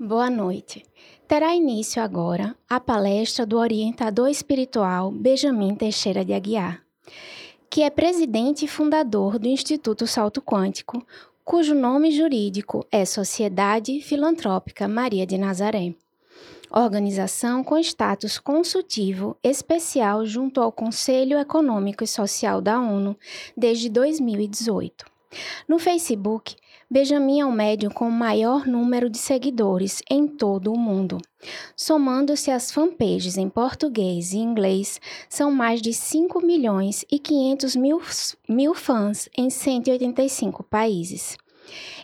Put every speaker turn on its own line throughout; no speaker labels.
Boa noite. Terá início agora a palestra do orientador espiritual Benjamin Teixeira de Aguiar, que é presidente e fundador do Instituto Salto Quântico, cujo nome jurídico é Sociedade Filantrópica Maria de Nazaré. Organização com status consultivo especial junto ao Conselho Econômico e Social da ONU desde 2018. No Facebook, Benjamin é o médium com o maior número de seguidores em todo o mundo. Somando-se as fanpages em português e inglês, são mais de 5 milhões e 500 mil, mil fãs em 185 países.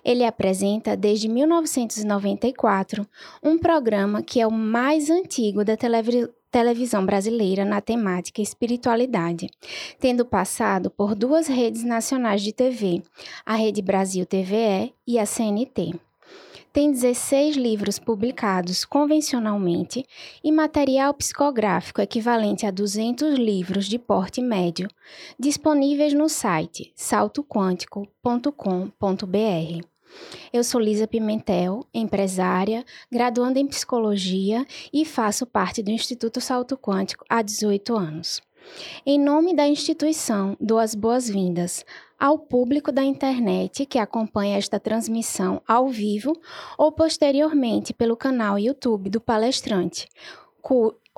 Ele apresenta desde 1994 um programa que é o mais antigo da televisão televisão brasileira na temática espiritualidade, tendo passado por duas redes nacionais de TV, a Rede Brasil TVE e a CNT. Tem 16 livros publicados convencionalmente e material psicográfico equivalente a 200 livros de porte médio, disponíveis no site saltoquântico.com.br. Eu sou Lisa Pimentel, empresária, graduanda em psicologia e faço parte do Instituto Salto Quântico há 18 anos. Em nome da instituição, dou as boas-vindas ao público da internet que acompanha esta transmissão ao vivo ou posteriormente pelo canal YouTube do palestrante,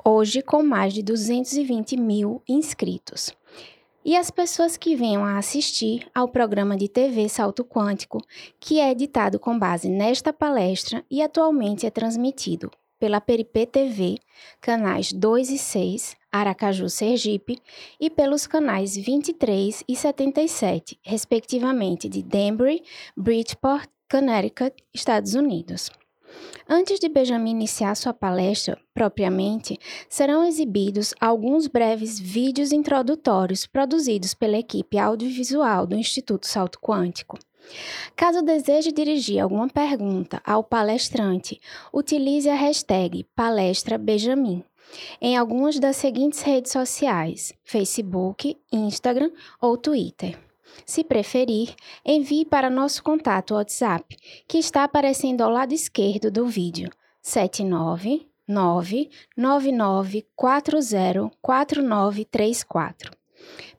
hoje com mais de 220 mil inscritos e as pessoas que venham a assistir ao programa de TV Salto Quântico, que é editado com base nesta palestra e atualmente é transmitido pela Peripê TV, canais 2 e 6, Aracaju, Sergipe, e pelos canais 23 e 77, respectivamente, de Danbury, Bridgeport, Connecticut, Estados Unidos. Antes de Benjamin iniciar sua palestra propriamente, serão exibidos alguns breves vídeos introdutórios produzidos pela equipe audiovisual do Instituto Salto Quântico. Caso deseje dirigir alguma pergunta ao palestrante, utilize a hashtag Palestra Benjamin em algumas das seguintes redes sociais: Facebook, Instagram ou Twitter. Se preferir, envie para nosso contato WhatsApp, que está aparecendo ao lado esquerdo do vídeo, 79999404934.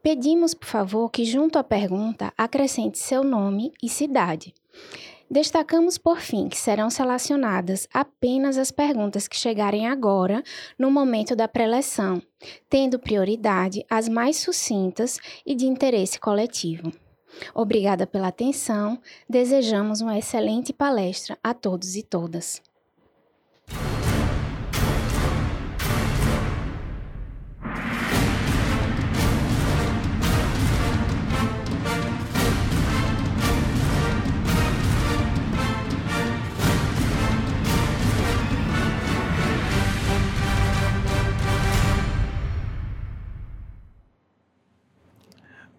Pedimos, por favor, que junto à pergunta acrescente seu nome e cidade. Destacamos, por fim, que serão selecionadas apenas as perguntas que chegarem agora, no momento da preleção, tendo prioridade as mais sucintas e de interesse coletivo. Obrigada pela atenção, desejamos uma excelente palestra a todos e todas.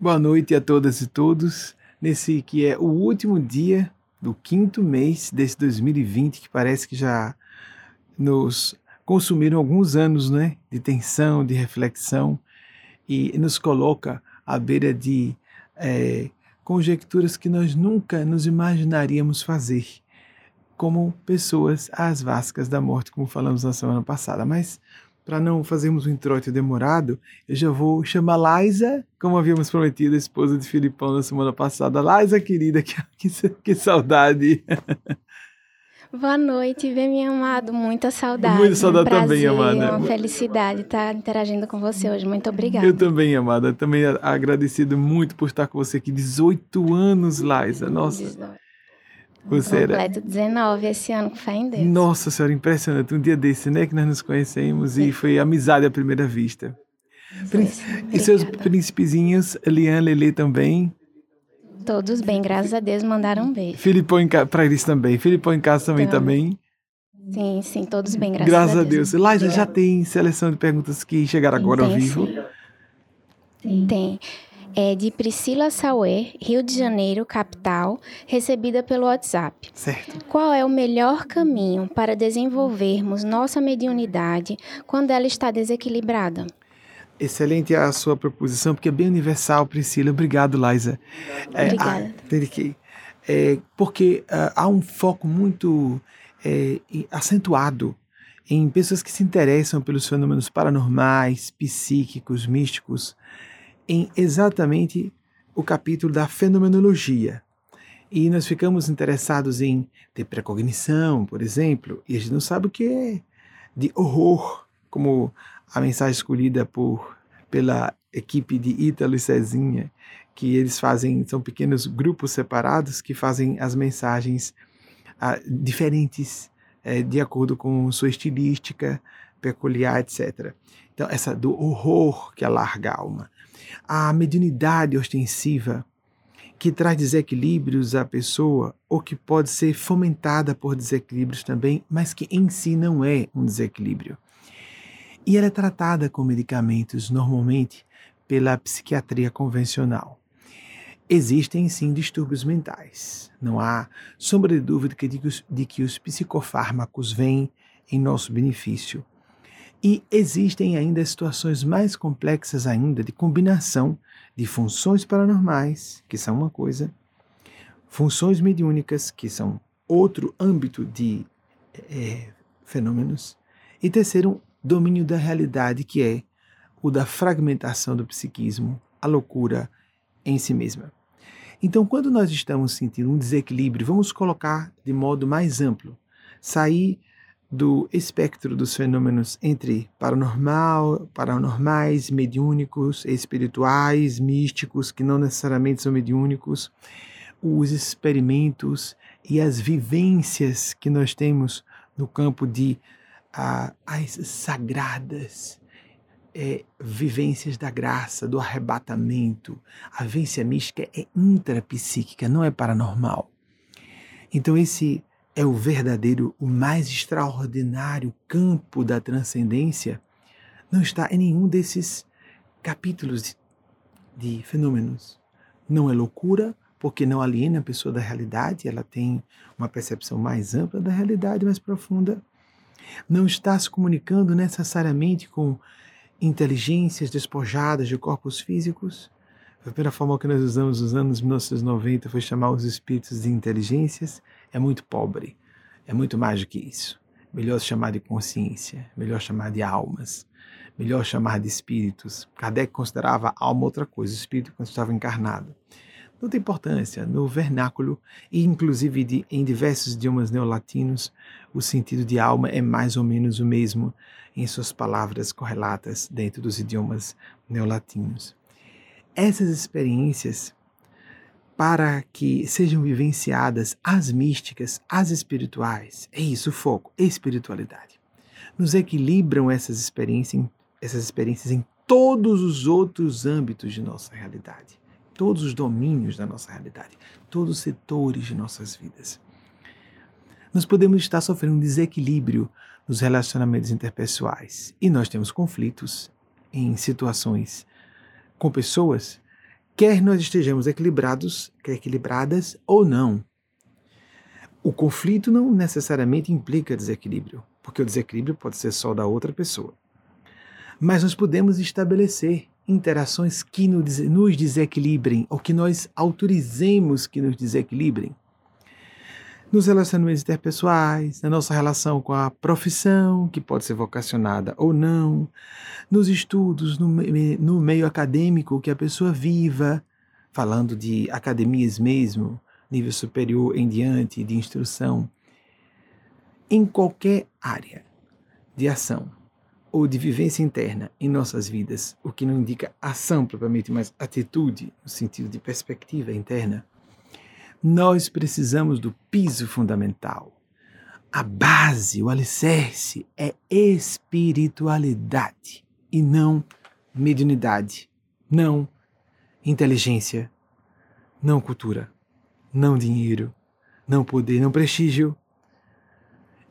Boa noite a todas e todos. Nesse que é o último dia do quinto mês desse 2020, que parece que já nos consumiram alguns anos né, de tensão, de reflexão, e nos coloca à beira de é, conjecturas que nós nunca nos imaginaríamos fazer, como pessoas às vascas da morte, como falamos na semana passada. Mas para não fazermos um introito demorado, eu já vou chamar Liza, como havíamos prometido, a esposa de Filipão na semana passada. Liza, querida, que, que, que saudade!
Boa noite, bem me amado, muita saudade.
Muita saudade
um prazer,
também, amada.
Uma felicidade estar interagindo com você hoje. Muito obrigada.
Eu também, amada. Também agradecido muito por estar com você aqui. 18 anos, Liza. Nossa. 18.
Você Completo era... 19 esse ano, com fé em Deus.
Nossa Senhora, impressionante. Um dia desse, né, que nós nos conhecemos e foi amizade à primeira vista. e seus príncipezinhos, Lian, Lele também?
Todos bem, graças a Deus, mandaram um beijo.
Filipão em casa, para eles também. Filipão em casa também, então, também.
Sim, sim, todos bem, graças,
graças
a Deus.
Deus. Liza, já tem seleção de perguntas que chegaram agora ao vivo?
Sim. Tem é de Priscila Sauer, Rio de Janeiro, capital, recebida pelo WhatsApp.
Certo.
Qual é o melhor caminho para desenvolvermos nossa mediunidade quando ela está desequilibrada?
Excelente a sua proposição, porque é bem universal, Priscila. Obrigado, Liza.
É, Obrigada.
É, é, porque uh, há um foco muito é, acentuado em pessoas que se interessam pelos fenômenos paranormais, psíquicos, místicos, em exatamente o capítulo da fenomenologia. E nós ficamos interessados em ter precognição, por exemplo, e a gente não sabe o que é de horror, como a mensagem escolhida por pela equipe de Ítalo e Cezinha, que eles fazem, são pequenos grupos separados que fazem as mensagens ah, diferentes é, de acordo com sua estilística peculiar, etc. Então, essa do horror que alarga a alma. A mediunidade ostensiva, que traz desequilíbrios à pessoa, ou que pode ser fomentada por desequilíbrios também, mas que em si não é um desequilíbrio. E ela é tratada com medicamentos, normalmente pela psiquiatria convencional. Existem sim distúrbios mentais. Não há sombra de dúvida de que os, de que os psicofármacos vêm em nosso benefício. E existem ainda situações mais complexas ainda de combinação de funções paranormais, que são uma coisa, funções mediúnicas, que são outro âmbito de é, fenômenos, e terceiro, domínio da realidade, que é o da fragmentação do psiquismo, a loucura em si mesma. Então, quando nós estamos sentindo um desequilíbrio, vamos colocar de modo mais amplo, sair do espectro dos fenômenos entre paranormal, paranormais, mediúnicos, espirituais, místicos, que não necessariamente são mediúnicos, os experimentos e as vivências que nós temos no campo de ah, as sagradas é, vivências da graça, do arrebatamento. A vivência mística é intrapsíquica, não é paranormal. Então, esse é o verdadeiro, o mais extraordinário campo da transcendência. Não está em nenhum desses capítulos de, fenômenos. Não é loucura, porque não aliena a pessoa da realidade, ela tem uma percepção mais ampla da realidade, mais profunda. Não está se comunicando necessariamente com inteligências despojadas de corpos físicos. A primeira forma que nós usamos nos anos 1990 foi chamar os espíritos de inteligências. É muito pobre. É muito mais do que isso. Melhor chamar de consciência, melhor chamar de almas, melhor chamar de espíritos. Kardec considerava alma outra coisa, o espírito quando estava encarnado. Não tem importância. No vernáculo, e inclusive de, em diversos idiomas neolatinos, o sentido de alma é mais ou menos o mesmo em suas palavras correlatas dentro dos idiomas neolatinos. Essas experiências, para que sejam vivenciadas as místicas, as espirituais, é isso foco, espiritualidade. Nos equilibram essas experiências, essas experiências em todos os outros âmbitos de nossa realidade, todos os domínios da nossa realidade, todos os setores de nossas vidas. Nós podemos estar sofrendo um desequilíbrio nos relacionamentos interpessoais. E nós temos conflitos em situações com pessoas, quer nós estejamos equilibrados, quer equilibradas ou não. O conflito não necessariamente implica desequilíbrio, porque o desequilíbrio pode ser só da outra pessoa. Mas nós podemos estabelecer interações que nos desequilibrem ou que nós autorizemos que nos desequilibrem nos relacionamentos interpessoais, na nossa relação com a profissão, que pode ser vocacionada ou não, nos estudos, no, no meio acadêmico que a pessoa viva, falando de academias mesmo, nível superior em diante, de instrução, em qualquer área de ação ou de vivência interna em nossas vidas, o que não indica ação propriamente, mas atitude, no sentido de perspectiva interna, nós precisamos do piso fundamental. A base, o alicerce é espiritualidade e não mediunidade, não inteligência, não cultura, não dinheiro, não poder, não prestígio.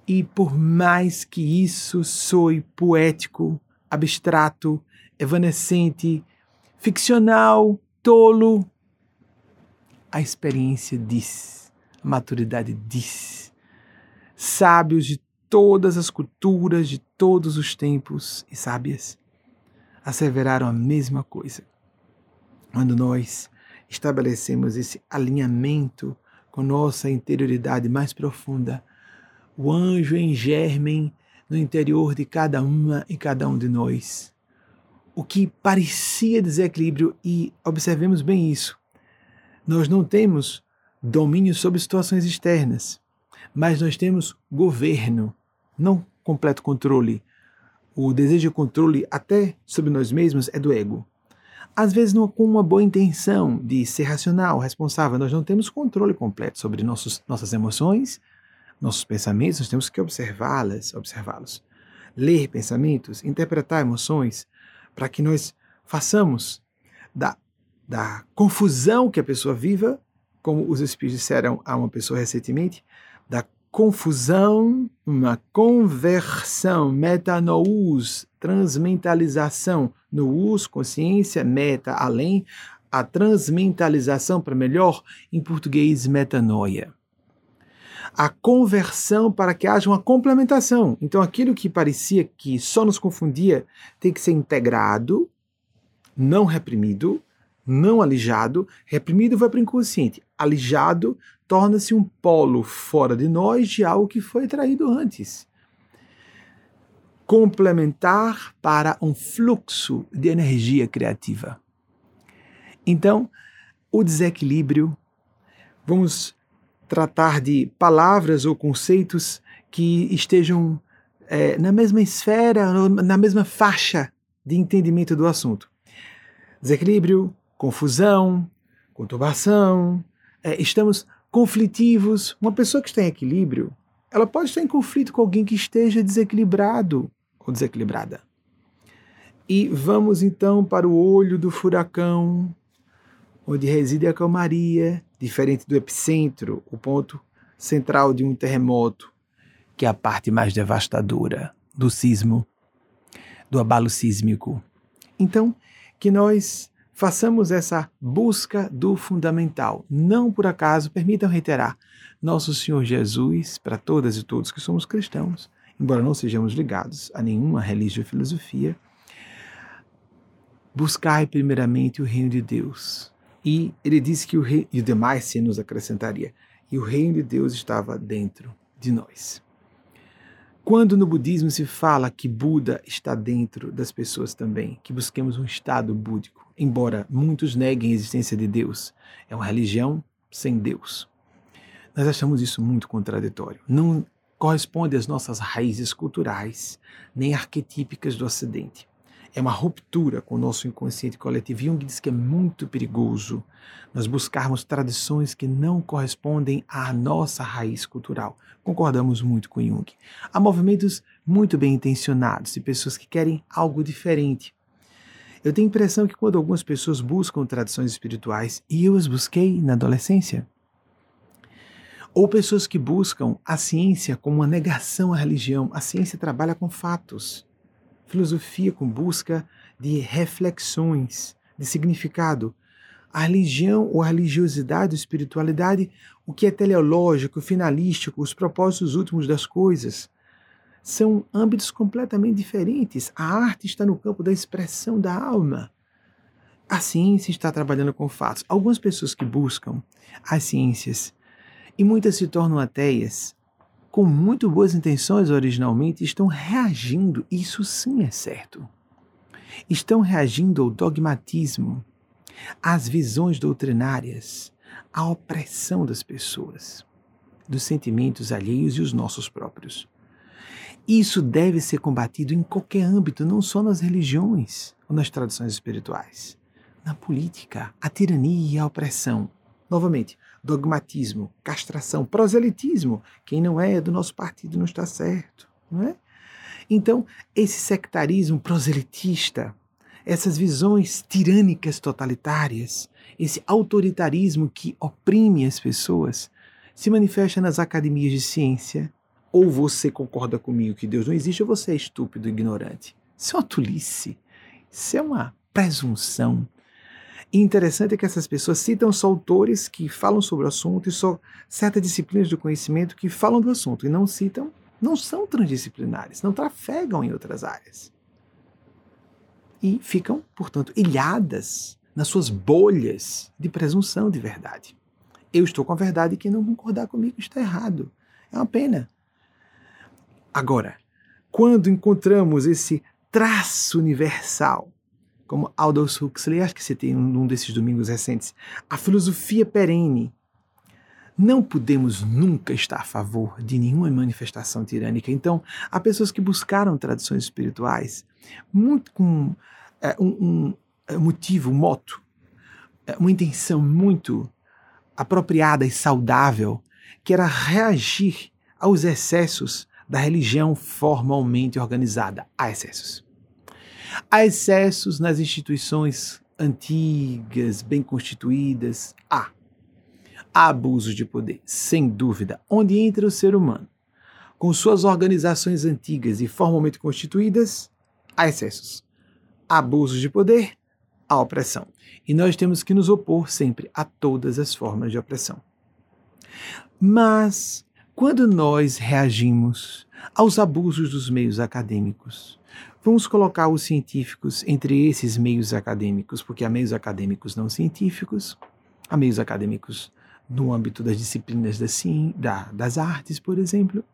E por mais que isso soe poético, abstrato, evanescente, ficcional, tolo, a experiência diz, a maturidade diz. Sábios de todas as culturas, de todos os tempos e sábias asseveraram a mesma coisa. Quando nós estabelecemos esse alinhamento com nossa interioridade mais profunda, o anjo em germen no interior de cada uma e cada um de nós. O que parecia desequilíbrio, e observemos bem isso, nós não temos domínio sobre situações externas, mas nós temos governo, não completo controle. O desejo de controle, até sobre nós mesmos, é do ego. Às vezes, não, com uma boa intenção de ser racional, responsável, nós não temos controle completo sobre nossos, nossas emoções, nossos pensamentos, nós temos que observá-las, observá-los. Ler pensamentos, interpretar emoções, para que nós façamos da, da confusão que a pessoa viva, como os espíritos disseram a uma pessoa recentemente, da confusão, uma conversão, metanous, transmentalização, no consciência, meta, além, a transmentalização, para melhor, em português, metanoia. A conversão para que haja uma complementação. Então, aquilo que parecia que só nos confundia tem que ser integrado, não reprimido, não alijado. Reprimido vai para o inconsciente. Alijado torna-se um polo fora de nós de algo que foi traído antes. Complementar para um fluxo de energia criativa. Então, o desequilíbrio, vamos tratar de palavras ou conceitos que estejam é, na mesma esfera, na mesma faixa de entendimento do assunto. Desequilíbrio, confusão, conturbação, é, estamos conflitivos. Uma pessoa que está em equilíbrio, ela pode estar em conflito com alguém que esteja desequilibrado ou desequilibrada. E vamos então para o olho do furacão, onde reside a calmaria, diferente do epicentro, o ponto central de um terremoto, que é a parte mais devastadora do sismo, do abalo sísmico. Então, que nós façamos essa busca do fundamental. Não por acaso, permitam reiterar, nosso Senhor Jesus, para todas e todos que somos cristãos, embora não sejamos ligados a nenhuma religião ou filosofia, buscai primeiramente o reino de Deus. E ele disse que o rei, e o demais se nos acrescentaria, e o reino de Deus estava dentro de nós. Quando no budismo se fala que Buda está dentro das pessoas também, que busquemos um estado búdico, embora muitos neguem a existência de Deus, é uma religião sem Deus. Nós achamos isso muito contraditório. Não corresponde às nossas raízes culturais, nem arquetípicas do Ocidente. É uma ruptura com o nosso inconsciente coletivo. Jung diz que é muito perigoso nós buscarmos tradições que não correspondem à nossa raiz cultural. Concordamos muito com Jung. Há movimentos muito bem intencionados de pessoas que querem algo diferente, eu tenho a impressão que quando algumas pessoas buscam tradições espirituais, e eu as busquei na adolescência, ou pessoas que buscam a ciência como uma negação à religião, a ciência trabalha com fatos, filosofia com busca de reflexões, de significado. A religião ou a religiosidade, a espiritualidade, o que é teleológico, finalístico, os propósitos últimos das coisas, são âmbitos completamente diferentes. A arte está no campo da expressão da alma. A ciência está trabalhando com fatos. Algumas pessoas que buscam as ciências e muitas se tornam ateias, com muito boas intenções originalmente, estão reagindo, isso sim é certo. Estão reagindo ao dogmatismo, às visões doutrinárias, à opressão das pessoas, dos sentimentos alheios e os nossos próprios. Isso deve ser combatido em qualquer âmbito, não só nas religiões ou nas tradições espirituais. Na política, a tirania e a opressão. Novamente, dogmatismo, castração, proselitismo. Quem não é do nosso partido não está certo, não é? Então, esse sectarismo proselitista, essas visões tirânicas totalitárias, esse autoritarismo que oprime as pessoas, se manifesta nas academias de ciência, ou você concorda comigo que Deus não existe, ou você é estúpido, ignorante. Isso é uma tolice. Isso é uma presunção. E interessante é que essas pessoas citam só autores que falam sobre o assunto e só certas disciplinas do conhecimento que falam do assunto e não citam, não são transdisciplinares, não trafegam em outras áreas. E ficam, portanto, ilhadas nas suas bolhas de presunção de verdade. Eu estou com a verdade e quem não concordar comigo está errado. É uma pena. Agora, quando encontramos esse traço universal, como Aldous Huxley, acho que você tem um desses domingos recentes, a filosofia perene, não podemos nunca estar a favor de nenhuma manifestação tirânica. Então, há pessoas que buscaram tradições espirituais muito com é, um, um, é, motivo, um moto, é, uma intenção muito apropriada e saudável, que era reagir aos excessos da religião formalmente organizada. Há excessos. Há excessos nas instituições antigas, bem constituídas. Há. Há abusos de poder, sem dúvida. Onde entra o ser humano? Com suas organizações antigas e formalmente constituídas, há excessos. Há abusos de poder, há opressão. E nós temos que nos opor sempre a todas as formas de opressão. Mas quando nós reagimos aos abusos dos meios acadêmicos, vamos colocar os científicos entre esses meios acadêmicos, porque há meios acadêmicos não científicos, há meios acadêmicos no âmbito das disciplinas da, da, das artes, por exemplo.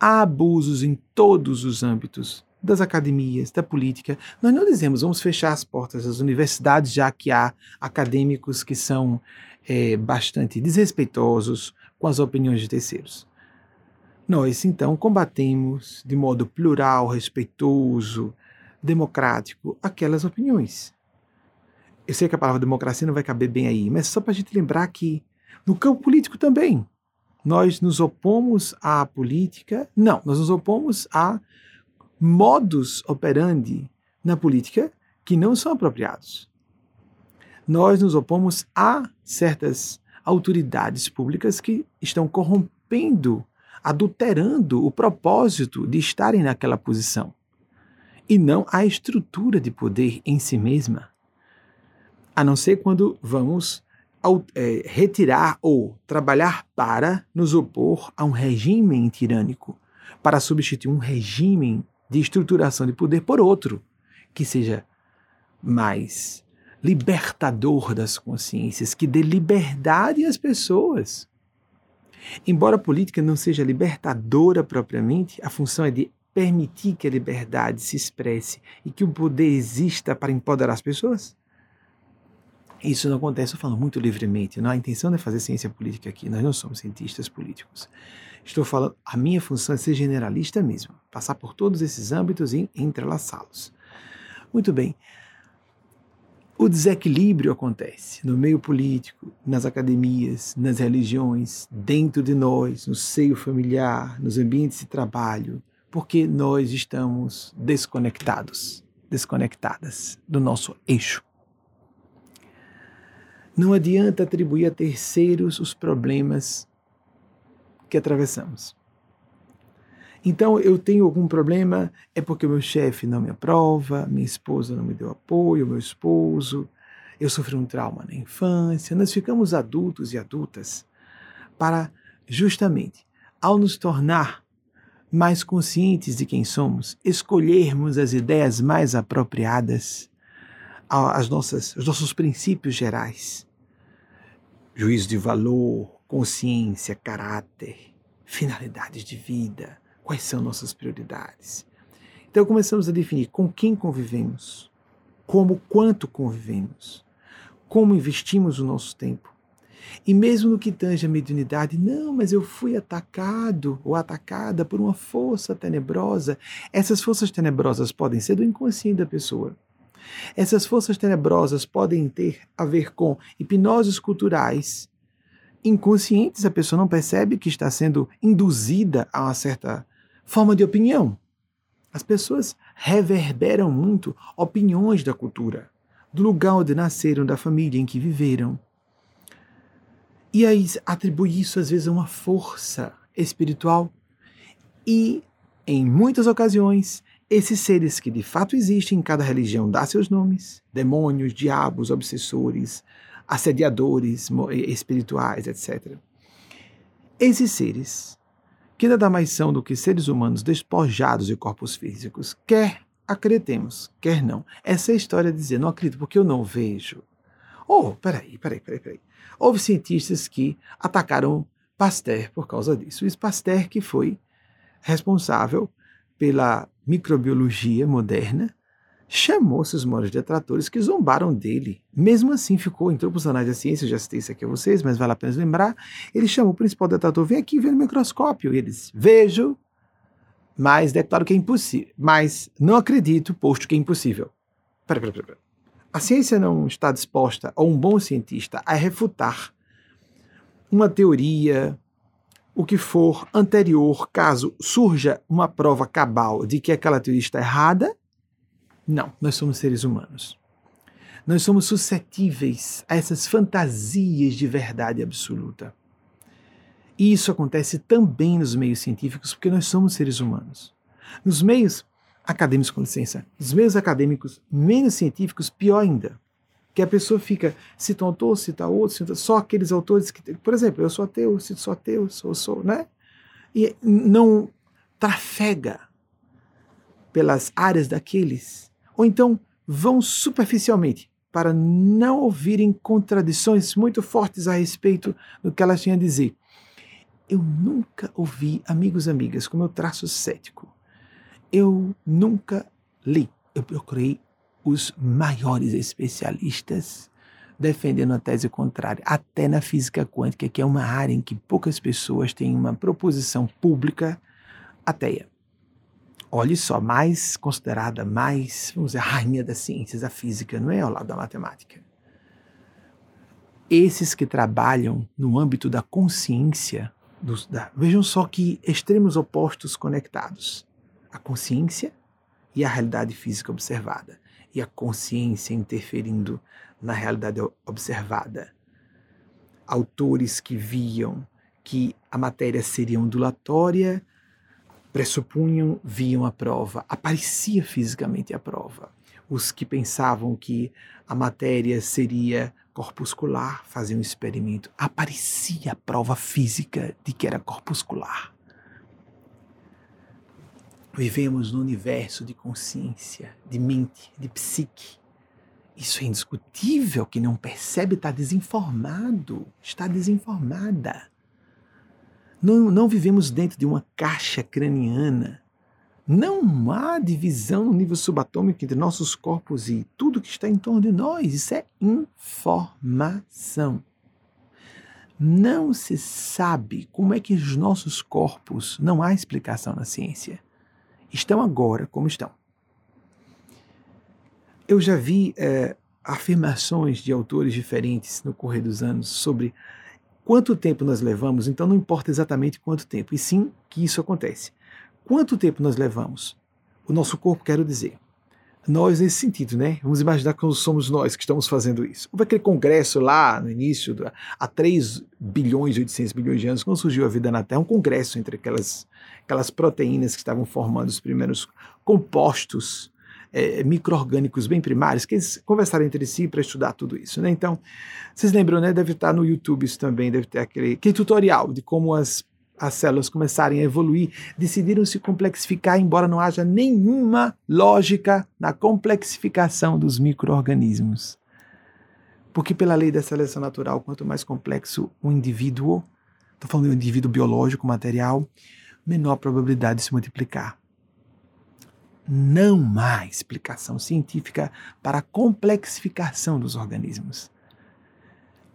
Há abusos em todos os âmbitos das academias, da política. Nós não dizemos vamos fechar as portas das universidades, já que há acadêmicos que são é, bastante desrespeitosos com as opiniões de terceiros. Nós, então, combatemos de modo plural, respeitoso, democrático aquelas opiniões. Eu sei que a palavra democracia não vai caber bem aí, mas só para a gente lembrar que no campo político também nós nos opomos à política, não, nós nos opomos a modus operandi na política que não são apropriados. Nós nos opomos a certas autoridades públicas que estão corrompendo, adulterando o propósito de estarem naquela posição, e não a estrutura de poder em si mesma. A não ser quando vamos é, retirar ou trabalhar para nos opor a um regime tirânico, para substituir um regime de estruturação de poder por outro, que seja mais libertador das consciências, que dê liberdade às pessoas. Embora a política não seja libertadora propriamente, a função é de permitir que a liberdade se expresse e que o poder exista para empoderar as pessoas. Isso não acontece, eu falo muito livremente. Não, a intenção não é fazer ciência política aqui, nós não somos cientistas políticos. Estou falando, a minha função é ser generalista mesmo, passar por todos esses âmbitos e entrelaçá-los. Muito bem. O desequilíbrio acontece no meio político, nas academias, nas religiões, dentro de nós, no seio familiar, nos ambientes de trabalho, porque nós estamos desconectados, desconectadas do nosso eixo. Não adianta atribuir a terceiros os problemas que atravessamos. Então, eu tenho algum problema, é porque o meu chefe não me aprova, minha esposa não me deu apoio, meu esposo, eu sofri um trauma na infância. Nós ficamos adultos e adultas para, justamente, ao nos tornar mais conscientes de quem somos, escolhermos as ideias mais apropriadas, as nossas, os nossos princípios gerais. Juízo de valor, consciência, caráter, finalidades de vida Quais são nossas prioridades? Então começamos a definir com quem convivemos, como, quanto convivemos, como investimos o nosso tempo. E mesmo no que tange a mediunidade, não, mas eu fui atacado ou atacada por uma força tenebrosa. Essas forças tenebrosas podem ser do inconsciente da pessoa. Essas forças tenebrosas podem ter a ver com hipnoses culturais inconscientes, a pessoa não percebe que está sendo induzida a uma certa forma de opinião. As pessoas reverberam muito opiniões da cultura, do lugar onde nasceram, da família em que viveram. E aí atribui isso às vezes a uma força espiritual. E, em muitas ocasiões, esses seres que de fato existem em cada religião dá seus nomes: demônios, diabos, obsessores, assediadores espirituais, etc. Esses seres que nada mais são do que seres humanos despojados de corpos físicos, quer acreditemos, quer não. Essa é a história de dizer, não acredito porque eu não vejo. Oh, peraí, peraí, peraí, peraí. Houve cientistas que atacaram Pasteur por causa disso. O Pasteur que foi responsável pela microbiologia moderna, chamou seus maiores detratores que zombaram dele. Mesmo assim, ficou, entrou para os anais da ciência, já citei isso aqui a vocês, mas vale a pena lembrar. Ele chamou o principal detrator, vem aqui ver no microscópio. E eles, vejo, mas declaro que é impossível. Mas não acredito, posto que é impossível. Pera, pera, pera. A ciência não está disposta, ou um bom cientista, a refutar uma teoria, o que for anterior, caso surja uma prova cabal de que aquela teoria está errada, não, nós somos seres humanos. Nós somos suscetíveis a essas fantasias de verdade absoluta. E isso acontece também nos meios científicos, porque nós somos seres humanos. Nos meios acadêmicos, com licença, nos meios acadêmicos menos científicos, pior ainda. Que a pessoa fica, cita um autor, cita outro, cita só aqueles autores que. Por exemplo, eu sou ateu, cito só ateu, sou, sou, né? E não trafega pelas áreas daqueles ou então vão superficialmente para não ouvirem contradições muito fortes a respeito do que elas tinham a dizer. Eu nunca ouvi, amigos e amigas, com meu traço cético, eu nunca li, eu procurei os maiores especialistas defendendo a tese contrária, até na física quântica, que é uma área em que poucas pessoas têm uma proposição pública ateia olhe só, mais considerada, mais, vamos dizer, a rainha das ciências, a física, não é ao lado da matemática. Esses que trabalham no âmbito da consciência, dos, da, vejam só que extremos opostos conectados. A consciência e a realidade física observada. E a consciência interferindo na realidade observada. Autores que viam que a matéria seria ondulatória, pressupunham, viam a prova, aparecia fisicamente a prova. Os que pensavam que a matéria seria corpuscular faziam um experimento, aparecia a prova física de que era corpuscular. Vivemos no universo de consciência, de mente, de psique. Isso é indiscutível. Quem não percebe está desinformado, está desinformada. Não, não vivemos dentro de uma caixa craniana. Não há divisão no nível subatômico entre nossos corpos e tudo que está em torno de nós. Isso é informação. Não se sabe como é que os nossos corpos, não há explicação na ciência, estão agora como estão. Eu já vi é, afirmações de autores diferentes no correr dos anos sobre Quanto tempo nós levamos, então não importa exatamente quanto tempo, e sim que isso acontece. Quanto tempo nós levamos? O nosso corpo, quero dizer. Nós, nesse sentido, né? Vamos imaginar que somos nós que estamos fazendo isso. Houve aquele congresso lá no início, há 3 bilhões e 800 bilhões de anos, quando surgiu a vida na Terra, um congresso entre aquelas, aquelas proteínas que estavam formando os primeiros compostos é, micro-orgânicos bem primários, que eles conversaram entre si para estudar tudo isso. Né? Então, vocês lembram, né? Deve estar no YouTube isso também, deve ter aquele, aquele tutorial de como as, as células começarem a evoluir, decidiram se complexificar, embora não haja nenhuma lógica na complexificação dos micro-organismos. Porque, pela lei da seleção natural, quanto mais complexo o indivíduo, estou falando de um indivíduo biológico, material, menor a probabilidade de se multiplicar não há explicação científica para a complexificação dos organismos.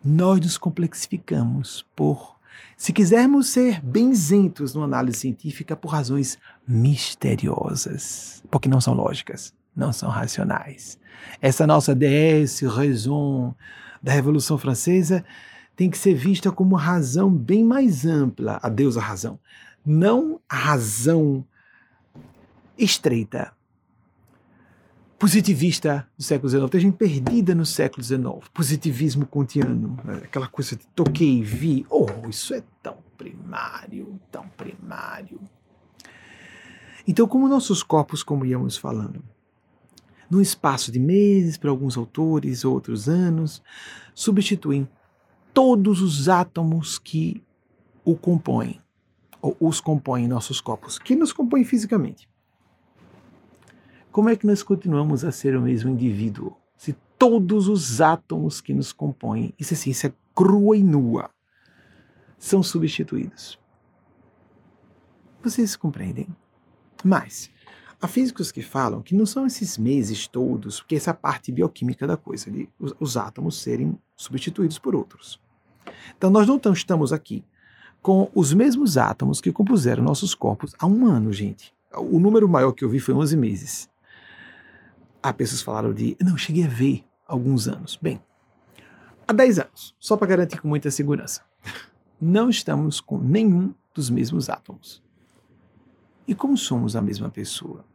Nós nos complexificamos por, se quisermos ser benzentos numa análise científica, por razões misteriosas, porque não são lógicas, não são racionais. Essa nossa DS, raison da Revolução Francesa, tem que ser vista como uma razão bem mais ampla, a Deus a razão, não a razão estreita, positivista do século XIX. Tem gente perdida no século XIX. Positivismo kantiano, né? aquela coisa de toquei, vi. Oh, isso é tão primário, tão primário. Então, como nossos corpos, como íamos falando, num espaço de meses, para alguns autores, outros anos, substituem todos os átomos que o compõem, ou os compõem nossos corpos, que nos compõem fisicamente. Como é que nós continuamos a ser o mesmo indivíduo se todos os átomos que nos compõem, isso é ciência crua e nua, são substituídos? Vocês compreendem? Mas há físicos que falam que não são esses meses todos, porque essa é a parte bioquímica da coisa, de os, os átomos serem substituídos por outros. Então nós não estamos aqui com os mesmos átomos que compuseram nossos corpos há um ano, gente. O número maior que eu vi foi 11 meses. Há pessoas que falaram de. Não, cheguei a ver alguns anos. Bem, há 10 anos, só para garantir com muita segurança. Não estamos com nenhum dos mesmos átomos. E como somos a mesma pessoa?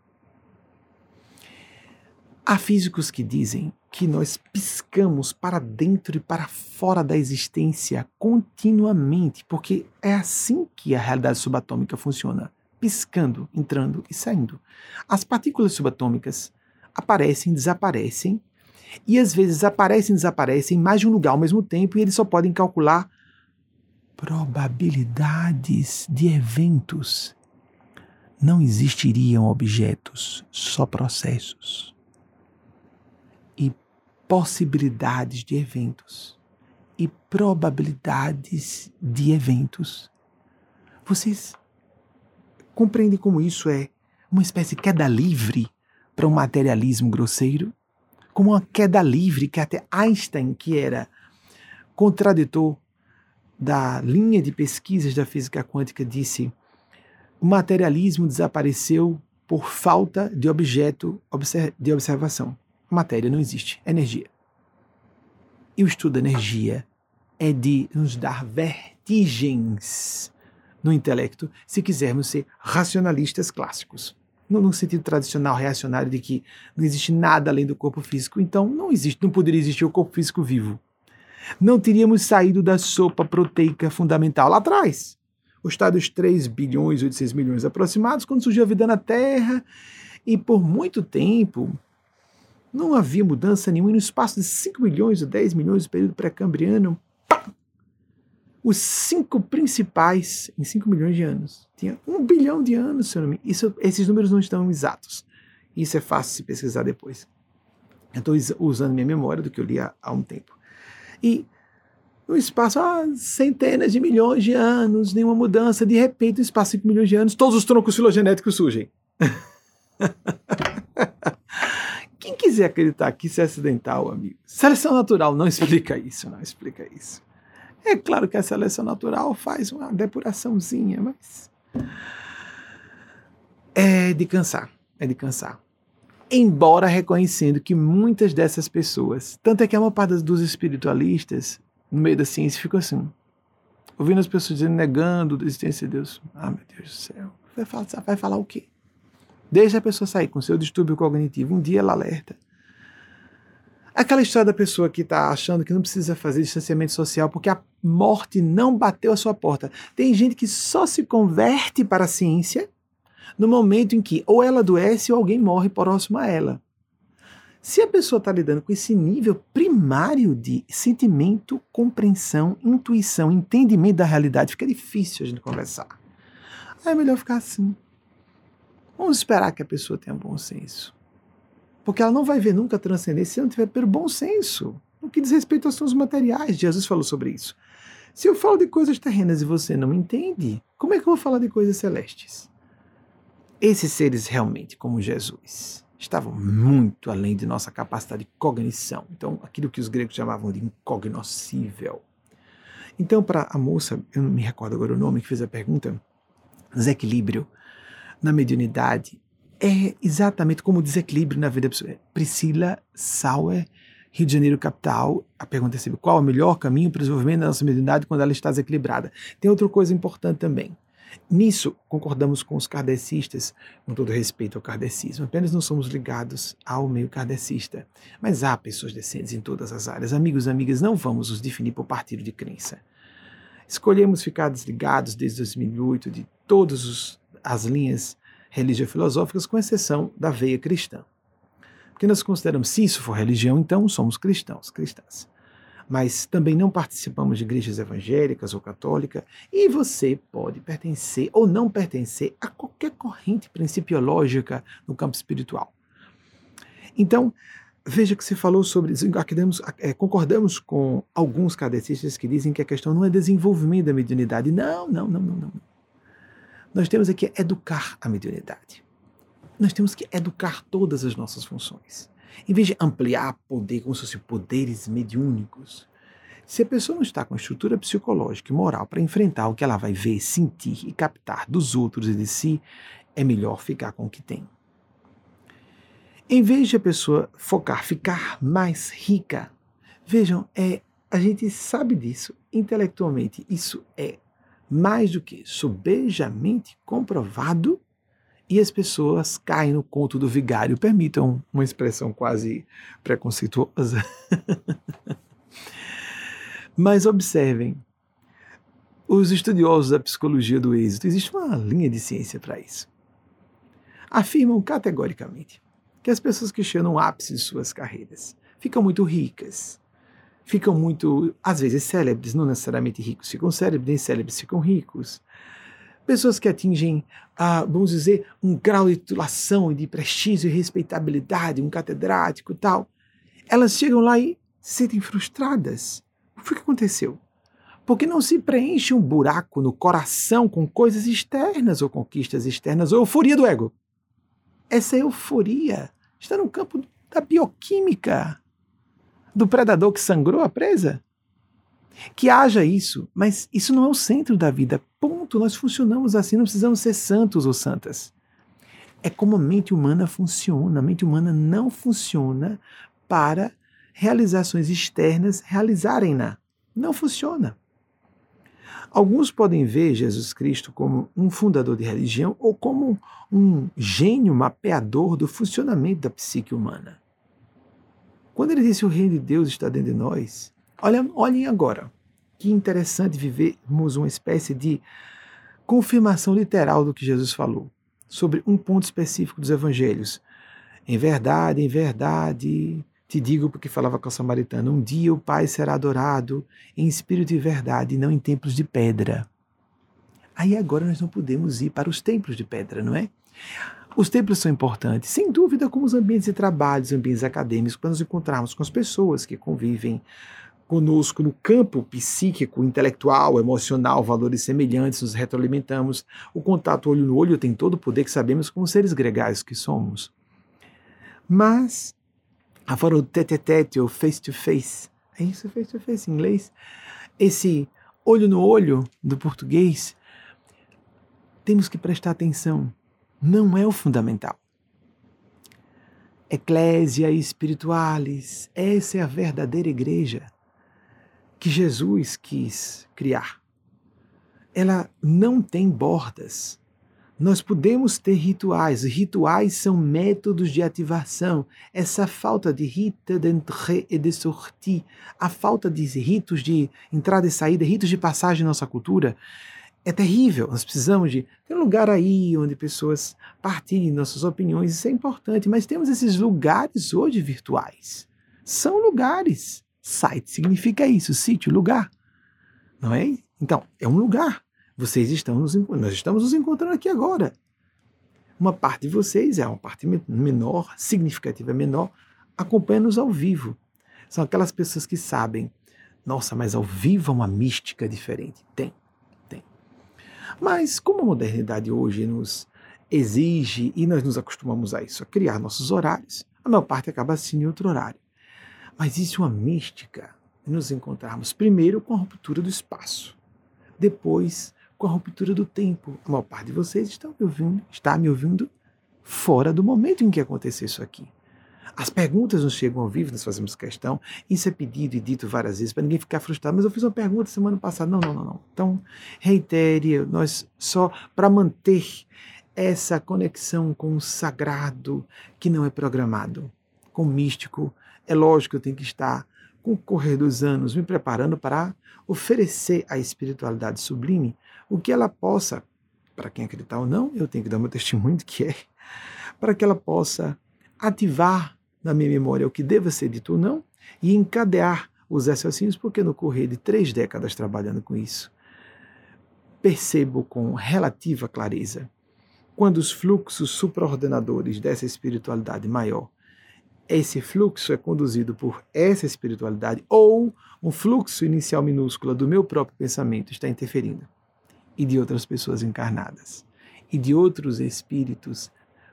Há físicos que dizem que nós piscamos para dentro e para fora da existência continuamente, porque é assim que a realidade subatômica funciona, piscando, entrando e saindo. As partículas subatômicas aparecem, desaparecem, e às vezes aparecem desaparecem em mais de um lugar ao mesmo tempo, e eles só podem calcular probabilidades de eventos não existiriam objetos, só processos. E possibilidades de eventos. E probabilidades de eventos. Vocês compreendem como isso é uma espécie de queda livre para um materialismo grosseiro? Como uma queda livre que até Einstein, que era contraditor da linha de pesquisas da física quântica, disse o materialismo desapareceu por falta de objeto de observação. Matéria não existe, energia. E o estudo da energia é de nos dar vertigens no intelecto se quisermos ser racionalistas clássicos. No, no sentido tradicional reacionário de que não existe nada além do corpo físico, então não existe, não poderia existir o corpo físico vivo. Não teríamos saído da sopa proteica fundamental lá atrás o estado dos 3 bilhões, 800 milhões aproximados, quando surgiu a vida na Terra, e por muito tempo não havia mudança nenhuma, e no espaço de 5 milhões ou 10 milhões do período pré-cambriano, os cinco principais em 5 milhões de anos. Tinha um bilhão de anos, se eu não me Isso, Esses números não estão exatos. Isso é fácil se pesquisar depois. Eu estou usando minha memória do que eu li há, há um tempo. E no espaço, ah, centenas de milhões de anos, nenhuma mudança, de repente, no espaço de 5 milhões de anos, todos os troncos filogenéticos surgem. Quem quiser acreditar que isso é acidental, amigo, seleção natural não explica isso, não explica isso. É claro que a seleção natural faz uma depuraçãozinha, mas é de cansar, é de cansar. Embora reconhecendo que muitas dessas pessoas, tanto é que a maior parte dos espiritualistas no meio da ciência ficou assim. Ouvindo as pessoas dizendo, negando a existência de Deus. Ah, meu Deus do céu. Vai falar, vai falar o quê? Deixa a pessoa sair com seu distúrbio cognitivo. Um dia ela alerta. Aquela história da pessoa que está achando que não precisa fazer distanciamento social porque a morte não bateu a sua porta. Tem gente que só se converte para a ciência no momento em que ou ela adoece ou alguém morre próximo a ela. Se a pessoa está lidando com esse nível primário de sentimento, compreensão, intuição, entendimento da realidade, fica difícil a gente conversar. Aí é melhor ficar assim. Vamos esperar que a pessoa tenha bom senso. Porque ela não vai ver nunca a transcendência se não tiver pelo bom senso. No que diz respeito aos assuntos materiais, Jesus falou sobre isso. Se eu falo de coisas terrenas e você não entende, como é que eu vou falar de coisas celestes? Esses seres realmente, como Jesus, estavam muito além de nossa capacidade de cognição. Então, aquilo que os gregos chamavam de incognoscível. Então, para a moça, eu não me recordo agora o nome, que fez a pergunta, desequilíbrio na mediunidade é exatamente como o desequilíbrio na vida pessoal. Priscila Sauer, Rio de Janeiro, capital. A pergunta é sempre, qual é o melhor caminho para o desenvolvimento da nossa mediunidade quando ela está desequilibrada? Tem outra coisa importante também. Nisso, concordamos com os kardecistas, com todo respeito ao kardecismo, apenas não somos ligados ao meio kardecista. Mas há pessoas decentes em todas as áreas. Amigos e amigas, não vamos os definir por partido de crença. Escolhemos ficar desligados desde 2008 de todas as linhas religio-filosóficas, com exceção da veia cristã. Porque nós consideramos, se isso for religião, então somos cristãos, cristãs mas também não participamos de igrejas evangélicas ou católicas, e você pode pertencer ou não pertencer a qualquer corrente principiológica no campo espiritual. Então, veja que se falou sobre. É, concordamos com alguns cadecistas que dizem que a questão não é desenvolvimento da mediunidade. Não, não, não, não, não. Nós temos aqui educar a mediunidade. Nós temos que educar todas as nossas funções. Em vez de ampliar poder como se fossem poderes mediúnicos, se a pessoa não está com a estrutura psicológica e moral para enfrentar o que ela vai ver, sentir e captar dos outros e de si, é melhor ficar com o que tem. Em vez de a pessoa focar, ficar mais rica, vejam, é, a gente sabe disso intelectualmente, isso é mais do que sobejamente comprovado e as pessoas caem no conto do vigário. Permitam uma expressão quase preconceituosa. Mas observem, os estudiosos da psicologia do êxito, existe uma linha de ciência para isso. Afirmam categoricamente que as pessoas que chegam no ápice de suas carreiras ficam muito ricas, ficam muito, às vezes, célebres, não necessariamente ricos ficam célebres, nem célebres ficam ricos. Pessoas que atingem, ah, vamos dizer, um grau de titulação, de prestígio e respeitabilidade, um catedrático tal, elas chegam lá e se sentem frustradas o que aconteceu? Porque não se preenche um buraco no coração com coisas externas ou conquistas externas ou euforia do ego. Essa euforia está no campo da bioquímica, do predador que sangrou a presa. Que haja isso, mas isso não é o centro da vida. Ponto. Nós funcionamos assim, não precisamos ser santos ou santas. É como a mente humana funciona. A mente humana não funciona para realizações externas realizarem-na. Não funciona. Alguns podem ver Jesus Cristo como um fundador de religião ou como um gênio mapeador do funcionamento da psique humana. Quando ele disse o reino de Deus está dentro de nós, olhem, agora, que interessante vivermos uma espécie de confirmação literal do que Jesus falou sobre um ponto específico dos evangelhos. Em verdade, em verdade, te digo porque falava com a samaritana: um dia o Pai será adorado em espírito e verdade, não em templos de pedra. Aí agora nós não podemos ir para os templos de pedra, não é? Os templos são importantes, sem dúvida, como os ambientes de trabalho, os ambientes acadêmicos, para nos encontrarmos com as pessoas que convivem conosco no campo psíquico, intelectual, emocional, valores semelhantes, nos retroalimentamos. O contato olho no olho tem todo o poder que sabemos como seres gregários que somos. Mas Agora o tete-tete, ou face-to-face. É isso, face-to-face em inglês. Esse olho no olho do português, temos que prestar atenção. Não é o fundamental. Eclésia espiritualis, essa é a verdadeira igreja que Jesus quis criar. Ela não tem bordas. Nós podemos ter rituais. Rituais são métodos de ativação. Essa falta de rite d'entrée et de sortie, a falta de ritos de entrada e saída, ritos de passagem na nossa cultura, é terrível. Nós precisamos de ter um lugar aí onde pessoas partilhem nossas opiniões. Isso é importante, mas temos esses lugares hoje virtuais. São lugares. Site significa isso, sítio, lugar. Não é? Então, é um lugar. Vocês estão nos nós estamos nos encontrando aqui agora. Uma parte de vocês é uma parte menor, significativa menor, acompanha-nos ao vivo. São aquelas pessoas que sabem, nossa, mas ao vivo é uma mística diferente. Tem. Mas como a modernidade hoje nos exige e nós nos acostumamos a isso, a criar nossos horários, a maior parte acaba assistindo em outro horário. Mas isso é uma mística nos encontrarmos primeiro com a ruptura do espaço, depois com a ruptura do tempo. A maior parte de vocês está me ouvindo, está me ouvindo fora do momento em que aconteceu isso aqui. As perguntas nos chegam ao vivo, nós fazemos questão. Isso é pedido e dito várias vezes para ninguém ficar frustrado. Mas eu fiz uma pergunta semana passada. Não, não, não, não. Então, reitere, nós só para manter essa conexão com o sagrado que não é programado, com o místico. É lógico que eu tenho que estar, com o correr dos anos, me preparando para oferecer a espiritualidade sublime o que ela possa, para quem acreditar ou não, eu tenho que dar meu testemunho do que é, para que ela possa ativar na minha memória o que deva ser dito ou não e encadear os raciocínios, porque no correr de três décadas trabalhando com isso, percebo com relativa clareza quando os fluxos supraordenadores dessa espiritualidade maior, esse fluxo é conduzido por essa espiritualidade ou um fluxo inicial minúsculo do meu próprio pensamento está interferindo e de outras pessoas encarnadas. e de outros espíritos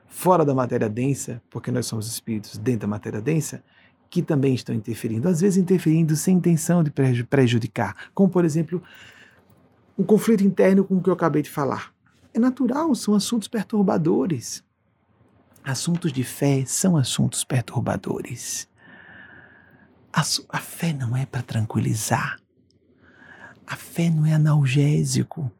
fora da matéria densa, porque nós somos espíritos dentro da matéria densa, que também estão interferindo, às vezes interferindo sem intenção de prejudicar, como por exemplo, um conflito interno com o que eu acabei de falar. É natural, são assuntos perturbadores. Assuntos de fé são assuntos perturbadores. A, a fé não é para tranquilizar. A fé não é analgésico.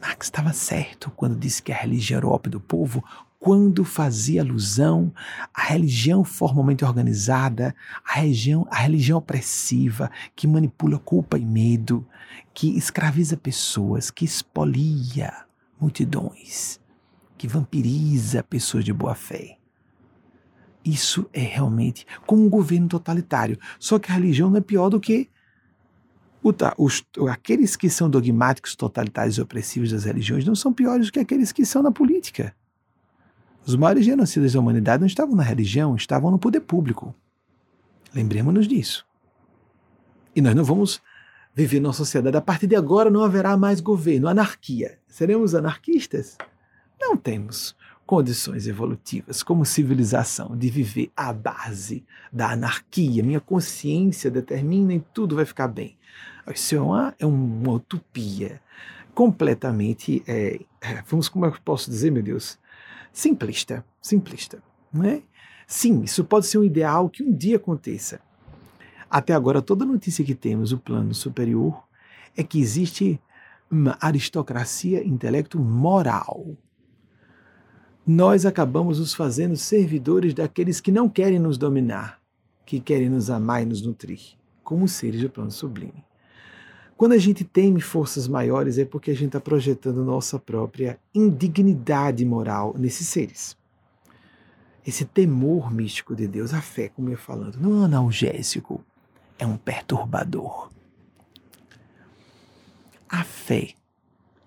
Marx estava certo quando disse que a religião era o ópio do povo, quando fazia alusão à religião formalmente organizada, à religião, à religião opressiva, que manipula culpa e medo, que escraviza pessoas, que expolia multidões, que vampiriza pessoas de boa fé. Isso é realmente como um governo totalitário. Só que a religião não é pior do que os, aqueles que são dogmáticos, totalitários e opressivos das religiões não são piores do que aqueles que são na política. Os maiores genocidas da humanidade não estavam na religião, estavam no poder público. Lembremos-nos disso. E nós não vamos viver numa sociedade. A partir de agora não haverá mais governo, anarquia. Seremos anarquistas? Não temos condições evolutivas como civilização de viver à base da anarquia. Minha consciência determina e tudo vai ficar bem. Isso é uma, é uma utopia completamente, é, é vamos como eu posso dizer, meu Deus, simplista, simplista, não é? Sim, isso pode ser um ideal que um dia aconteça. Até agora, toda notícia que temos, o plano superior, é que existe uma aristocracia intelecto moral. Nós acabamos nos fazendo servidores daqueles que não querem nos dominar, que querem nos amar e nos nutrir, como seres do plano sublime. Quando a gente teme forças maiores é porque a gente está projetando nossa própria indignidade moral nesses seres. Esse temor místico de Deus, a fé, como eu falando, não é um analgésico, é um perturbador. A fé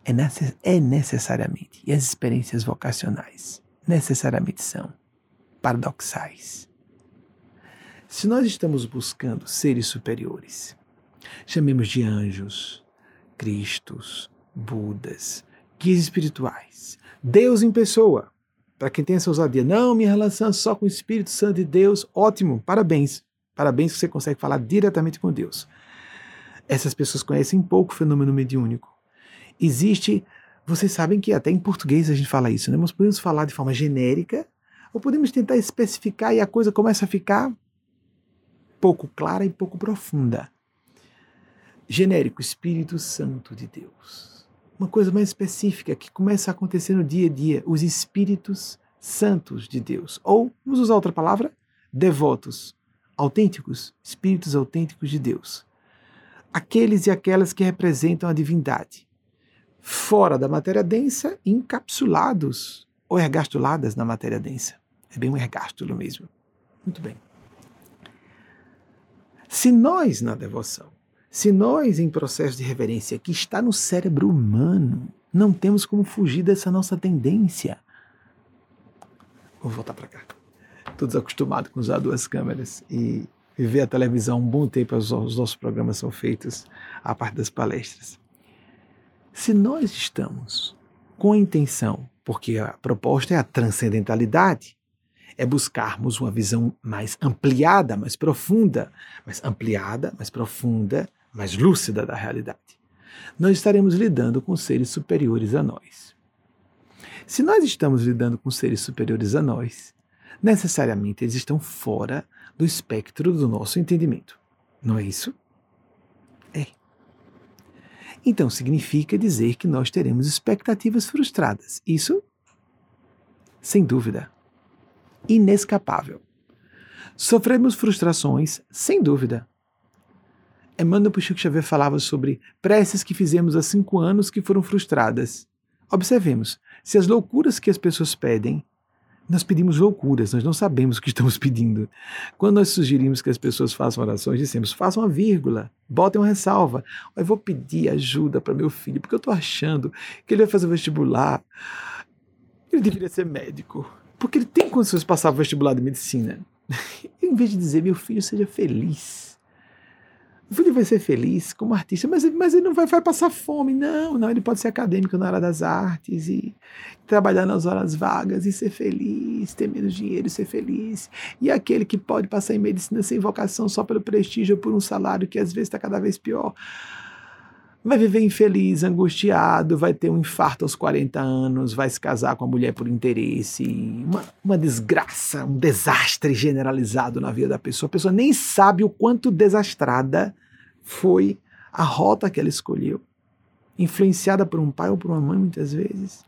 é, necess é necessariamente, e as experiências vocacionais necessariamente são paradoxais. Se nós estamos buscando seres superiores, Chamemos de anjos, Cristos, Budas, guias espirituais, Deus em pessoa. Para quem tem essa ousadia, não, minha relação é só com o Espírito Santo de Deus, ótimo, parabéns. Parabéns que você consegue falar diretamente com Deus. Essas pessoas conhecem pouco o fenômeno mediúnico. Existe, vocês sabem que até em português a gente fala isso, né? Nós podemos falar de forma genérica ou podemos tentar especificar e a coisa começa a ficar pouco clara e pouco profunda genérico, Espírito Santo de Deus. Uma coisa mais específica que começa a acontecer no dia a dia, os Espíritos Santos de Deus. Ou, vamos usar outra palavra, devotos, autênticos, Espíritos autênticos de Deus. Aqueles e aquelas que representam a divindade. Fora da matéria densa, encapsulados ou ergastuladas na matéria densa. É bem um ergástulo mesmo. Muito bem. Se nós, na devoção, se nós, em processo de reverência, que está no cérebro humano, não temos como fugir dessa nossa tendência. Vou voltar para cá. Estou desacostumado com usar duas câmeras e ver a televisão um bom tempo, os nossos programas são feitos a parte das palestras. Se nós estamos com a intenção, porque a proposta é a transcendentalidade, é buscarmos uma visão mais ampliada, mais profunda, mais ampliada, mais profunda mais lúcida da realidade, nós estaremos lidando com seres superiores a nós. Se nós estamos lidando com seres superiores a nós, necessariamente eles estão fora do espectro do nosso entendimento. Não é isso? É. Então significa dizer que nós teremos expectativas frustradas. Isso, sem dúvida, inescapável. Sofremos frustrações, sem dúvida. Emmanuel Puxuc Xavier falava sobre preces que fizemos há cinco anos que foram frustradas. Observemos, se as loucuras que as pessoas pedem, nós pedimos loucuras, nós não sabemos o que estamos pedindo. Quando nós sugerimos que as pessoas façam orações, dissemos, façam uma vírgula, botem uma ressalva. Eu vou pedir ajuda para meu filho, porque eu estou achando que ele vai fazer vestibular. Ele deveria ser médico, porque ele tem condições de passar vestibular de medicina. em vez de dizer, meu filho, seja feliz O filho vai ser feliz como artista, mas, mas ele não vai, vai passar fome. Não, não, ele pode ser acadêmico na área das artes e trabalhar nas horas vagas e ser feliz, ter menos dinheiro e ser feliz. E aquele que pode passar em medicina sem vocação só pelo prestígio ou por um salário que às vezes está cada vez pior vai viver infeliz, angustiado, vai ter um infarto aos 40 anos, vai se casar com a mulher por interesse, uma, uma desgraça, um desastre generalizado na vida da pessoa. A pessoa nem sabe o quanto desastrada foi a rota que ela escolheu, influenciada por um pai ou por uma mãe muitas vezes.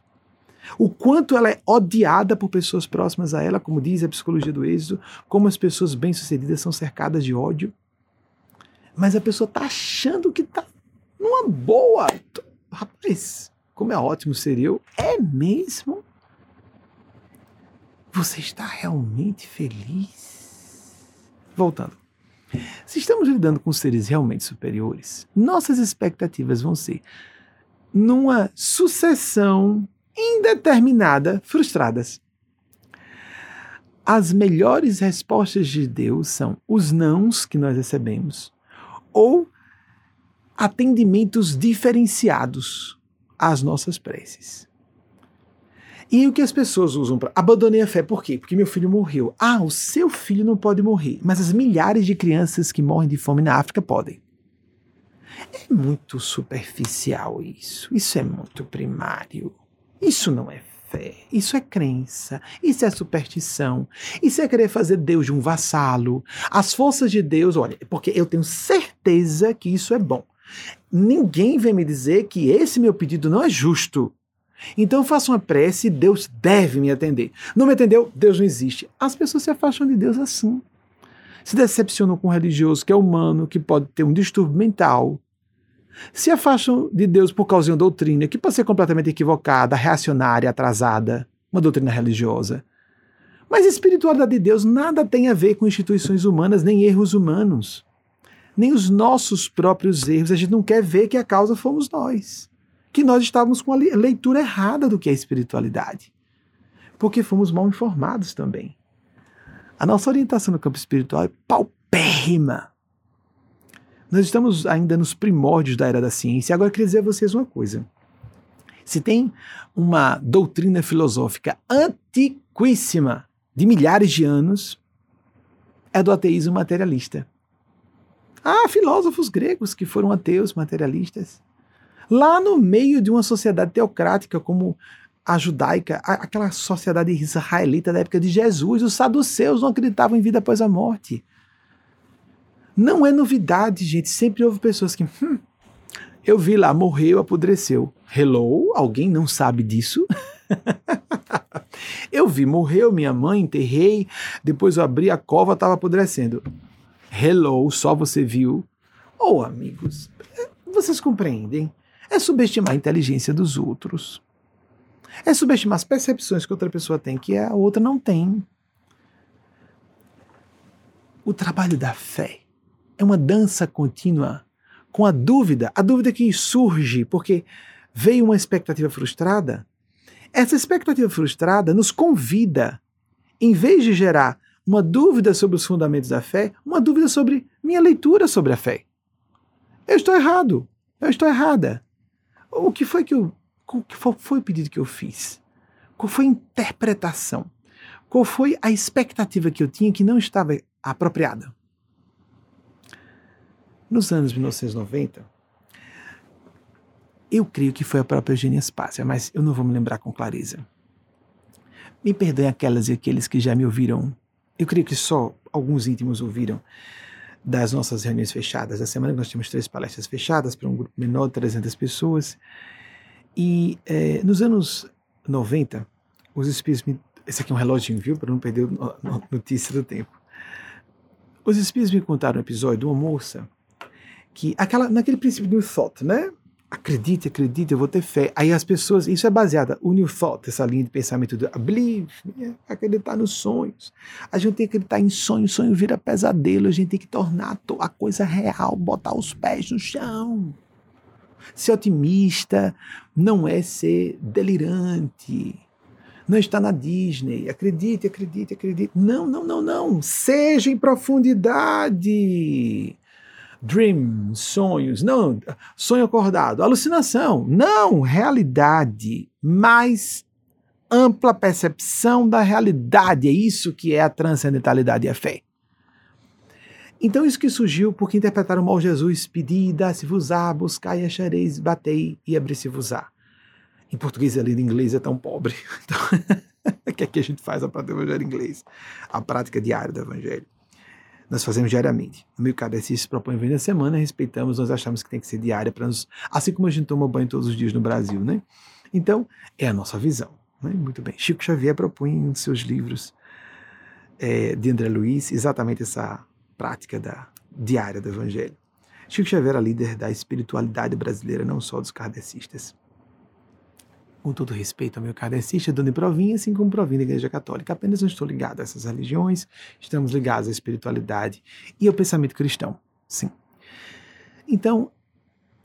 O quanto ela é odiada por pessoas próximas a ela, como diz a psicologia do êxito, como as pessoas bem-sucedidas são cercadas de ódio. Mas a pessoa está achando que está numa boa. Rapaz, como é ótimo ser eu. É mesmo? Você está realmente feliz? Voltando. Se estamos lidando com seres realmente superiores, nossas expectativas vão ser numa sucessão indeterminada frustradas. As melhores respostas de Deus são os nãos que nós recebemos ou atendimentos diferenciados às nossas preces. E o que as pessoas usam para. Abandonei a fé, por quê? Porque meu filho morreu. Ah, o seu filho não pode morrer, mas as milhares de crianças que morrem de fome na África podem. É muito superficial isso. Isso é muito primário. Isso não é fé. Isso é crença. Isso é superstição. Isso é querer fazer Deus de um vassalo. As forças de Deus, olha, porque eu tenho certeza que isso é bom. Ninguém vem me dizer que esse meu pedido não é justo. Então eu faço uma prece e Deus deve me atender. Não me atendeu? Deus não existe. As pessoas se afastam de Deus assim. Se decepcionam com um religioso que é humano, que pode ter um distúrbio mental. Se afastam de Deus por causa de uma doutrina que pode ser completamente equivocada, reacionária, atrasada, uma doutrina religiosa. Mas a espiritualidade de Deus nada tem a ver com instituições humanas nem erros humanos nem os nossos próprios erros. A gente não quer ver que a causa fomos nós. Que nós estávamos com a leitura errada do que é espiritualidade. Porque fomos mal informados também. A nossa orientação no campo espiritual é paupérrima. Nós estamos ainda nos primórdios da era da ciência. Agora, eu queria dizer a vocês uma coisa. Se tem uma doutrina filosófica antiquíssima, de milhares de anos, é do ateísmo materialista. Há filósofos gregos que foram ateus materialistas. Lá no meio de uma sociedade teocrática como a judaica, aquela sociedade israelita da época de Jesus, os saduceus não acreditavam em vida após a morte. Não é novidade, gente. Sempre houve pessoas que. Hum, eu vi lá, morreu, apodreceu. Hello? Alguém não sabe disso? eu vi, morreu minha mãe, enterrei, depois eu abri a cova, estava apodrecendo. Hello, só você viu. Ou, oh, amigos, vocês compreendem? É subestimar a inteligência dos outros. É subestimar as percepções que outra pessoa tem que a outra não tem. O trabalho da fé é uma dança contínua com a dúvida, a dúvida que surge porque veio uma expectativa frustrada. Essa expectativa frustrada nos convida, em vez de gerar uma dúvida sobre os fundamentos da fé, uma dúvida sobre minha leitura sobre a fé. Eu estou errado, eu estou errada. O que foi que eu, que foi o pedido que eu fiz? Qual foi a interpretação? Qual foi a expectativa que eu tinha que não estava apropriada? Nos anos 1990, eu creio que foi a própria Eugênia Spácia, mas eu não vou me lembrar com clareza. Me perdoem aquelas e aqueles que já me ouviram eu creio que só alguns íntimos ouviram das nossas reuniões fechadas. A semana nós tínhamos três palestras fechadas para um grupo menor de 300 pessoas. E é, nos anos 90, os espíritos me... Esse aqui é um relógio, viu? Para não perder a notícia do tempo. Os espíritos me contaram um episódio de uma moça que, aquela, naquele princípio do thought, né? Acredite, acredite, eu vou ter fé. Aí as pessoas, isso é baseada, New Thought, essa linha de pensamento do believe, né? acreditar nos sonhos. A gente tem que acreditar em sonho, sonho vira pesadelo, a gente tem que tornar a coisa real, botar os pés no chão. Ser otimista não é ser delirante. Não está na Disney. Acredite, acredite, acredite. Não, não, não, não. Seja em profundidade dream, sonhos, não, sonho acordado, alucinação, não, realidade, mais ampla percepção da realidade, é isso que é a transcendentalidade e a fé. Então isso que surgiu porque interpretaram mal Jesus, pedi, dá-se-vos-á, buscai e achareis, batei e abri-se-vos-á. Em português é lido, em inglês é tão pobre. Então, o que é que a gente faz a prática do evangelho em inglês? A prática diária do evangelho. Nós fazemos diariamente. No meio cadecista se propõe vir na semana, respeitamos, nós achamos que tem que ser diária para nos. Assim como a gente toma banho todos os dias no Brasil, né? Então, é a nossa visão. Né? Muito bem. Chico Xavier propõe em seus livros é, de André Luiz exatamente essa prática da diária do Evangelho. Chico Xavier era líder da espiritualidade brasileira, não só dos kardecistas. Com todo respeito ao meu kardecista, dando provinha, assim como provinha da Igreja Católica. Apenas não estou ligado a essas religiões, estamos ligados à espiritualidade e ao pensamento cristão. Sim. Então,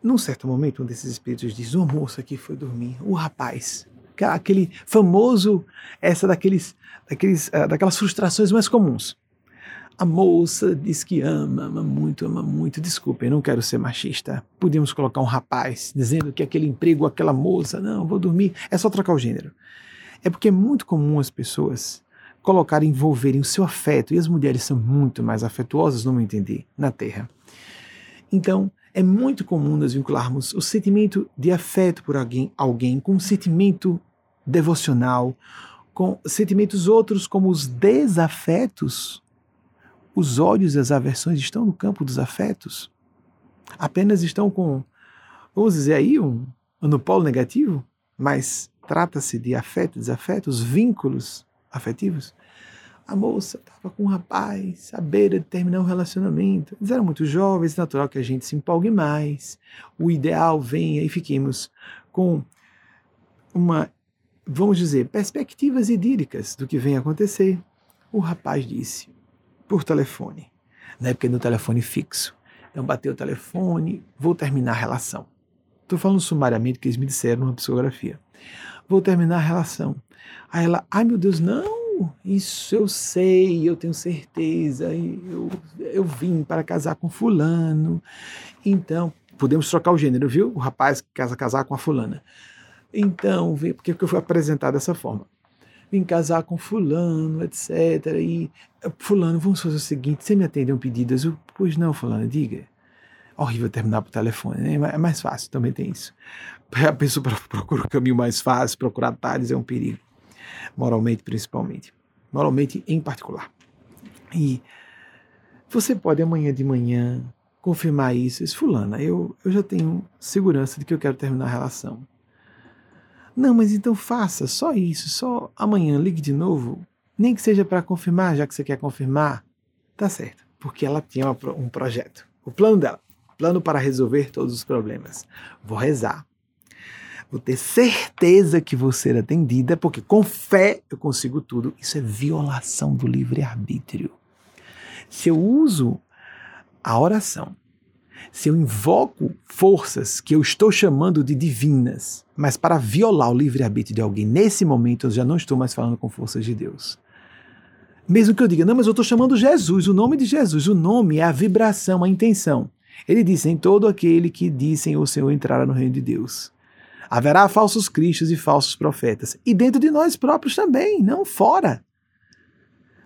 num certo momento, um desses espíritos diz: Uma moça que foi dormir, o rapaz, aquele famoso, essa daqueles, daqueles, uh, daquelas frustrações mais comuns. A moça diz que ama, ama muito, ama muito. Desculpem, não quero ser machista. Podíamos colocar um rapaz dizendo que aquele emprego, aquela moça, não, vou dormir. É só trocar o gênero. É porque é muito comum as pessoas colocarem, envolverem o seu afeto, e as mulheres são muito mais afetuosas, no meu entender, na Terra. Então, é muito comum nós vincularmos o sentimento de afeto por alguém, alguém com um sentimento devocional, com sentimentos outros como os desafetos os ódios e as aversões estão no campo dos afetos. Apenas estão com, vamos dizer aí, um monopólio negativo, mas trata-se de afeto, desafetos, vínculos afetivos. A moça estava com um rapaz à beira de terminar um relacionamento. Eles eram muito jovens, natural que a gente se empolgue mais. O ideal venha e fiquemos com uma, vamos dizer, perspectivas idílicas do que vem acontecer. O rapaz disse: por telefone. Na época do telefone fixo. Então bateu o telefone, vou terminar a relação. Estou falando sumariamente que eles me disseram numa psicografia. Vou terminar a relação. Aí ela, ai meu Deus, não, isso eu sei, eu tenho certeza, eu, eu vim para casar com fulano. Então, podemos trocar o gênero, viu? O rapaz que casa casar com a fulana. Então, porque eu fui apresentado dessa forma vim casar com fulano, etc. E fulano, vamos fazer o seguinte, você me atender um pedido? Eu, pois não, fulano, diga. Horrível terminar por telefone, né? É mais fácil, também tem isso. A pessoa procura o caminho mais fácil, procurar atalhos é um perigo. Moralmente, principalmente. Moralmente, em particular. E você pode amanhã de manhã confirmar isso. Fulana, eu, eu já tenho segurança de que eu quero terminar a relação. Não, mas então faça só isso, só amanhã ligue de novo, nem que seja para confirmar, já que você quer confirmar. Tá certo, porque ela tinha um projeto. O plano dela, plano para resolver todos os problemas. Vou rezar. Vou ter certeza que vou ser atendida, porque com fé eu consigo tudo. Isso é violação do livre-arbítrio. Se eu uso a oração se eu invoco forças que eu estou chamando de divinas, mas para violar o livre-arbítrio de alguém, nesse momento eu já não estou mais falando com forças de Deus. Mesmo que eu diga, não, mas eu estou chamando Jesus, o nome de Jesus, o nome é a vibração, a intenção. Ele disse: em todo aquele que dissem o Senhor entrará no reino de Deus. Haverá falsos cristos e falsos profetas. E dentro de nós próprios também, não fora.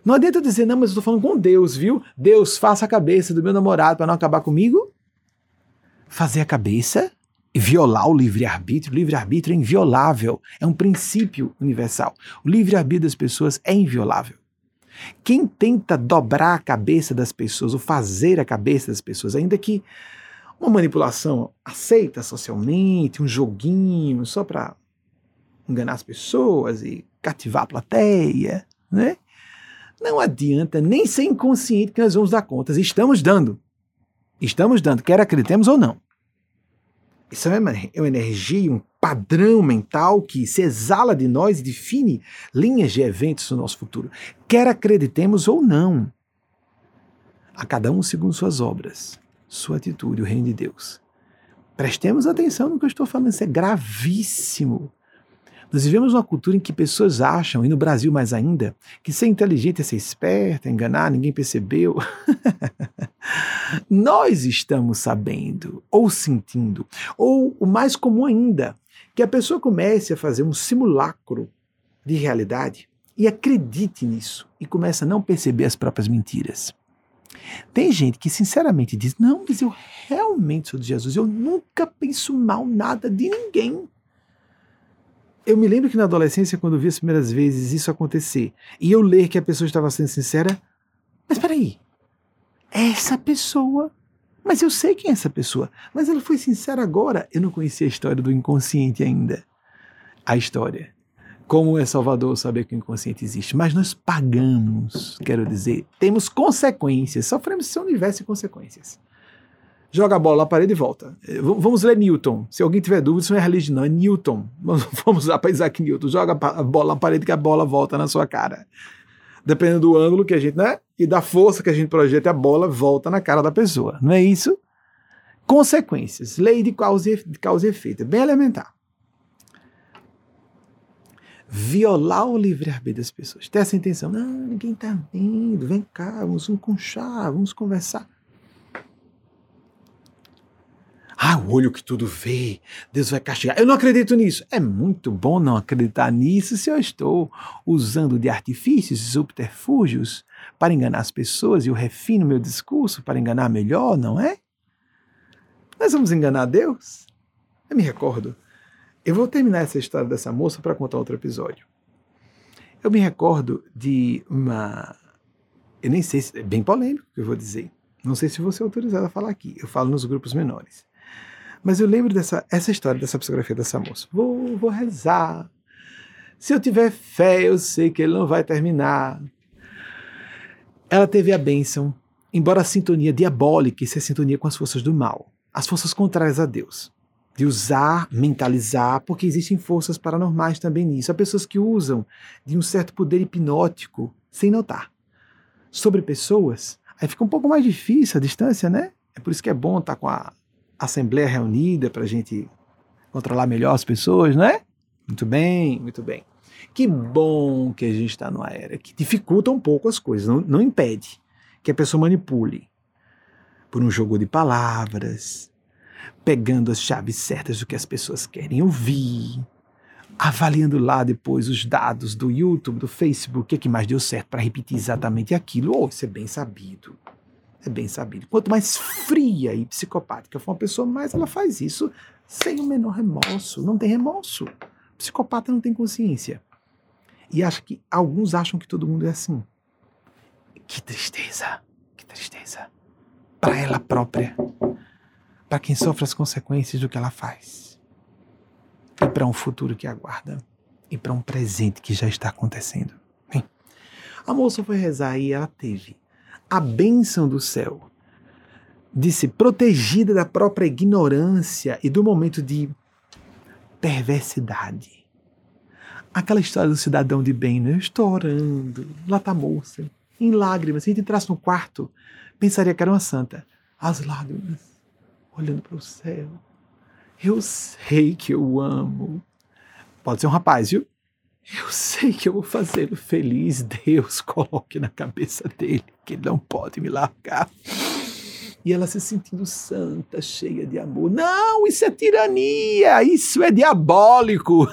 Não adianta dizer, não, mas eu estou falando com Deus, viu? Deus, faça a cabeça do meu namorado para não acabar comigo fazer a cabeça e violar o livre-arbítrio. O livre-arbítrio é inviolável, é um princípio universal. O livre-arbítrio das pessoas é inviolável. Quem tenta dobrar a cabeça das pessoas, ou fazer a cabeça das pessoas, ainda que uma manipulação aceita socialmente, um joguinho só para enganar as pessoas e cativar a plateia, né? Não adianta nem ser inconsciente que nós vamos dar contas. Estamos dando. Estamos dando, quer acreditemos ou não. Isso é uma, é uma energia, um padrão mental que se exala de nós e define linhas de eventos no nosso futuro. Quer acreditemos ou não. A cada um segundo suas obras, sua atitude, o reino de Deus. Prestemos atenção no que eu estou falando, isso é gravíssimo. Nós vivemos uma cultura em que pessoas acham, e no Brasil mais ainda, que ser inteligente é ser esperto, é enganar, ninguém percebeu. Nós estamos sabendo, ou sentindo, ou o mais comum ainda, que a pessoa comece a fazer um simulacro de realidade e acredite nisso e comece a não perceber as próprias mentiras. Tem gente que sinceramente diz: Não, mas eu realmente sou de Jesus, eu nunca penso mal nada de ninguém. Eu me lembro que na adolescência, quando eu vi as primeiras vezes isso acontecer, e eu ler que a pessoa estava sendo sincera, mas peraí, essa pessoa. Mas eu sei quem é essa pessoa. Mas ela foi sincera agora. Eu não conhecia a história do inconsciente ainda. A história como é Salvador saber que o inconsciente existe, mas nós pagamos, quero dizer, temos consequências, sofremos esse universo de consequências. Joga a bola na parede e volta. Eh, vamos ler Newton. Se alguém tiver dúvida, isso não é religião, não, é Newton. Vamos lá para Isaac Newton. Joga a bola na parede que a bola volta na sua cara. Dependendo do ângulo que a gente, né? E da força que a gente projeta, a bola volta na cara da pessoa. Não é isso? Consequências. Lei de causa e, causa e efeito. É bem elementar violar o livre-arbítrio das pessoas. Ter essa intenção. Não, ninguém está vendo. Vem cá, vamos um conchar, vamos conversar. Ah, o olho que tudo vê, Deus vai castigar. Eu não acredito nisso. É muito bom não acreditar nisso se eu estou usando de artifícios e subterfúgios para enganar as pessoas e eu refino meu discurso para enganar melhor, não é? Nós vamos enganar Deus? Eu me recordo eu vou terminar essa história dessa moça para contar outro episódio. Eu me recordo de uma. Eu nem sei se. É bem polêmico que eu vou dizer. Não sei se você é autorizado a falar aqui. Eu falo nos grupos menores. Mas eu lembro dessa essa história dessa psicografia dessa moça. Vou, vou rezar. Se eu tiver fé, eu sei que ele não vai terminar. Ela teve a bênção, embora a sintonia diabólica, isso é sintonia com as forças do mal, as forças contrárias a Deus de usar, mentalizar, porque existem forças paranormais também nisso. Há pessoas que usam de um certo poder hipnótico sem notar sobre pessoas. Aí fica um pouco mais difícil a distância, né? É por isso que é bom estar com a assembleia reunida para a gente controlar melhor as pessoas, não é? Muito bem, muito bem. Que bom que a gente está numa era que dificulta um pouco as coisas, não, não impede que a pessoa manipule por um jogo de palavras, pegando as chaves certas do que as pessoas querem ouvir, avaliando lá depois os dados do YouTube, do Facebook, o que, é que mais deu certo para repetir exatamente aquilo. Oh, isso é bem sabido. É bem sabido. Quanto mais fria e psicopática for uma pessoa, mais ela faz isso sem o menor remorso. Não tem remorso. Psicopata não tem consciência. E acha que alguns acham que todo mundo é assim. Que tristeza, que tristeza. Para ela própria para quem sofre as consequências do que ela faz, e para um futuro que aguarda, e para um presente que já está acontecendo. Bem, a moça foi rezar e ela teve a bênção do céu ser protegida da própria ignorância e do momento de perversidade. Aquela história do cidadão de bem, né? Eu estou orando, lá está moça, em lágrimas. Se a gente entrasse no quarto, pensaria que era uma santa. As lágrimas olhando para o céu. Eu sei que eu amo. Pode ser um rapaz, viu? Eu sei que eu vou fazê-lo feliz. Deus coloque na cabeça dele que ele não pode me largar. E ela se sentindo santa, cheia de amor. Não, isso é tirania, isso é diabólico.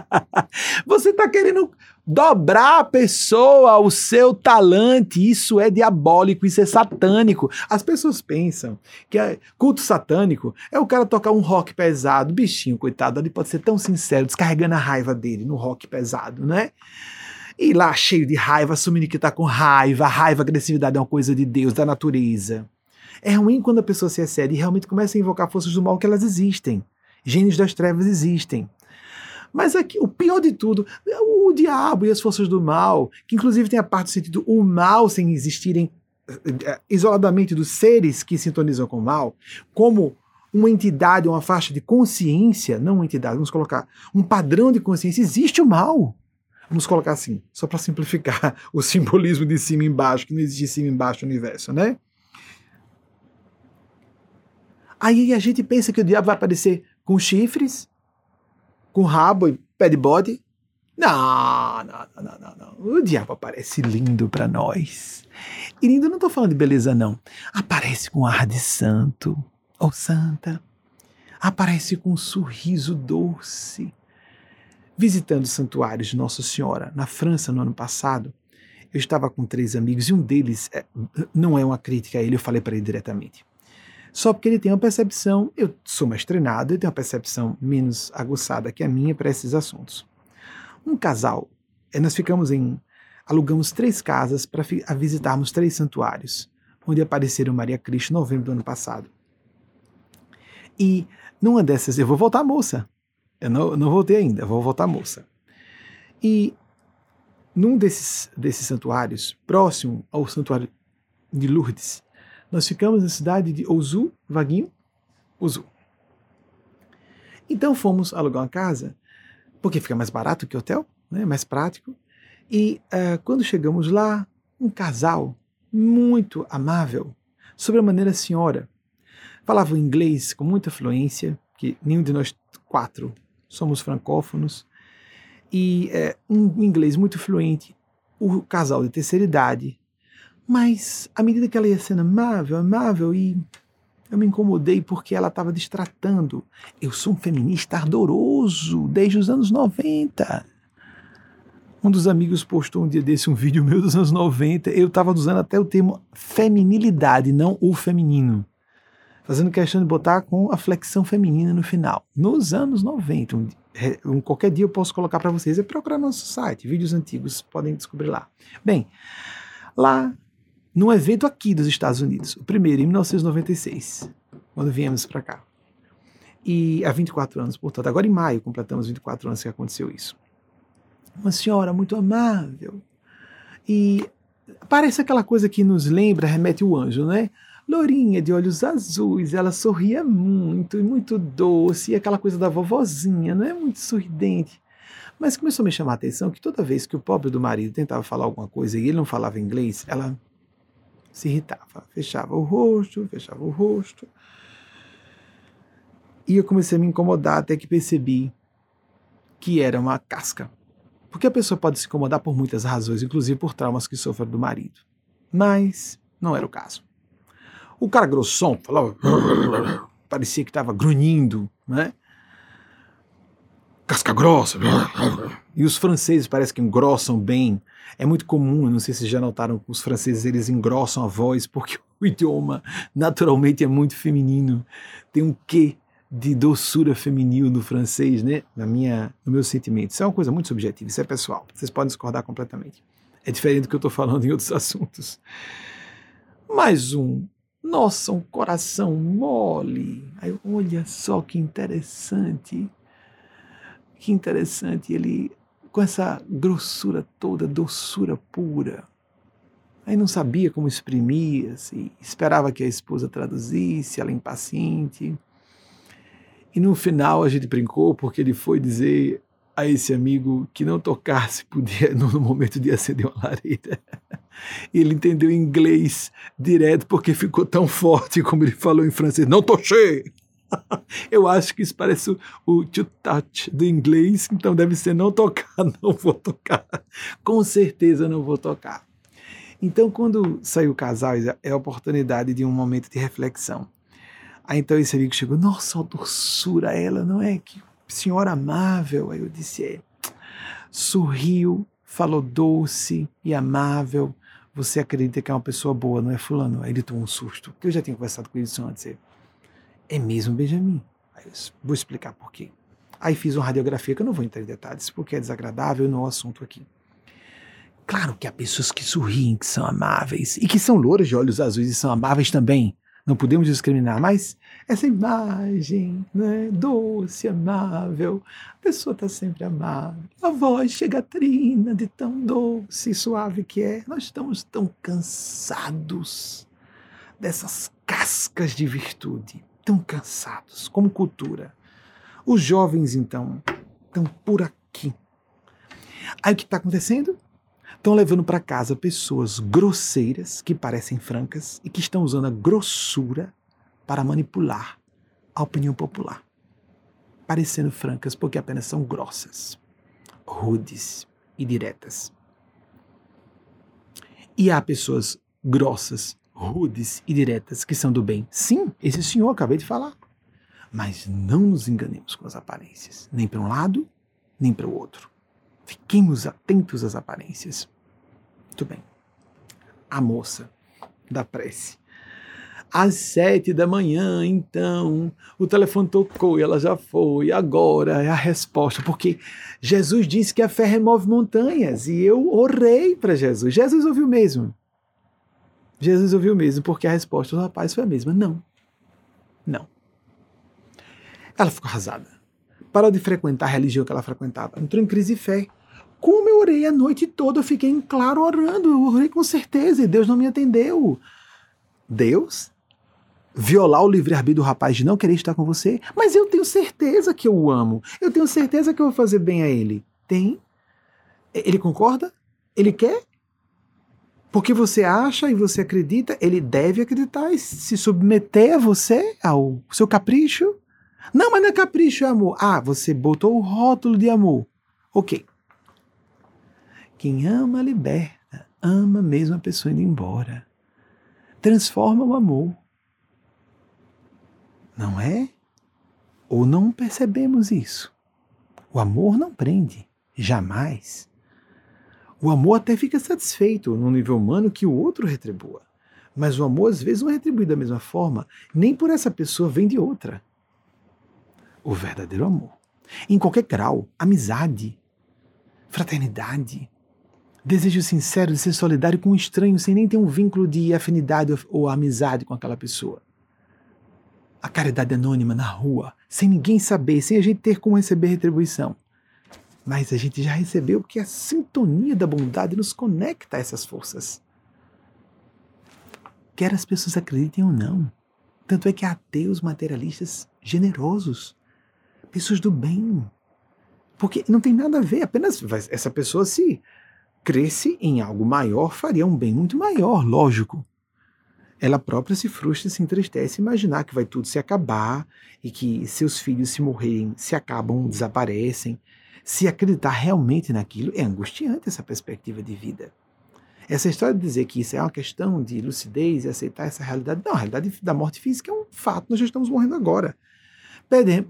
Você está querendo dobrar a pessoa, o seu talante, isso é diabólico, isso é satânico. As pessoas pensam que é culto satânico é o cara tocar um rock pesado, bichinho, coitado, ele pode ser tão sincero, descarregando a raiva dele no rock pesado, né? E lá cheio de raiva, assumindo que tá com raiva, raiva, agressividade é uma coisa de Deus, da natureza. É ruim quando a pessoa se excede e realmente começa a invocar forças do mal que elas existem. Gênios das trevas existem. Mas aqui, o pior de tudo, o diabo e as forças do mal, que inclusive tem a parte do sentido o mal sem existirem uh, isoladamente dos seres que sintonizam com o mal, como uma entidade, uma faixa de consciência, não uma entidade, vamos colocar um padrão de consciência, existe o mal. Vamos colocar assim, só para simplificar o simbolismo de cima e embaixo, que não existe cima e embaixo no universo, né? Aí a gente pensa que o diabo vai aparecer com chifres, com rabo e pé de bode. Não, não, não, não, não. O diabo aparece lindo para nós. E lindo não estou falando de beleza, não. Aparece com ar de santo ou santa. Aparece com um sorriso doce. Visitando santuários de Nossa Senhora na França no ano passado, eu estava com três amigos e um deles, é, não é uma crítica a ele, eu falei para ele diretamente. Só porque ele tem uma percepção, eu sou mais treinado, ele tem uma percepção menos aguçada que a minha para esses assuntos. Um casal, é, nós ficamos em. alugamos três casas para visitarmos três santuários, onde apareceram Maria Cristo em novembro do ano passado. E numa dessas, eu vou voltar moça. Eu não, não voltei ainda, vou voltar moça. E num desses, desses santuários, próximo ao santuário de Lourdes, nós ficamos na cidade de Ozu, Vaguinho, Ozu. Então fomos alugar uma casa, porque fica mais barato que hotel, né, mais prático. E uh, quando chegamos lá, um casal muito amável, sobre a maneira senhora, falava inglês com muita fluência, que nenhum de nós quatro somos francófonos, e é, um inglês muito fluente, o casal de terceira idade. Mas à medida que ela ia sendo amável, amável, e eu me incomodei porque ela estava distratando. Eu sou um feminista ardoroso desde os anos 90. Um dos amigos postou um dia desse um vídeo meu dos anos 90. Eu estava usando até o termo feminilidade, não o feminino fazendo questão de botar com a flexão feminina no final. Nos anos 90, um, um qualquer dia eu posso colocar para vocês, é procurar no nosso site, vídeos antigos, podem descobrir lá. Bem, lá num evento aqui dos Estados Unidos, o primeiro em 1996, quando viemos para cá. E há 24 anos, portanto, agora em maio completamos 24 anos que aconteceu isso. Uma senhora muito amável. E parece aquela coisa que nos lembra, remete o anjo, né? Lourinha de olhos azuis, ela sorria muito e muito doce, e aquela coisa da vovozinha, não é muito sorridente. Mas começou a me chamar a atenção que toda vez que o pobre do marido tentava falar alguma coisa e ele não falava inglês, ela se irritava, fechava o rosto, fechava o rosto. E eu comecei a me incomodar até que percebi que era uma casca. Porque a pessoa pode se incomodar por muitas razões, inclusive por traumas que sofre do marido. Mas não era o caso. O cara grossão falava. Parecia que estava grunhindo, né? Casca grossa. E os franceses parece que engrossam bem. É muito comum, não sei se já notaram os franceses eles engrossam a voz porque o idioma naturalmente é muito feminino. Tem um quê de doçura feminil no francês, né? Na minha, no meu sentimento. Isso é uma coisa muito subjetiva, isso é pessoal. Vocês podem discordar completamente. É diferente do que eu estou falando em outros assuntos. Mais um nossa, um coração mole. Aí, olha só que interessante. Que interessante ele com essa grossura toda, doçura pura. Aí não sabia como exprimir, assim, esperava que a esposa traduzisse, ela impaciente. E no final a gente brincou porque ele foi dizer a esse amigo que não tocasse podia, no momento de acender uma lareira. Ele entendeu inglês direto porque ficou tão forte como ele falou em francês. Não tochei! Eu acho que isso parece o, o to touch do inglês, então deve ser não tocar, não vou tocar. Com certeza não vou tocar. Então, quando saiu o casal, é a oportunidade de um momento de reflexão. Aí então esse amigo chegou, nossa, a doçura ela, não é? Que senhora amável. Aí eu disse, é. Sorriu, falou doce e amável, você acredita que é uma pessoa boa, não é fulano? Aí ele tomou um susto, porque eu já tinha conversado com isso antes. É mesmo Benjamin? Aí eu vou explicar por quê. Aí fiz uma radiografia, que eu não vou entrar em detalhes, porque é desagradável não é o assunto aqui. Claro que há pessoas que sorriem, que são amáveis, e que são louras de olhos azuis e são amáveis também. Não podemos discriminar, mas essa imagem, né, doce, amável, a pessoa está sempre amável, a voz chega trina de tão doce e suave que é. Nós estamos tão cansados dessas cascas de virtude, tão cansados como cultura. Os jovens, então, estão por aqui. Aí o que está acontecendo? Estão levando para casa pessoas grosseiras, que parecem francas, e que estão usando a grossura para manipular a opinião popular, parecendo francas porque apenas são grossas. rudes e diretas. E há pessoas grossas, rudes e diretas que são do bem. Sim, esse senhor acabei de falar. Mas não nos enganemos com as aparências, nem para um lado, nem para o outro. Fiquemos atentos às aparências. Muito bem. A moça da prece. Às sete da manhã, então, o telefone tocou e ela já foi. Agora é a resposta, porque Jesus disse que a fé remove montanhas e eu orei para Jesus. Jesus ouviu mesmo. Jesus ouviu mesmo, porque a resposta do rapaz foi a mesma: não. Não. Ela ficou arrasada. Parou de frequentar a religião que ela frequentava. Entrou em crise de fé. Como eu orei a noite toda, eu fiquei em claro orando. Eu orei com certeza e Deus não me atendeu. Deus violar o livre-arbítrio do rapaz de não querer estar com você, mas eu tenho certeza que eu o amo. Eu tenho certeza que eu vou fazer bem a ele. Tem? Ele concorda? Ele quer? Porque você acha e você acredita, ele deve acreditar e se submeter a você, ao seu capricho. Não, mas não é capricho, é amor. Ah, você botou o rótulo de amor. Ok. Quem ama, liberta. Ama mesmo a pessoa indo embora. Transforma o amor. Não é? Ou não percebemos isso? O amor não prende. Jamais. O amor até fica satisfeito no nível humano que o outro retribua. Mas o amor às vezes não é retribuído da mesma forma, nem por essa pessoa vem de outra o verdadeiro amor. Em qualquer grau, amizade, fraternidade, desejo sincero de ser solidário com um estranho sem nem ter um vínculo de afinidade ou amizade com aquela pessoa. A caridade anônima na rua, sem ninguém saber, sem a gente ter como receber retribuição. Mas a gente já recebeu porque a sintonia da bondade nos conecta a essas forças. Quer as pessoas acreditem ou não. Tanto é que há ateus materialistas generosos pessoas do bem. Porque não tem nada a ver, apenas essa pessoa se cresce em algo maior, faria um bem muito maior, lógico. Ela própria se frustra, se entristece, imaginar que vai tudo se acabar e que seus filhos se morrerem, se acabam, desaparecem. Se acreditar realmente naquilo é angustiante essa perspectiva de vida. Essa história de dizer que isso é uma questão de lucidez e aceitar essa realidade, não, a realidade da morte física é um fato, nós já estamos morrendo agora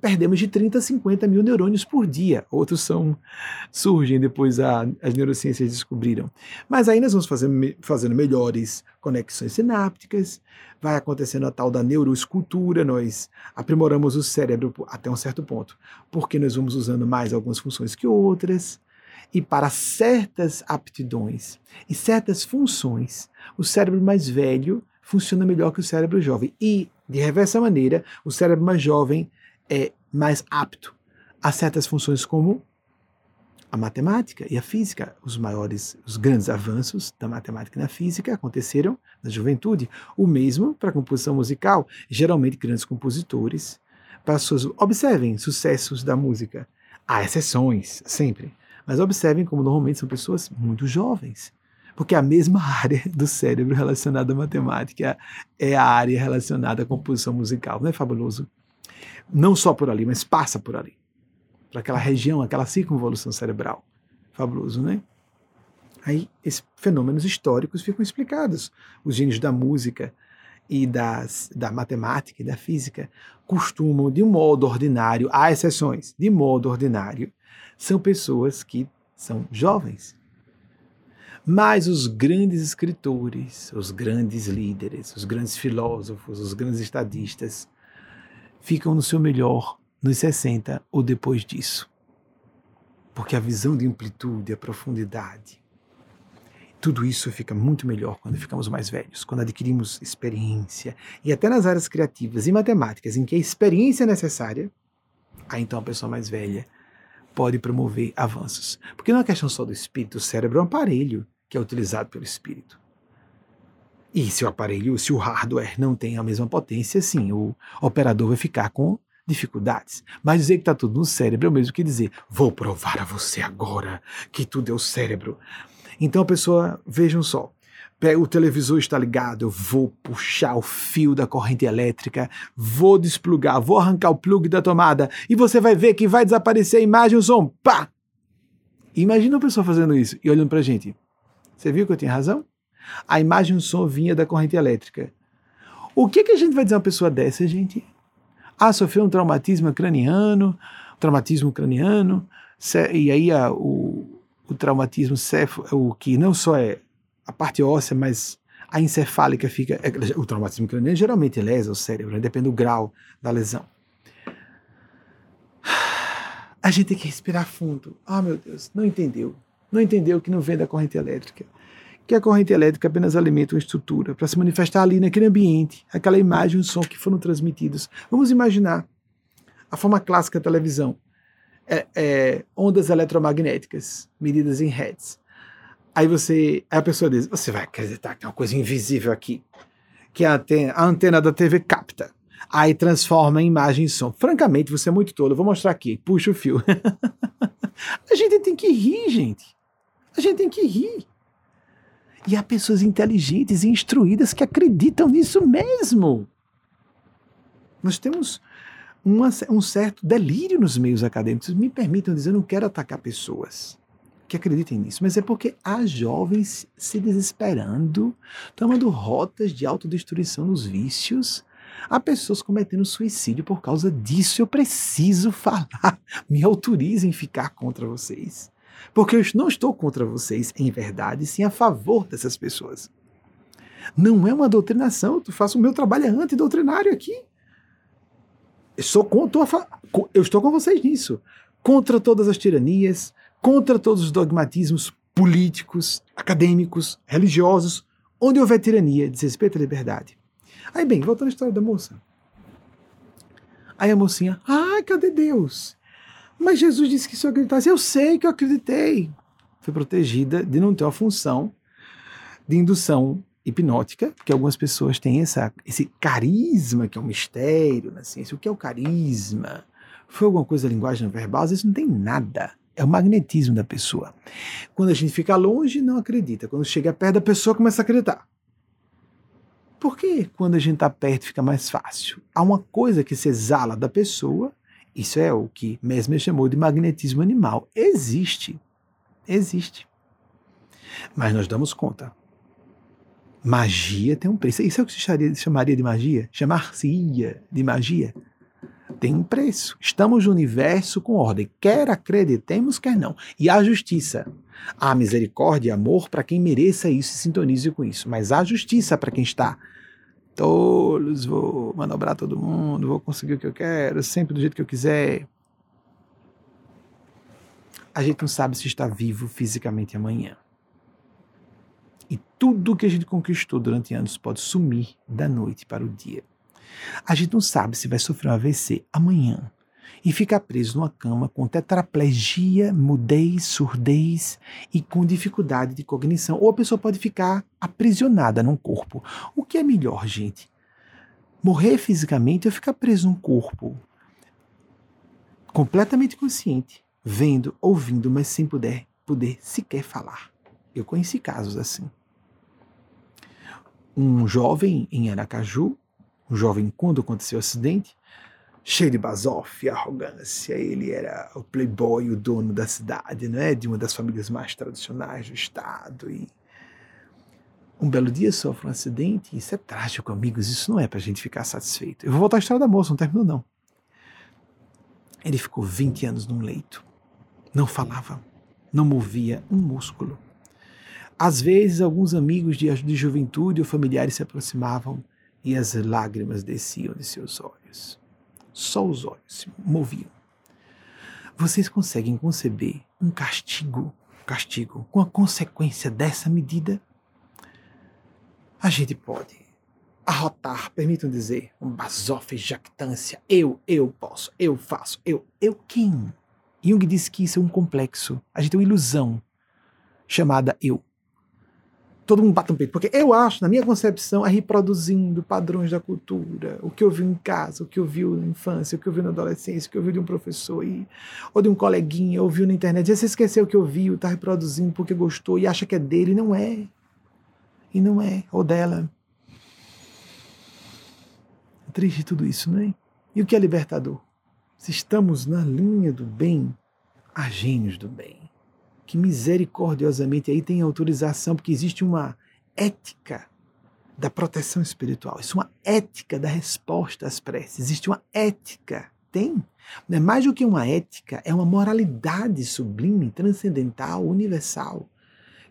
perdemos de 30 a 50 mil neurônios por dia. Outros são surgem depois a, as neurociências descobriram. Mas aí nós vamos fazer, fazendo melhores conexões sinápticas, vai acontecendo a tal da neuroescultura, nós aprimoramos o cérebro até um certo ponto, porque nós vamos usando mais algumas funções que outras. E para certas aptidões e certas funções, o cérebro mais velho funciona melhor que o cérebro jovem. E, de reversa maneira, o cérebro mais jovem é mais apto a certas funções como a matemática e a física. Os maiores, os grandes avanços da matemática e da física aconteceram na juventude. O mesmo para a composição musical. Geralmente, grandes compositores, para observem sucessos da música. Há exceções, sempre. Mas observem como normalmente são pessoas muito jovens. Porque a mesma área do cérebro relacionada à matemática é a área relacionada à composição musical. Não é fabuloso? Não só por ali, mas passa por ali, para aquela região, aquela circunvolução cerebral. Fabuloso, né? Aí esses fenômenos históricos ficam explicados. Os gênios da música e das, da matemática e da física costumam, de um modo ordinário, há exceções, de modo ordinário, são pessoas que são jovens. Mas os grandes escritores, os grandes líderes, os grandes filósofos, os grandes estadistas, ficam no seu melhor nos 60 ou depois disso. Porque a visão de amplitude, a profundidade, tudo isso fica muito melhor quando ficamos mais velhos, quando adquirimos experiência. E até nas áreas criativas e matemáticas, em que a experiência é necessária, aí então a pessoa mais velha pode promover avanços. Porque não é questão só do espírito, o cérebro é um aparelho que é utilizado pelo espírito. E se o aparelho, se o hardware não tem a mesma potência, sim, o operador vai ficar com dificuldades. Mas dizer que está tudo no cérebro é o mesmo que dizer, vou provar a você agora que tudo é o cérebro. Então a pessoa, vejam só, o televisor está ligado, eu vou puxar o fio da corrente elétrica, vou desplugar, vou arrancar o plug da tomada e você vai ver que vai desaparecer a imagem, o som, pá! Imagina uma pessoa fazendo isso e olhando pra gente. Você viu que eu tinha razão? A imagem e o som vinha da corrente elétrica. O que, que a gente vai dizer a uma pessoa dessa, gente? Ah, sofreu um traumatismo craniano, traumatismo craniano, e aí a, o, o traumatismo cefo, o que não só é a parte óssea, mas a encefálica fica. É, o traumatismo craniano geralmente lesa o cérebro, né? depende do grau da lesão. A gente tem que respirar fundo. Ah, meu Deus, não entendeu. Não entendeu que não vem da corrente elétrica. Que a corrente elétrica apenas alimenta uma estrutura para se manifestar ali naquele ambiente, aquela imagem o som que foram transmitidos. Vamos imaginar a forma clássica da televisão. É, é, ondas eletromagnéticas medidas em hertz. Aí você, aí a pessoa diz, você vai acreditar que tem uma coisa invisível aqui, que a antena, a antena da TV capta. Aí transforma em imagem e som. Francamente, você é muito tolo. Eu vou mostrar aqui. Puxa o fio. a gente tem que rir, gente. A gente tem que rir. E há pessoas inteligentes e instruídas que acreditam nisso mesmo. Nós temos uma, um certo delírio nos meios acadêmicos. Me permitam dizer, eu não quero atacar pessoas que acreditem nisso, mas é porque há jovens se desesperando, tomando rotas de autodestruição nos vícios. Há pessoas cometendo suicídio por causa disso. Eu preciso falar. Me autorizem ficar contra vocês. Porque eu não estou contra vocês em verdade, sim a favor dessas pessoas. Não é uma doutrinação, eu faço o meu trabalho antidoutrinário aqui. Eu, sou contra, eu estou com vocês nisso. Contra todas as tiranias, contra todos os dogmatismos políticos, acadêmicos, religiosos, onde houver tirania, desrespeito à liberdade. Aí, bem, voltando à história da moça. Aí a mocinha, ai, cadê Deus? Mas Jesus disse que se eu acreditasse, eu sei que eu acreditei. Foi protegida de não ter uma função de indução hipnótica, porque algumas pessoas têm essa, esse carisma, que é um mistério na ciência. O que é o carisma? Foi alguma coisa da linguagem verbal? Às vezes não tem nada. É o magnetismo da pessoa. Quando a gente fica longe, não acredita. Quando chega perto da pessoa, começa a acreditar. Por que quando a gente está perto fica mais fácil? Há uma coisa que se exala da pessoa, isso é o que Mesmer chamou de magnetismo animal. Existe. Existe. Mas nós damos conta. Magia tem um preço. Isso é o que se chamaria de magia? Chamar-se-ia de magia? tem um preço. Estamos no universo com ordem, quer acreditemos, quer não. E há justiça. Há misericórdia e amor para quem mereça isso e sintonize com isso. Mas há justiça para quem está tolos, vou manobrar todo mundo, vou conseguir o que eu quero, sempre do jeito que eu quiser. A gente não sabe se está vivo fisicamente amanhã. E tudo que a gente conquistou durante anos pode sumir da noite para o dia. A gente não sabe se vai sofrer um AVC amanhã e ficar preso numa cama com tetraplegia, mudez, surdez e com dificuldade de cognição. Ou a pessoa pode ficar aprisionada num corpo. O que é melhor, gente? Morrer fisicamente ou ficar preso num corpo completamente consciente, vendo, ouvindo, mas sem poder, poder sequer falar. Eu conheci casos assim. Um jovem em Aracaju um jovem, quando aconteceu o acidente, cheio de basof, arrogância. Ele era o playboy, o dono da cidade, né? de uma das famílias mais tradicionais do estado. E um belo dia sofre um acidente. Isso é trágico, amigos. Isso não é para a gente ficar satisfeito. Eu vou voltar à história da moça, não terminou, não. Ele ficou 20 anos num leito. Não falava, não movia um músculo. Às vezes, alguns amigos de, de juventude ou familiares se aproximavam e as lágrimas desciam de seus olhos. Só os olhos se moviam. Vocês conseguem conceber um castigo, castigo com a consequência dessa medida? A gente pode arrotar, permitam dizer, um basofe jactância. Eu, eu posso, eu faço, eu, eu quem? Jung diz que isso é um complexo. A gente tem uma ilusão chamada eu todo mundo bate um peito. Porque eu acho, na minha concepção, é reproduzindo padrões da cultura, o que eu vi em casa, o que eu vi na infância, o que eu vi na adolescência, o que eu vi de um professor aí, ou de um coleguinha, ouviu na internet. E você esqueceu o que eu vi, está reproduzindo porque gostou e acha que é dele, e não é. E não é, ou dela. É triste tudo isso, não é? E o que é libertador? Se estamos na linha do bem, há gênios do bem que misericordiosamente aí tem autorização, porque existe uma ética da proteção espiritual, isso é uma ética da resposta às preces, existe uma ética, tem. Não é mais do que uma ética, é uma moralidade sublime, transcendental, universal,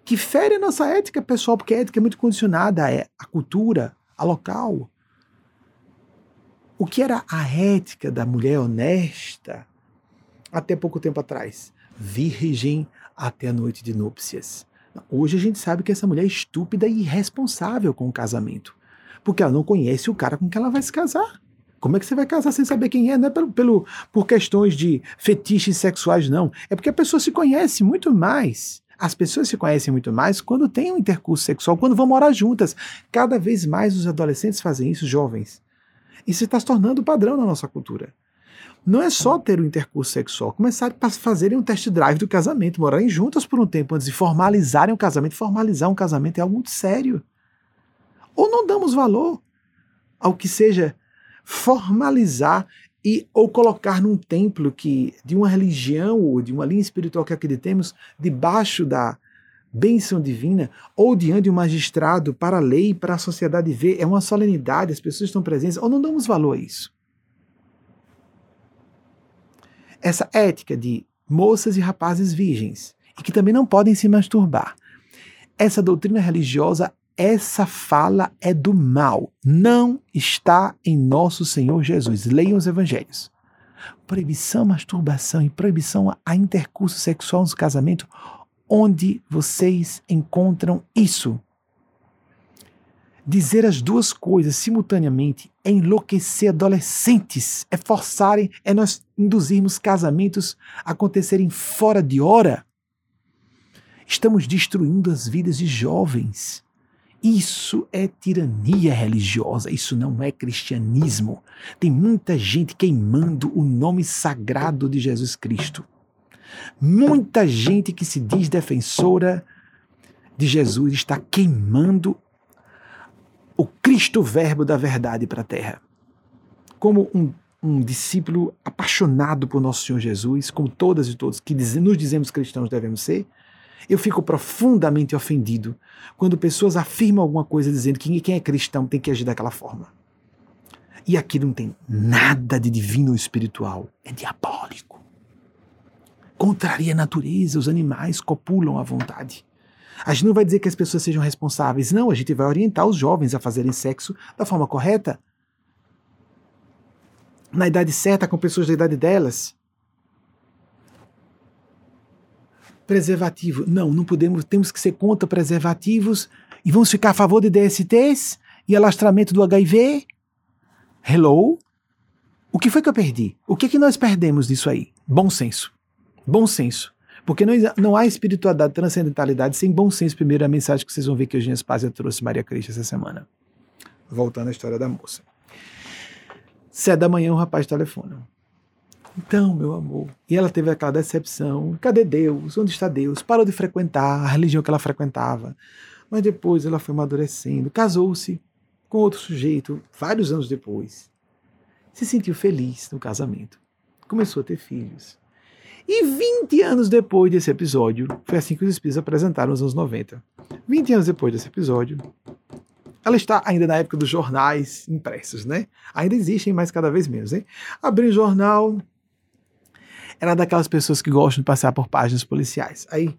que fere a nossa ética pessoal, porque a ética é muito condicionada à cultura, a local. O que era a ética da mulher honesta até pouco tempo atrás? Virgem até a noite de núpcias. Hoje a gente sabe que essa mulher é estúpida e irresponsável com o casamento, porque ela não conhece o cara com quem ela vai se casar. Como é que você vai casar sem saber quem é? Não é pelo, pelo, por questões de fetiches sexuais, não. É porque a pessoa se conhece muito mais. As pessoas se conhecem muito mais quando têm um intercurso sexual, quando vão morar juntas. Cada vez mais os adolescentes fazem isso, jovens. Isso está se tornando padrão na nossa cultura. Não é só ter o um intercurso sexual, começar a fazerem um test drive do casamento, morarem juntas por um tempo antes de formalizarem o casamento. Formalizar um casamento é algo muito sério. Ou não damos valor ao que seja formalizar e ou colocar num templo que de uma religião ou de uma linha espiritual que acreditemos debaixo da bênção divina ou diante de um magistrado para a lei, para a sociedade ver, é uma solenidade, as pessoas estão presentes, ou não damos valor a isso. Essa ética de moças e rapazes virgens e que também não podem se masturbar. Essa doutrina religiosa essa fala é do mal, não está em nosso Senhor Jesus. Leiam os evangelhos. Proibição à masturbação e proibição a intercurso sexual no casamento, onde vocês encontram isso? Dizer as duas coisas simultaneamente é enlouquecer adolescentes, é forçarem, é nós induzirmos casamentos a acontecerem fora de hora. Estamos destruindo as vidas de jovens. Isso é tirania religiosa, isso não é cristianismo. Tem muita gente queimando o nome sagrado de Jesus Cristo. Muita gente que se diz defensora de Jesus está queimando o Cristo Verbo da verdade para a terra. Como um, um, discípulo apaixonado por nosso Senhor Jesus, como todas e todos que nos dizemos cristãos devemos ser, eu fico profundamente ofendido quando pessoas afirmam alguma coisa dizendo que quem é cristão tem que agir daquela forma. E aqui não tem nada de divino ou espiritual, é diabólico. Contraria a natureza, os animais copulam à vontade. A gente não vai dizer que as pessoas sejam responsáveis, não, a gente vai orientar os jovens a fazerem sexo da forma correta, na idade certa, com pessoas da idade delas. preservativo. Não, não podemos, temos que ser contra preservativos e vamos ficar a favor de DSTs e alastramento do HIV? Hello? O que foi que eu perdi? O que, é que nós perdemos disso aí? Bom senso. Bom senso. Porque não, não há espiritualidade, transcendentalidade sem bom senso. Primeiro, a mensagem que vocês vão ver que Eugênia Spazia trouxe Maria Cristo essa semana. Voltando à história da moça. Sete da manhã, o rapaz telefona. Então, meu amor. E ela teve aquela decepção. Cadê Deus? Onde está Deus? Parou de frequentar a religião que ela frequentava. Mas depois ela foi amadurecendo, casou-se com outro sujeito, vários anos depois. Se sentiu feliz no casamento. Começou a ter filhos. E 20 anos depois desse episódio, foi assim que os espíritos apresentaram nos anos 90. 20 anos depois desse episódio, ela está ainda na época dos jornais impressos, né? Ainda existem, mas cada vez menos, hein? Abriu o jornal, era daquelas pessoas que gostam de passar por páginas policiais. Aí,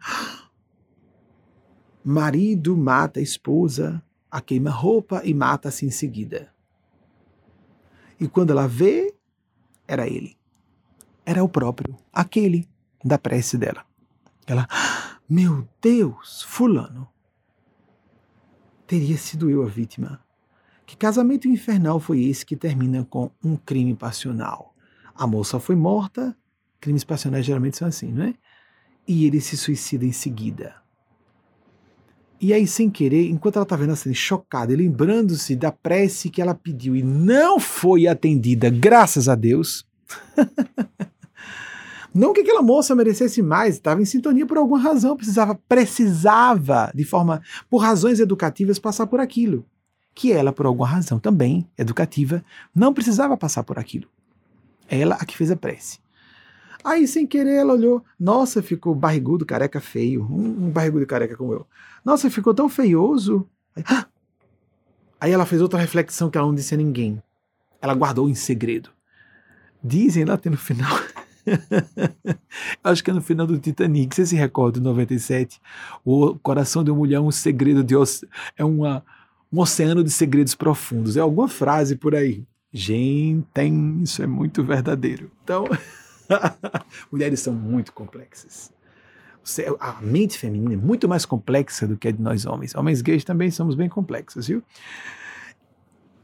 marido mata a esposa, a queima roupa e mata-se em seguida. E quando ela vê, era ele. Era o próprio, aquele da prece dela. Ela, meu Deus, fulano. Teria sido eu a vítima. Que casamento infernal foi esse que termina com um crime passional? A moça foi morta Crimes passionais geralmente são assim, não é? E ele se suicida em seguida. E aí, sem querer, enquanto ela está vendo assim, chocada, lembrando-se da prece que ela pediu e não foi atendida, graças a Deus. não que aquela moça merecesse mais, estava em sintonia por alguma razão, precisava, precisava, de forma, por razões educativas, passar por aquilo. Que ela, por alguma razão também educativa, não precisava passar por aquilo. Ela a que fez a prece. Aí, sem querer, ela olhou. Nossa, ficou barrigudo, careca feio. Um, um barrigudo careca como eu. Nossa, ficou tão feioso. Aí, ah! Aí ela fez outra reflexão que ela não disse a ninguém. Ela guardou em segredo. Dizem lá tem no final. Acho que é no final do Titanic. Você se recorda, 97? O coração de uma mulher é um segredo de. É uma, um oceano de segredos profundos. É alguma frase por aí. Gente, isso é muito verdadeiro. Então, mulheres são muito complexas. A mente feminina é muito mais complexa do que a de nós homens. Homens gays também somos bem complexos, viu?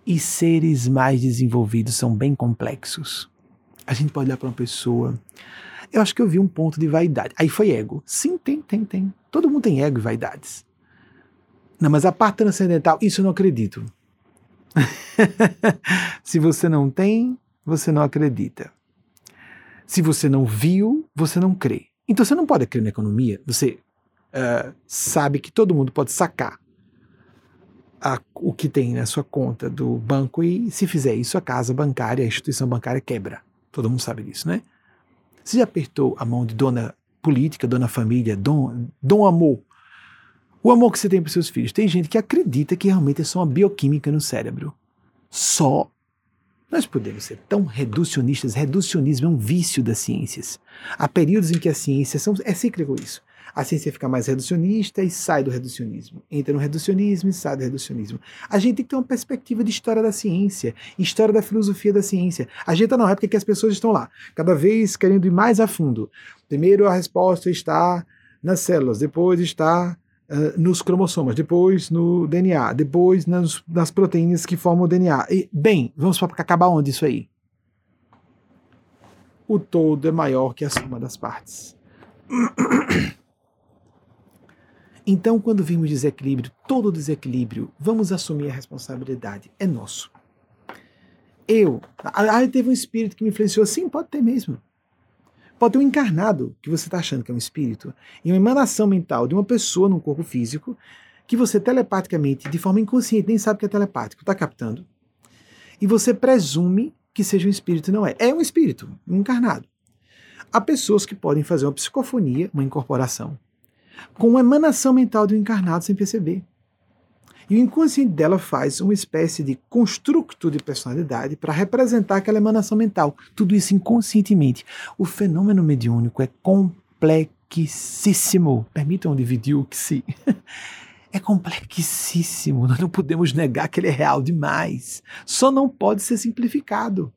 E seres mais desenvolvidos são bem complexos. A gente pode olhar para uma pessoa. Eu acho que eu vi um ponto de vaidade. Aí foi ego. Sim, tem, tem, tem. Todo mundo tem ego e vaidades. Não, mas a parte transcendental, isso eu não acredito. Se você não tem, você não acredita. Se você não viu, você não crê. Então você não pode crer na economia. Você uh, sabe que todo mundo pode sacar a, o que tem na sua conta do banco e se fizer isso, a casa bancária, a instituição bancária quebra. Todo mundo sabe disso, né? Você já apertou a mão de dona política, dona família, dom, dom amor o amor que você tem para seus filhos. Tem gente que acredita que realmente é só uma bioquímica no cérebro. Só. Nós podemos ser tão reducionistas. Reducionismo é um vício das ciências. Há períodos em que a ciência são, é cíclico isso. A ciência fica mais reducionista e sai do reducionismo. Entra no reducionismo e sai do reducionismo. A gente tem que ter uma perspectiva de história da ciência, história da filosofia da ciência. A gente está numa época que as pessoas estão lá, cada vez querendo ir mais a fundo. Primeiro a resposta está nas células, depois está Uh, nos cromossomas, depois no DNA, depois nas, nas, proteínas que formam o DNA. E, bem, vamos para acabar onde isso aí? O todo é maior que a soma das partes. Então, quando vimos desequilíbrio, todo desequilíbrio, vamos assumir a responsabilidade. É nosso. Eu. Ah, teve um espírito que me influenciou. Sim, pode ter mesmo. Pode ter um encarnado que você está achando que é um espírito e uma emanação mental de uma pessoa num corpo físico que você telepaticamente, de forma inconsciente, nem sabe que é telepático, está captando. E você presume que seja um espírito, não é. É um espírito, um encarnado. Há pessoas que podem fazer uma psicofonia, uma incorporação, com uma emanação mental um encarnado sem perceber. E o inconsciente dela faz uma espécie de construto de personalidade para representar aquela emanação mental. Tudo isso inconscientemente. O fenômeno mediúnico é complexíssimo. Permitam dividir o que se. É complexíssimo. Nós não podemos negar que ele é real demais. Só não pode ser simplificado.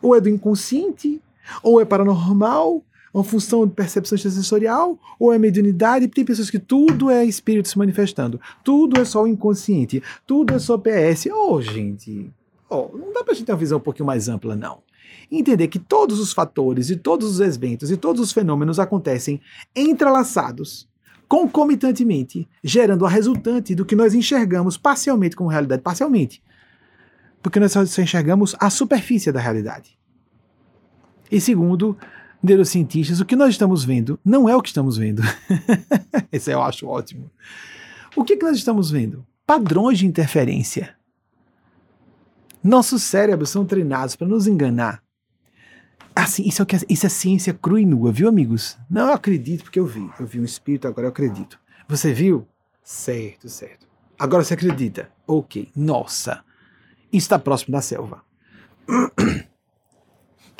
Ou é do inconsciente, ou é paranormal, uma função de percepção sensorial ou é mediunidade? Tem pessoas que tudo é espírito se manifestando, tudo é só o inconsciente, tudo é só PS. Oh, gente, oh, não dá pra gente ter uma visão um pouquinho mais ampla, não. Entender que todos os fatores e todos os eventos e todos os fenômenos acontecem entrelaçados, concomitantemente, gerando a resultante do que nós enxergamos parcialmente como realidade, parcialmente. Porque nós só enxergamos a superfície da realidade. E segundo, neurocientistas, o que nós estamos vendo não é o que estamos vendo. Esse eu acho ótimo. O que, que nós estamos vendo? Padrões de interferência. Nossos cérebros são treinados para nos enganar. Assim, isso é, que, isso é ciência crua e nua, viu, amigos? Não eu acredito porque eu vi. Eu vi um espírito, agora eu acredito. Você viu? Certo, certo. Agora você acredita? Ok. Nossa, isso está próximo da selva.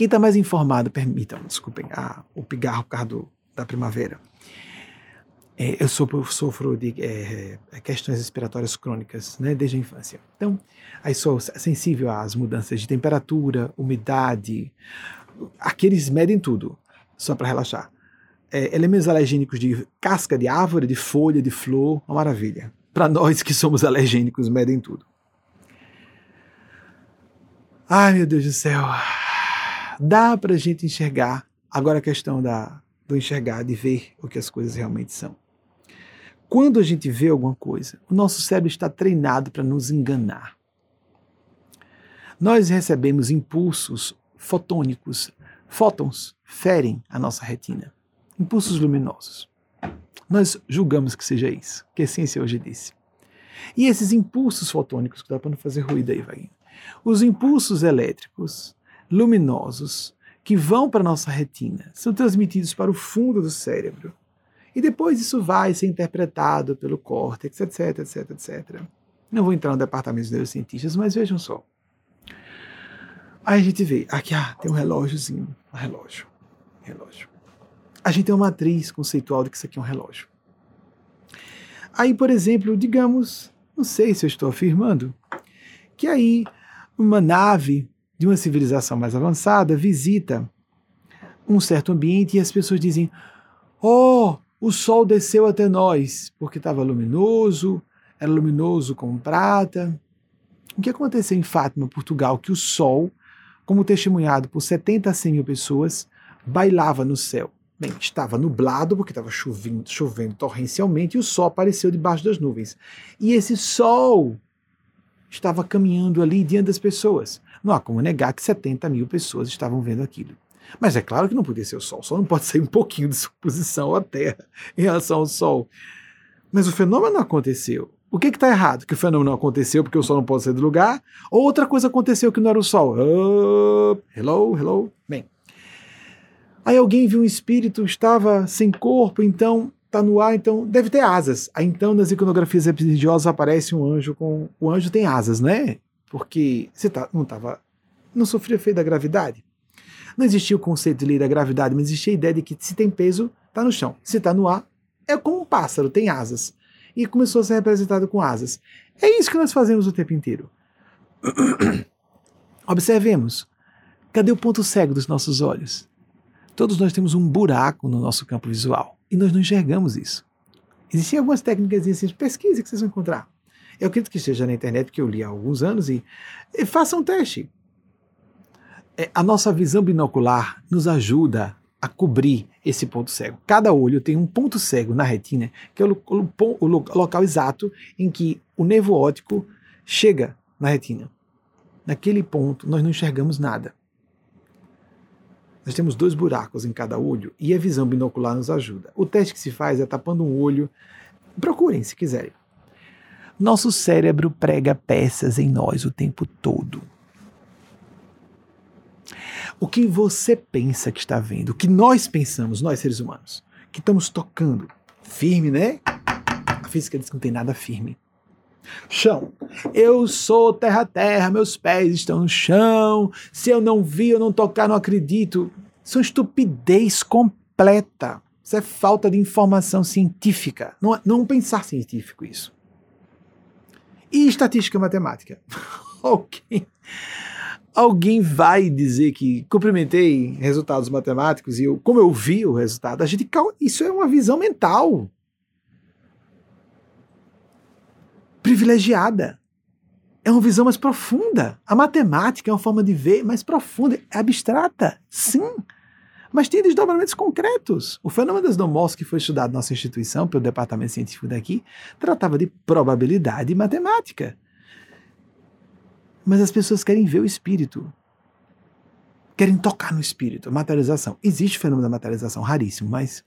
Quem está mais informado, permitam, desculpem, ah, o pigarro por causa do, da primavera. É, eu sofro, sofro de é, é, questões respiratórias crônicas né, desde a infância. Então, aí sou sensível às mudanças de temperatura, umidade. Aqueles medem tudo, só para relaxar. É, elementos alergênicos de casca de árvore, de folha, de flor, uma maravilha. Para nós que somos alergênicos, medem tudo. Ai, meu Deus do céu dá para a gente enxergar. Agora a questão da, do enxergar, de ver o que as coisas realmente são. Quando a gente vê alguma coisa, o nosso cérebro está treinado para nos enganar. Nós recebemos impulsos fotônicos, fótons ferem a nossa retina, impulsos luminosos. Nós julgamos que seja isso, que a ciência hoje disse. E esses impulsos fotônicos, que dá para não fazer ruído aí, vai. Os impulsos elétricos luminosos que vão para a nossa retina, são transmitidos para o fundo do cérebro. E depois isso vai ser interpretado pelo córtex, etc, etc, etc. Não vou entrar no departamento dos neurocientistas, mas vejam só. Aí a gente vê, aqui ah, tem um relógiozinho, um relógio, relógio. A gente tem uma matriz conceitual de que isso aqui é um relógio. Aí, por exemplo, digamos, não sei se eu estou afirmando, que aí uma nave de uma civilização mais avançada visita um certo ambiente e as pessoas dizem: Oh, o sol desceu até nós, porque estava luminoso, era luminoso como prata. O que aconteceu em Fátima, Portugal, que o sol, como testemunhado por 70 a 100 mil pessoas, bailava no céu? Bem, estava nublado porque estava chovendo, chovendo torrencialmente e o sol apareceu debaixo das nuvens. E esse sol estava caminhando ali diante das pessoas. Não há como negar que 70 mil pessoas estavam vendo aquilo. Mas é claro que não podia ser o Sol. O Sol não pode sair um pouquinho de suposição à Terra em relação ao Sol. Mas o fenômeno aconteceu. O que está errado? Que o fenômeno aconteceu porque o Sol não pode sair do lugar? Ou outra coisa aconteceu que não era o Sol? Hello, hello. Bem, Aí alguém viu um espírito, estava sem corpo, então está no ar, então deve ter asas. Aí então nas iconografias religiosas aparece um anjo com. O anjo tem asas, né? Porque você tá, não estava. Não sofria efeito da gravidade. Não existia o conceito de lei da gravidade, mas existia a ideia de que se tem peso, está no chão. Se está no ar, é como um pássaro, tem asas. E começou a ser representado com asas. É isso que nós fazemos o tempo inteiro. Observemos. Cadê o ponto cego dos nossos olhos? Todos nós temos um buraco no nosso campo visual e nós não enxergamos isso. Existem algumas técnicas assim, pesquisa que vocês vão encontrar. Eu acredito que esteja na internet, porque eu li há alguns anos, e, e façam um teste. É, a nossa visão binocular nos ajuda a cobrir esse ponto cego. Cada olho tem um ponto cego na retina, que é o, o, o local exato em que o nervo óptico chega na retina. Naquele ponto, nós não enxergamos nada. Nós temos dois buracos em cada olho e a visão binocular nos ajuda. O teste que se faz é tapando um olho. Procurem se quiserem. Nosso cérebro prega peças em nós o tempo todo. O que você pensa que está vendo, o que nós pensamos, nós seres humanos, que estamos tocando, firme, né? A física diz que não tem nada firme. Chão. Eu sou terra-terra, meus pés estão no chão. Se eu não vi, eu não tocar, não acredito. Isso é estupidez completa. Isso é falta de informação científica. Não, não pensar científico isso. E estatística matemática. alguém, alguém vai dizer que cumprimentei resultados matemáticos e eu, como eu vi o resultado, a gente isso é uma visão mental. privilegiada. É uma visão mais profunda. A matemática é uma forma de ver mais profunda, é abstrata, sim, mas tem desdobramentos concretos. O fenômeno das domos que foi estudado na nossa instituição, pelo departamento científico daqui, tratava de probabilidade matemática. Mas as pessoas querem ver o espírito. Querem tocar no espírito, materialização. Existe o fenômeno da materialização, raríssimo, mas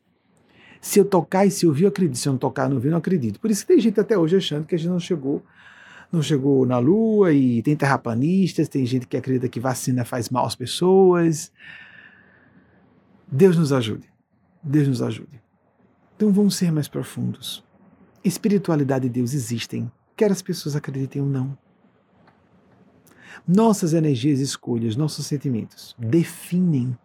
se eu tocar e se ouvir, eu acredito. Se eu não tocar, não ouvir, não acredito. Por isso que tem gente até hoje achando que a gente não chegou, não chegou na Lua e tem terraplanistas, tem gente que acredita que vacina faz mal às pessoas. Deus nos ajude. Deus nos ajude. Então vamos ser mais profundos. Espiritualidade e Deus existem, quer as pessoas acreditem ou não. Nossas energias escolhas, nossos sentimentos definem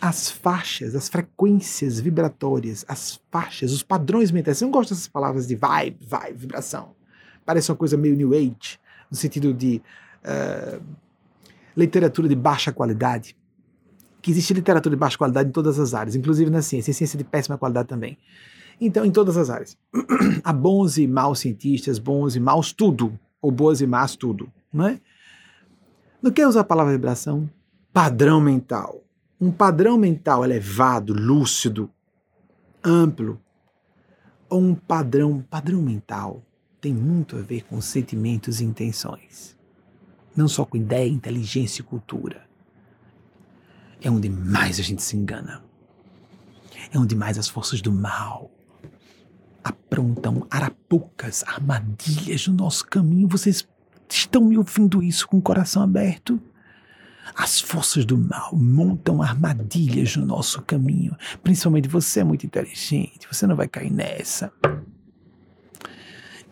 as faixas, as frequências vibratórias, as faixas, os padrões mentais. Você não gosta dessas palavras de vibe, vibe, vibração. Parece uma coisa meio New Age, no sentido de uh, literatura de baixa qualidade. Que existe literatura de baixa qualidade em todas as áreas, inclusive na ciência, e ciência de péssima qualidade também. Então, em todas as áreas. Há bons e maus cientistas, bons e maus tudo, ou boas e más tudo, não é? Não quer usar a palavra vibração? Padrão mental um padrão mental elevado, lúcido, amplo, ou um padrão, padrão mental tem muito a ver com sentimentos e intenções. Não só com ideia, inteligência e cultura. É onde mais a gente se engana. É onde mais as forças do mal aprontam arapucas, armadilhas no nosso caminho. Vocês estão me ouvindo isso com o coração aberto? As forças do mal montam armadilhas no nosso caminho. Principalmente você é muito inteligente, você não vai cair nessa.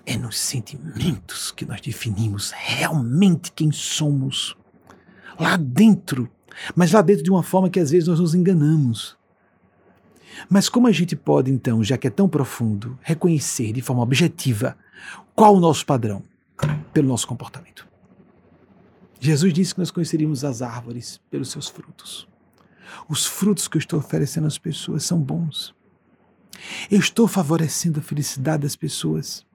É nos sentimentos que nós definimos realmente quem somos. Lá dentro. Mas lá dentro de uma forma que às vezes nós nos enganamos. Mas como a gente pode, então, já que é tão profundo, reconhecer de forma objetiva qual o nosso padrão? Pelo nosso comportamento. Jesus disse que nós conheceríamos as árvores pelos seus frutos. Os frutos que eu estou oferecendo às pessoas são bons. Eu estou favorecendo a felicidade das pessoas.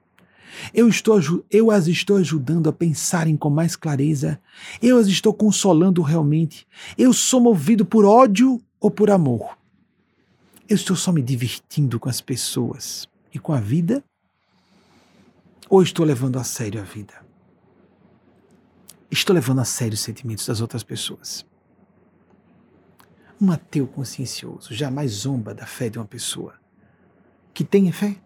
Eu, estou, eu as estou ajudando a pensarem com mais clareza. Eu as estou consolando realmente. Eu sou movido por ódio ou por amor. Eu estou só me divertindo com as pessoas e com a vida? Ou estou levando a sério a vida? Estou levando a sério os sentimentos das outras pessoas. Um ateu consciencioso jamais zomba da fé de uma pessoa que tem fé.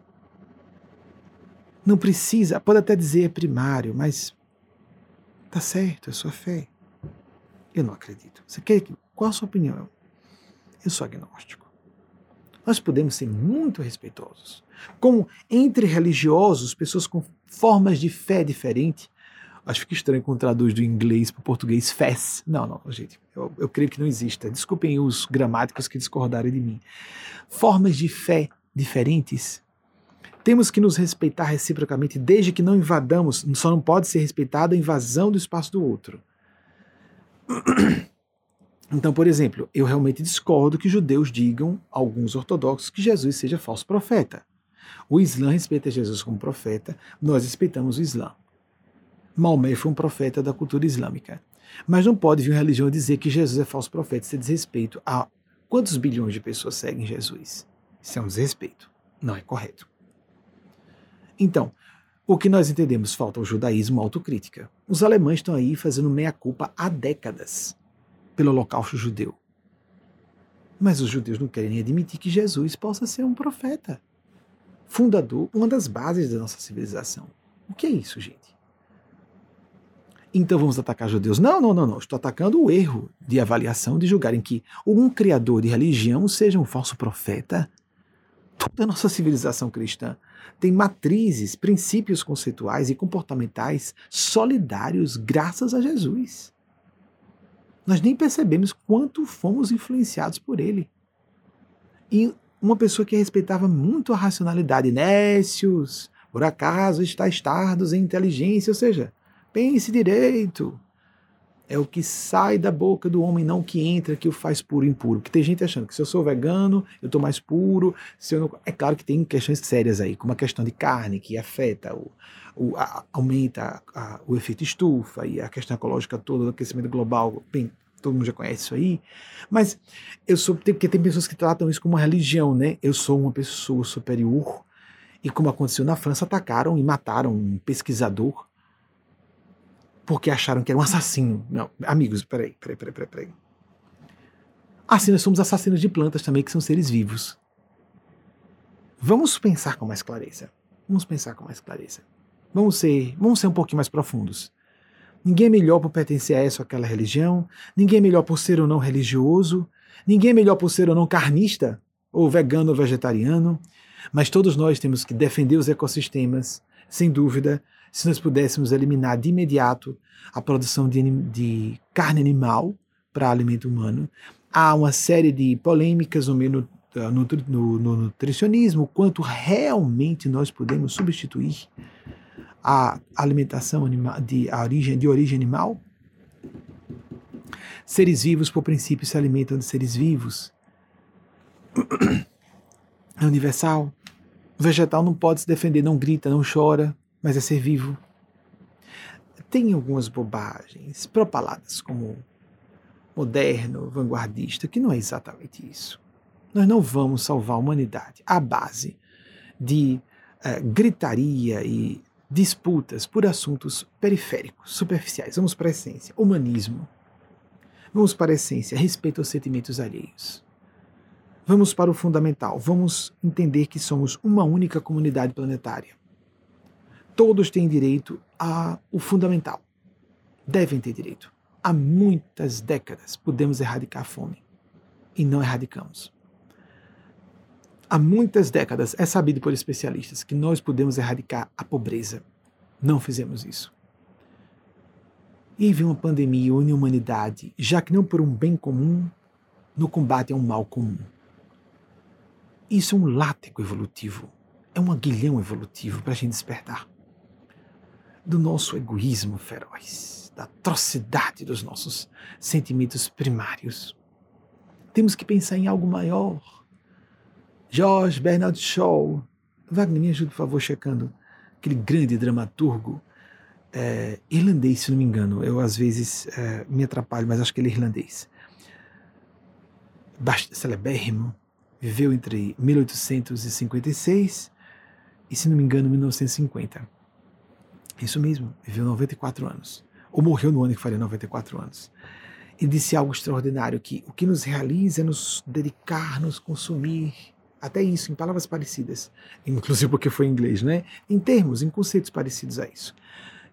Não precisa, pode até dizer primário, mas tá certo, é sua fé. Eu não acredito. Você quer que, qual a sua opinião? Eu sou agnóstico nós podemos ser muito respeitosos. Como entre religiosos, pessoas com formas de fé diferentes, acho que estranho quando traduz do inglês para o português fés. Não, não, gente, eu, eu creio que não exista. Desculpem os gramáticos que discordarem de mim. Formas de fé diferentes. Temos que nos respeitar reciprocamente, desde que não invadamos, só não pode ser respeitada a invasão do espaço do outro. Então, por exemplo, eu realmente discordo que judeus digam, alguns ortodoxos, que Jesus seja falso profeta. O Islã respeita Jesus como profeta, nós respeitamos o Islã. Maomé foi um profeta da cultura islâmica. Mas não pode vir uma religião dizer que Jesus é falso profeta, isso é desrespeito a quantos bilhões de pessoas seguem Jesus. Isso é um desrespeito. Não é correto. Então, o que nós entendemos? Falta o judaísmo autocrítica. Os alemães estão aí fazendo meia-culpa há décadas pelo holocausto judeu. Mas os judeus não querem admitir que Jesus possa ser um profeta, fundador, uma das bases da nossa civilização. O que é isso, gente? Então vamos atacar judeus? Não, não, não, não. Estou atacando o erro de avaliação de julgarem que um criador de religião seja um falso profeta. Toda a nossa civilização cristã tem matrizes, princípios conceituais e comportamentais solidários graças a Jesus. Nós nem percebemos quanto fomos influenciados por ele. E uma pessoa que respeitava muito a racionalidade, Nécios, por acaso está tardos em inteligência, ou seja, pense direito. É o que sai da boca do homem, não o que entra, que o faz puro e impuro. Porque tem gente achando que se eu sou vegano, eu estou mais puro. Se eu não... É claro que tem questões sérias aí, como a questão de carne, que afeta o, o, a, aumenta a, o efeito estufa e a questão ecológica toda do aquecimento global, bem, todo mundo já conhece isso aí, mas eu sou, porque tem pessoas que tratam isso como uma religião, né? Eu sou uma pessoa superior, e como aconteceu na França, atacaram e mataram um pesquisador porque acharam que era um assassino. Não, amigos, peraí, peraí, peraí, peraí. peraí. Assim, nós somos assassinos de plantas também, que são seres vivos. Vamos pensar com mais clareza. Vamos pensar com mais clareza. Vamos ser, vamos ser um pouquinho mais profundos. Ninguém é melhor por pertencer a essa ou aquela religião, ninguém é melhor por ser ou não religioso, ninguém é melhor por ser ou não carnista, ou vegano ou vegetariano, mas todos nós temos que defender os ecossistemas, sem dúvida, se nós pudéssemos eliminar de imediato a produção de, de carne animal para alimento humano. Há uma série de polêmicas no meio no, no, no nutricionismo, quanto realmente nós podemos substituir a alimentação de, a origem, de origem animal? Seres vivos, por princípio, se alimentam de seres vivos. É universal. O vegetal não pode se defender, não grita, não chora, mas é ser vivo. Tem algumas bobagens propaladas como moderno, vanguardista, que não é exatamente isso. Nós não vamos salvar a humanidade à base de uh, gritaria e disputas por assuntos periféricos, superficiais. Vamos para a essência, humanismo. Vamos para a essência, respeito aos sentimentos alheios. Vamos para o fundamental, vamos entender que somos uma única comunidade planetária. Todos têm direito ao fundamental. Devem ter direito. há muitas décadas podemos erradicar a fome e não erradicamos. Há muitas décadas é sabido por especialistas que nós podemos erradicar a pobreza. Não fizemos isso. E veio uma pandemia une a humanidade, já que não por um bem comum, no combate a um mal comum. Isso é um látego evolutivo, é um aguilhão evolutivo para a gente despertar do nosso egoísmo feroz, da atrocidade dos nossos sentimentos primários. Temos que pensar em algo maior. George Bernard Shaw, Wagner, me ajude, por favor, checando aquele grande dramaturgo é, irlandês, se não me engano. Eu, às vezes, é, me atrapalho, mas acho que ele é irlandês. Celebérrimo, viveu entre 1856 e, se não me engano, 1950. Isso mesmo, viveu 94 anos. Ou morreu no ano que faria 94 anos. E disse algo extraordinário: que o que nos realiza é nos dedicar, nos consumir. Até isso, em palavras parecidas. Inclusive porque foi em inglês, né? Em termos, em conceitos parecidos a isso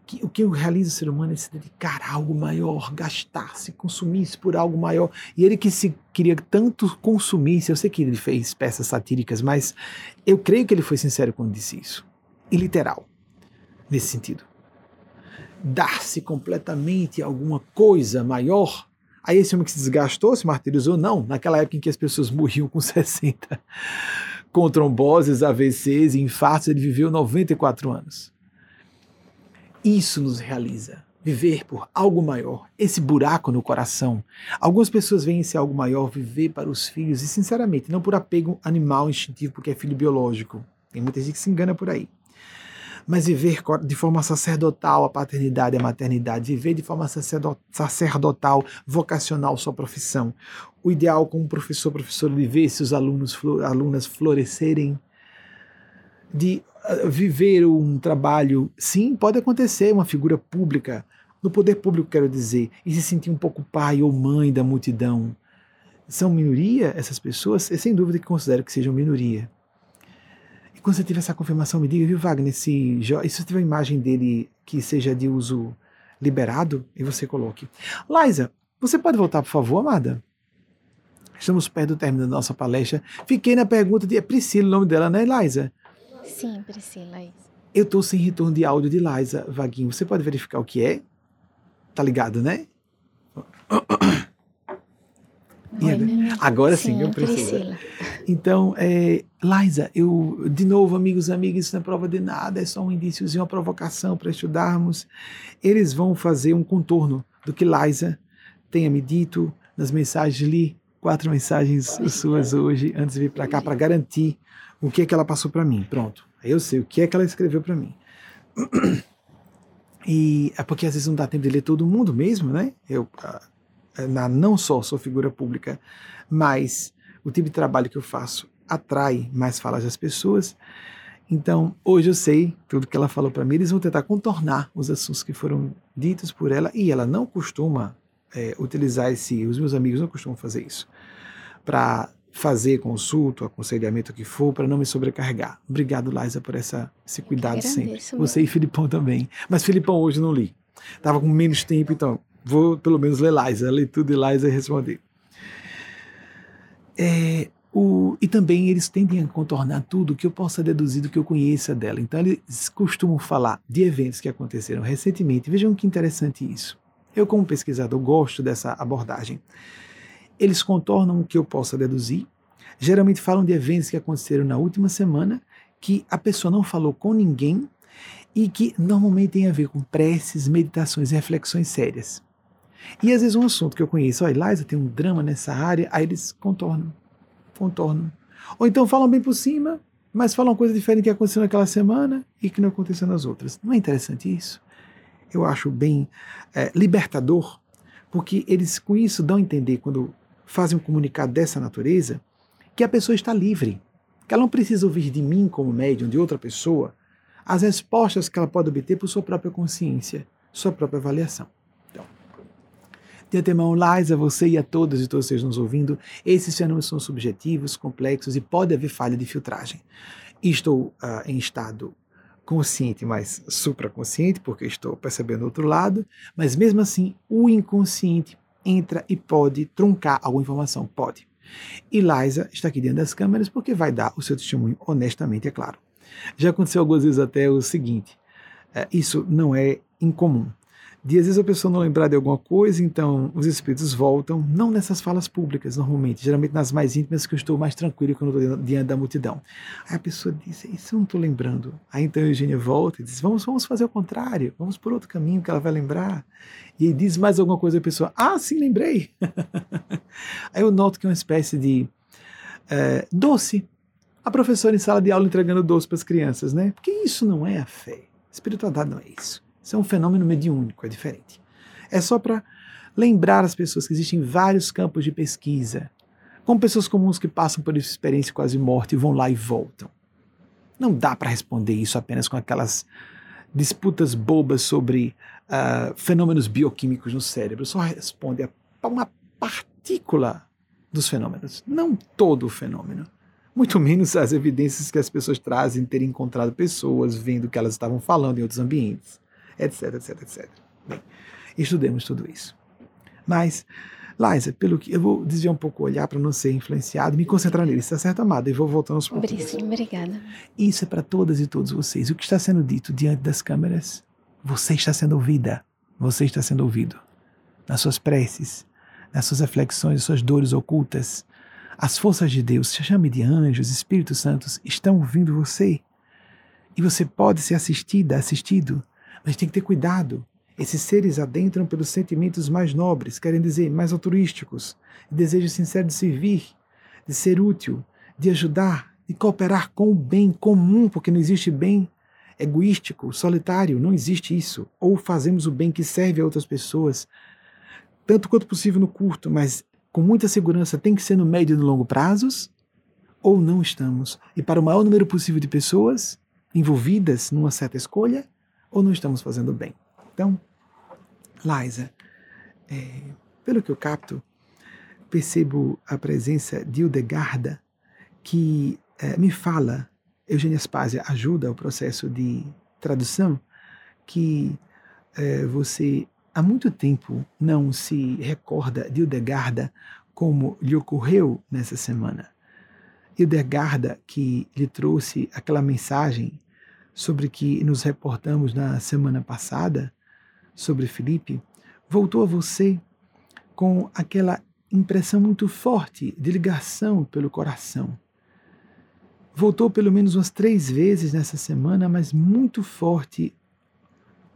que, o que realiza o ser humano é se dedicar a algo maior, gastar-se, consumir-se por algo maior. E ele que se queria tanto consumir-se, eu sei que ele fez peças satíricas, mas eu creio que ele foi sincero quando disse isso. E literal, nesse sentido. Dar-se completamente a alguma coisa maior. Aí esse homem que se desgastou, se martirizou, não. Naquela época em que as pessoas morriam com 60 com tromboses, AVCs e infartos, ele viveu 94 anos. Isso nos realiza. Viver por algo maior, esse buraco no coração. Algumas pessoas veem esse algo maior viver para os filhos, e sinceramente, não por apego animal instintivo, porque é filho biológico. Tem muita gente que se engana por aí. Mas viver de forma sacerdotal a paternidade e a maternidade, viver de forma sacerdotal, vocacional sua profissão. O ideal como professor, professor, de ver seus alunos, alunas florescerem, de viver um trabalho, sim, pode acontecer, uma figura pública, no poder público, quero dizer, e se sentir um pouco pai ou mãe da multidão. São minoria essas pessoas? É sem dúvida que considero que sejam minoria. E quando você tiver essa confirmação, me diga, viu, Wagner, se, se você tiver uma imagem dele que seja de uso liberado, e você coloque. Liza, você pode voltar, por favor, amada? Estamos perto do término da nossa palestra. Fiquei na pergunta de. É Priscila o nome dela, né, Liza?
Sim, Priscila, é isso.
Eu estou sem retorno de áudio de Liza, Vaguinho. Você pode verificar o que é? Tá ligado, né? Oi, Agora sim, sim eu preciso. Priscila. Então, é, Liza, eu, de novo, amigos amigas, isso não é prova de nada, é só um indício e uma provocação para estudarmos. Eles vão fazer um contorno do que Liza tenha me dito nas mensagens. Li quatro mensagens suas hoje, antes de vir para cá, para garantir o que é que ela passou para mim. Pronto. Aí eu sei o que é que ela escreveu para mim. E é porque às vezes não dá tempo de ler todo mundo mesmo, né? Eu ah, na, não só sou figura pública, mas o tipo de trabalho que eu faço atrai mais falas das pessoas. Então, hoje eu sei tudo que ela falou para mim. Eles vão tentar contornar os assuntos que foram ditos por ela e ela não costuma é, utilizar esse. Os meus amigos não costumam fazer isso para fazer consulta, aconselhamento que for, para não me sobrecarregar. Obrigado, Liza, por essa, esse cuidado sempre. Você e Filipão também. Mas Filipão hoje não li. Estava com menos tempo, então vou pelo menos ler Liza, ler tudo de Liza e responder. É, o, e também eles tendem a contornar tudo que eu possa deduzir do que eu conheça dela. Então eles costumam falar de eventos que aconteceram recentemente. Vejam que interessante isso. Eu, como pesquisador, gosto dessa abordagem eles contornam o que eu possa deduzir. Geralmente falam de eventos que aconteceram na última semana, que a pessoa não falou com ninguém e que normalmente tem a ver com preces, meditações e reflexões sérias. E às vezes um assunto que eu conheço, ó, Eliza tem um drama nessa área, aí eles contornam, contornam. Ou então falam bem por cima, mas falam coisa diferente que aconteceu naquela semana e que não aconteceu nas outras. Não é interessante isso? Eu acho bem é, libertador, porque eles com isso dão a entender, quando fazem um comunicado dessa natureza, que a pessoa está livre, que ela não precisa ouvir de mim como médium, de outra pessoa, as respostas que ela pode obter por sua própria consciência, sua própria avaliação. De antemão, Lais, a você e a todos e todos vocês nos ouvindo, esses fenômenos são subjetivos, complexos e pode haver falha de filtragem. Estou uh, em estado consciente, mas supraconsciente, porque estou percebendo outro lado, mas mesmo assim o inconsciente entra e pode truncar alguma informação, pode. E Liza está aqui diante das câmeras porque vai dar o seu testemunho honestamente, é claro. Já aconteceu algumas vezes até o seguinte: é, isso não é incomum de às vezes a pessoa não lembrar de alguma coisa, então os espíritos voltam, não nessas falas públicas, normalmente, geralmente nas mais íntimas, que eu estou mais tranquilo quando estou diante da multidão. Aí a pessoa diz, isso eu não estou lembrando. Aí então a Eugênia volta e diz, vamos, vamos fazer o contrário, vamos por outro caminho que ela vai lembrar. E aí diz mais alguma coisa, a pessoa, ah, sim, lembrei. aí eu noto que é uma espécie de é, doce. A professora em sala de aula entregando doce para as crianças, né? Porque isso não é a fé. Espiritualidade não é isso. Isso é um fenômeno mediúnico, é diferente. É só para lembrar as pessoas que existem vários campos de pesquisa, como pessoas comuns que passam por essa experiência quase morte e vão lá e voltam. Não dá para responder isso apenas com aquelas disputas bobas sobre uh, fenômenos bioquímicos no cérebro. Só responde a uma partícula dos fenômenos, não todo o fenômeno. Muito menos as evidências que as pessoas trazem ter encontrado pessoas, vendo o que elas estavam falando em outros ambientes etc, etc, etc. Bem, estudemos tudo isso. Mas, Liza, pelo que eu vou desviar um pouco o olhar para não ser influenciado, me concentrar nele, está certo, amada? E vou voltando aos
poucos. Obrigada.
Isso é para todas e todos vocês. O que está sendo dito diante das câmeras, você está sendo ouvida. Você está sendo ouvido. Nas suas preces, nas suas reflexões, nas suas dores ocultas. As forças de Deus, chame de anjos, Espíritos Santos, estão ouvindo você. E você pode ser assistida, assistido mas tem que ter cuidado. Esses seres adentram pelos sentimentos mais nobres, querem dizer, mais altruísticos, desejo sincero de servir, de ser útil, de ajudar, de cooperar com o bem comum, porque não existe bem egoístico, solitário, não existe isso. Ou fazemos o bem que serve a outras pessoas, tanto quanto possível no curto, mas com muita segurança tem que ser no médio e no longo prazos, ou não estamos. E para o maior número possível de pessoas envolvidas numa certa escolha, ou não estamos fazendo bem. Então, Liza, é, pelo que eu capto, percebo a presença de Hildegarda, que é, me fala, Eugênia Spazia ajuda o processo de tradução, que é, você há muito tempo não se recorda de Hildegarda como lhe ocorreu nessa semana. Hildegarda que lhe trouxe aquela mensagem sobre que nos reportamos na semana passada, sobre Felipe, voltou a você com aquela impressão muito forte de ligação pelo coração. Voltou pelo menos umas três vezes nessa semana, mas muito forte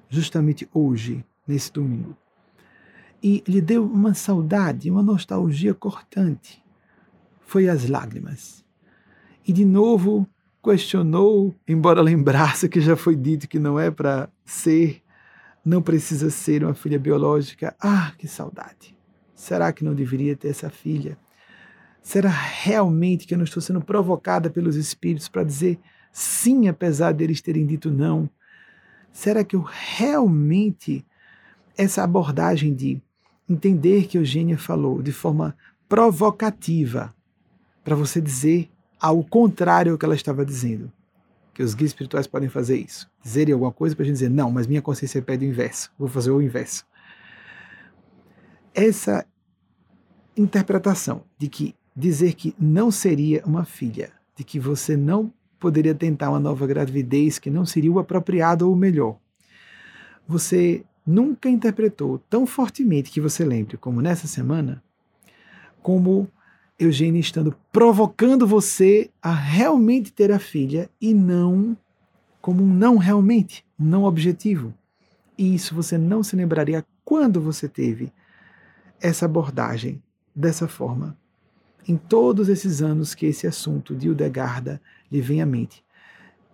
justamente hoje, nesse domingo. E lhe deu uma saudade, uma nostalgia cortante. Foi as lágrimas. E de novo questionou, embora lembrasse que já foi dito que não é para ser, não precisa ser uma filha biológica. Ah, que saudade! Será que não deveria ter essa filha? Será realmente que eu não estou sendo provocada pelos espíritos para dizer sim, apesar deles terem dito não? Será que eu realmente, essa abordagem de entender que Eugênia falou de forma provocativa, para você dizer ao contrário ao que ela estava dizendo. Que os guias espirituais podem fazer isso. Dizerem alguma coisa para a gente dizer, não, mas minha consciência pede o inverso, vou fazer o inverso. Essa interpretação de que dizer que não seria uma filha, de que você não poderia tentar uma nova gravidez, que não seria o apropriado ou o melhor. Você nunca interpretou tão fortemente que você lembre, como nessa semana, como Eugênia estando provocando você a realmente ter a filha e não como um não realmente, um não objetivo. E isso você não se lembraria quando você teve essa abordagem dessa forma. Em todos esses anos que esse assunto de Hildegarda lhe vem à mente.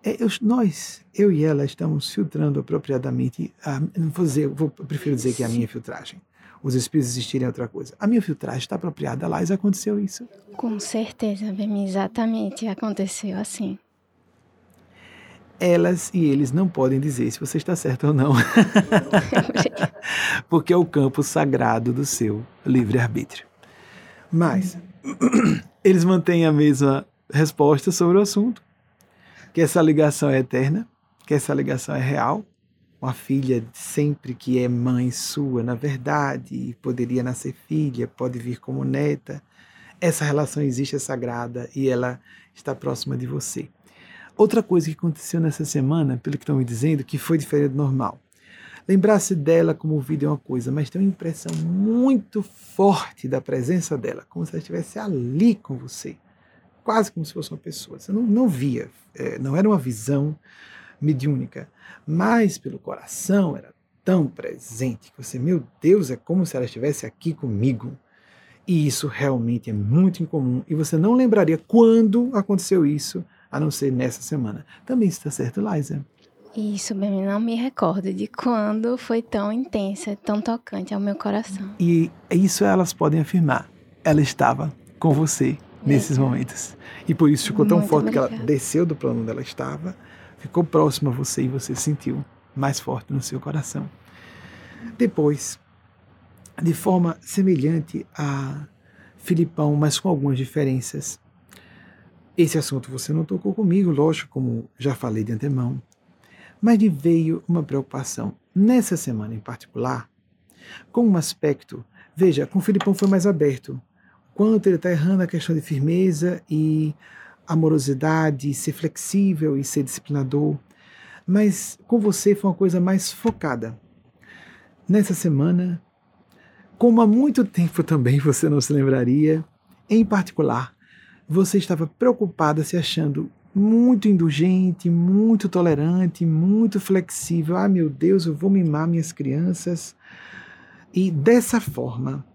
É, eu, nós, eu e ela, estamos filtrando apropriadamente. A, vou dizer, vou, prefiro dizer que é a minha filtragem os espíritos existirem é outra coisa. A minha filtragem está apropriada lá e aconteceu isso.
Com certeza, Bemi, exatamente aconteceu assim.
Elas e eles não podem dizer se você está certo ou não. Porque é o campo sagrado do seu livre-arbítrio. Mas eles mantêm a mesma resposta sobre o assunto, que essa ligação é eterna, que essa ligação é real. Uma filha sempre que é mãe sua, na verdade, poderia nascer filha, pode vir como neta. Essa relação existe, é sagrada e ela está próxima de você. Outra coisa que aconteceu nessa semana, pelo que estão me dizendo, que foi diferente do normal. Lembrar-se dela como vídeo é uma coisa, mas tem uma impressão muito forte da presença dela, como se ela estivesse ali com você, quase como se fosse uma pessoa. Você não, não via, é, não era uma visão mediúnica, mas pelo coração era tão presente que você, meu Deus, é como se ela estivesse aqui comigo. E isso realmente é muito incomum e você não lembraria quando aconteceu isso, a não ser nessa semana. Também está certo, Liza?
Isso, bem, não me recordo de quando foi tão intensa, tão tocante ao meu coração.
E isso elas podem afirmar. Ela estava com você nesses momentos. E por isso ficou tão Muito forte obrigada. que ela desceu do plano onde ela estava, ficou próxima a você e você sentiu mais forte no seu coração. Depois, de forma semelhante a Filipão, mas com algumas diferenças. Esse assunto você não tocou comigo, lógico, como já falei de antemão mas lhe veio uma preocupação. Nessa semana em particular, com um aspecto, veja, com Filipão foi mais aberto. Quanto ele está errando a questão de firmeza e amorosidade, ser flexível e ser disciplinador. Mas com você foi uma coisa mais focada. Nessa semana, como há muito tempo também você não se lembraria, em particular, você estava preocupada se achando muito indulgente, muito tolerante, muito flexível. Ah, meu Deus, eu vou mimar minhas crianças. E dessa forma,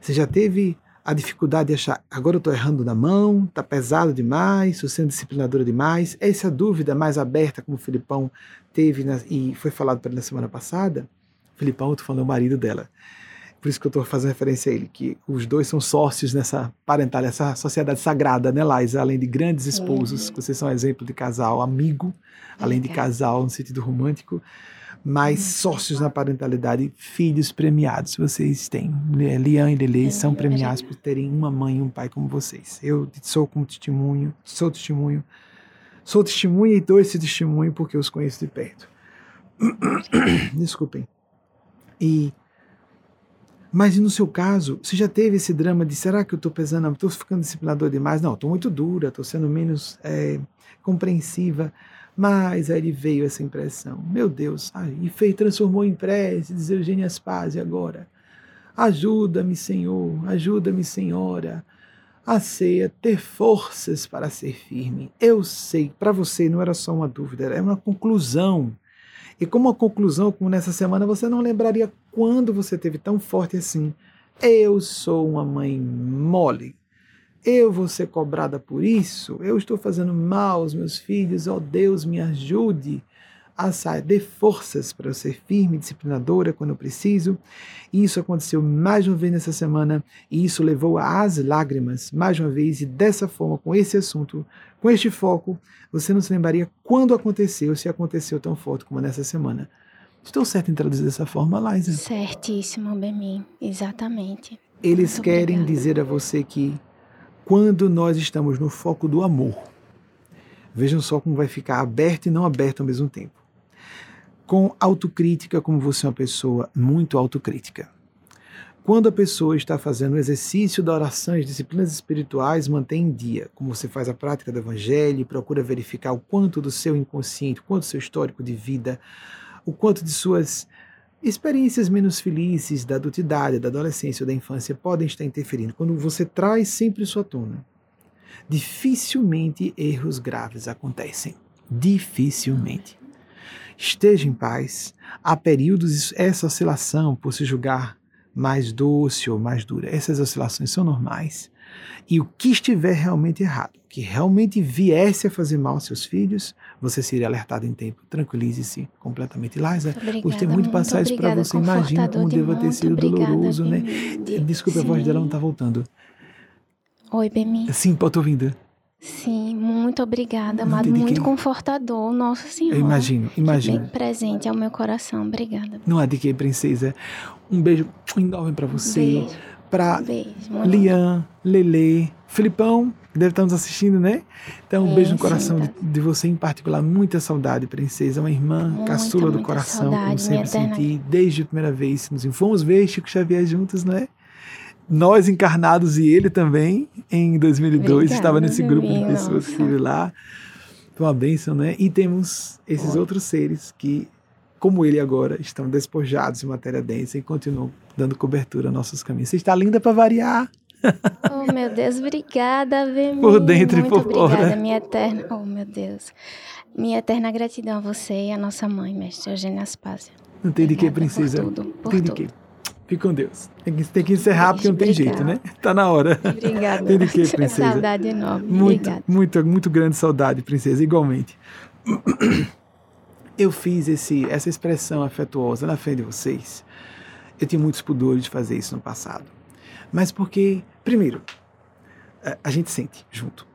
você já teve a dificuldade de achar, agora eu estou errando na mão, está pesado demais, estou sendo disciplinadora demais. Essa dúvida mais aberta, como o Filipão teve na, e foi falado para ele na semana passada. Filipão, eu estou falando o marido dela por isso que eu estou fazendo referência a ele, que os dois são sócios nessa parental, essa sociedade sagrada, né, Laís? Além de grandes esposos, uhum. vocês são exemplo de casal amigo, além de casal no sentido romântico, mas uhum. sócios na parentalidade, filhos premiados. Vocês têm. Né, Lian e Lele são premiados por terem uma mãe e um pai como vocês. Eu sou como testemunho, sou testemunho, sou testemunha e dou esse testemunho porque eu os conheço de perto. Desculpem. E mas no seu caso, você já teve esse drama de será que eu estou pesando, estou ficando disciplinador demais? Não, estou muito dura, estou sendo menos é, compreensiva. Mas aí veio essa impressão. Meu Deus, e fez, transformou em prece, diz Eugênia Spaz agora. Ajuda-me, Senhor, ajuda-me, Senhora, a ser, ter forças para ser firme. Eu sei, para você não era só uma dúvida, era uma conclusão e como a conclusão, como nessa semana, você não lembraria quando você teve tão forte assim. Eu sou uma mãe mole. Eu vou ser cobrada por isso. Eu estou fazendo mal aos meus filhos. Oh Deus, me ajude a sair, dê forças para eu ser firme, disciplinadora quando eu preciso. E isso aconteceu mais uma vez nessa semana, e isso levou às lágrimas mais uma vez, e dessa forma, com esse assunto, com este foco, você não se lembraria quando aconteceu, se aconteceu tão forte como nessa semana. Estou certo em traduzir dessa forma, Liza?
Certíssimo, Bemi, exatamente.
Eles Muito querem obrigada. dizer a você que quando nós estamos no foco do amor, vejam só como vai ficar aberto e não aberto ao mesmo tempo com autocrítica, como você é uma pessoa muito autocrítica. Quando a pessoa está fazendo o exercício da oração e as disciplinas espirituais, mantém em dia, como você faz a prática do evangelho e procura verificar o quanto do seu inconsciente, o quanto do seu histórico de vida, o quanto de suas experiências menos felizes da adultidade, da adolescência ou da infância podem estar interferindo. Quando você traz sempre à tona, dificilmente erros graves acontecem. Dificilmente. Esteja em paz. Há períodos, essa oscilação, por se julgar mais doce ou mais dura, essas oscilações são normais. E o que estiver realmente errado, que realmente viesse a fazer mal aos seus filhos, você seria alertado em tempo. Tranquilize-se completamente. Liza, gostei muito de passar isso para você. Imagina como deva ter sido doloroso, né? Desculpa, Sim. a voz dela não está voltando.
Oi, Bemi.
Sim, pode ouvindo.
Sim, muito obrigada, amado. Muito quem... confortador. Nossa Senhora.
Eu imagino, imagino.
Bem presente ao meu coração. Obrigada.
Não há de que, princesa. Um beijo enorme para você. Beijo. Para Lian, Lele, Filipão. que deve estar nos assistindo, né? Então, um é, beijo no coração sim, tá. de, de, você em particular. Muita saudade, princesa. Uma irmã muita, caçula do coração, saudade, como sempre senti, desde a primeira vez. Nos fomos ver Chico Xavier juntos, né? Nós encarnados e ele também, em 2002, Obrigada, estava nesse grupo de pessoas que lá. Foi uma bênção, né? E temos esses outros seres que, como ele agora, estão despojados de matéria densa e continuam dando cobertura aos nossos caminhos. Você está linda para variar.
Oh, meu Deus, obrigada, Vemi.
Por dentro
Muito
e por
obrigada,
fora.
minha eterna. Oh, meu Deus. Minha eterna gratidão a você e a nossa mãe, mestre Eugênia Aspásia.
Não tem de que, princesa.
Por tudo, por
tem de que. Fique com Deus. Tem que, tem que encerrar porque não tem Obrigada. jeito, né? Tá na hora.
Obrigada.
tem de que, princesa.
Saudade enorme.
Muito,
Obrigada.
muito, muito grande saudade, princesa, igualmente. Eu fiz esse, essa expressão afetuosa na frente de vocês. Eu tinha muitos pudores de fazer isso no passado. Mas porque, primeiro, a gente sente junto,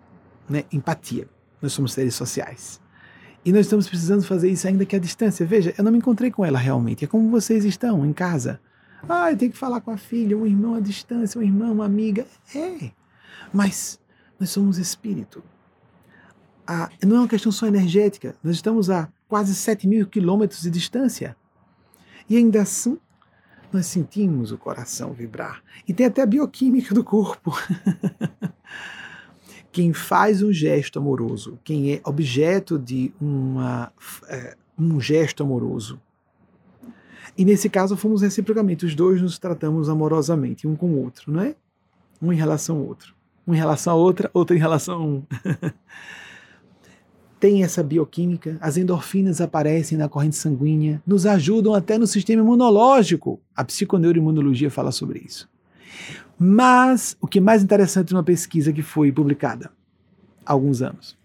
né? Empatia. Nós somos seres sociais. E nós estamos precisando fazer isso ainda que à distância. Veja, eu não me encontrei com ela realmente. É como vocês estão em casa. Ah, eu tenho que falar com a filha, um irmão à distância, um irmão, uma amiga. É. Mas nós somos espírito. Ah, não é uma questão só energética. Nós estamos a quase 7 mil quilômetros de distância. E ainda assim, nós sentimos o coração vibrar. E tem até a bioquímica do corpo. quem faz um gesto amoroso, quem é objeto de uma, é, um gesto amoroso, e nesse caso fomos reciprocamente, os dois nos tratamos amorosamente, um com o outro, não é? Um em relação ao outro. Um em relação a outra, outro em relação a um. Tem essa bioquímica, as endorfinas aparecem na corrente sanguínea, nos ajudam até no sistema imunológico. A psiconeuroimunologia fala sobre isso. Mas o que é mais interessante numa pesquisa que foi publicada há alguns anos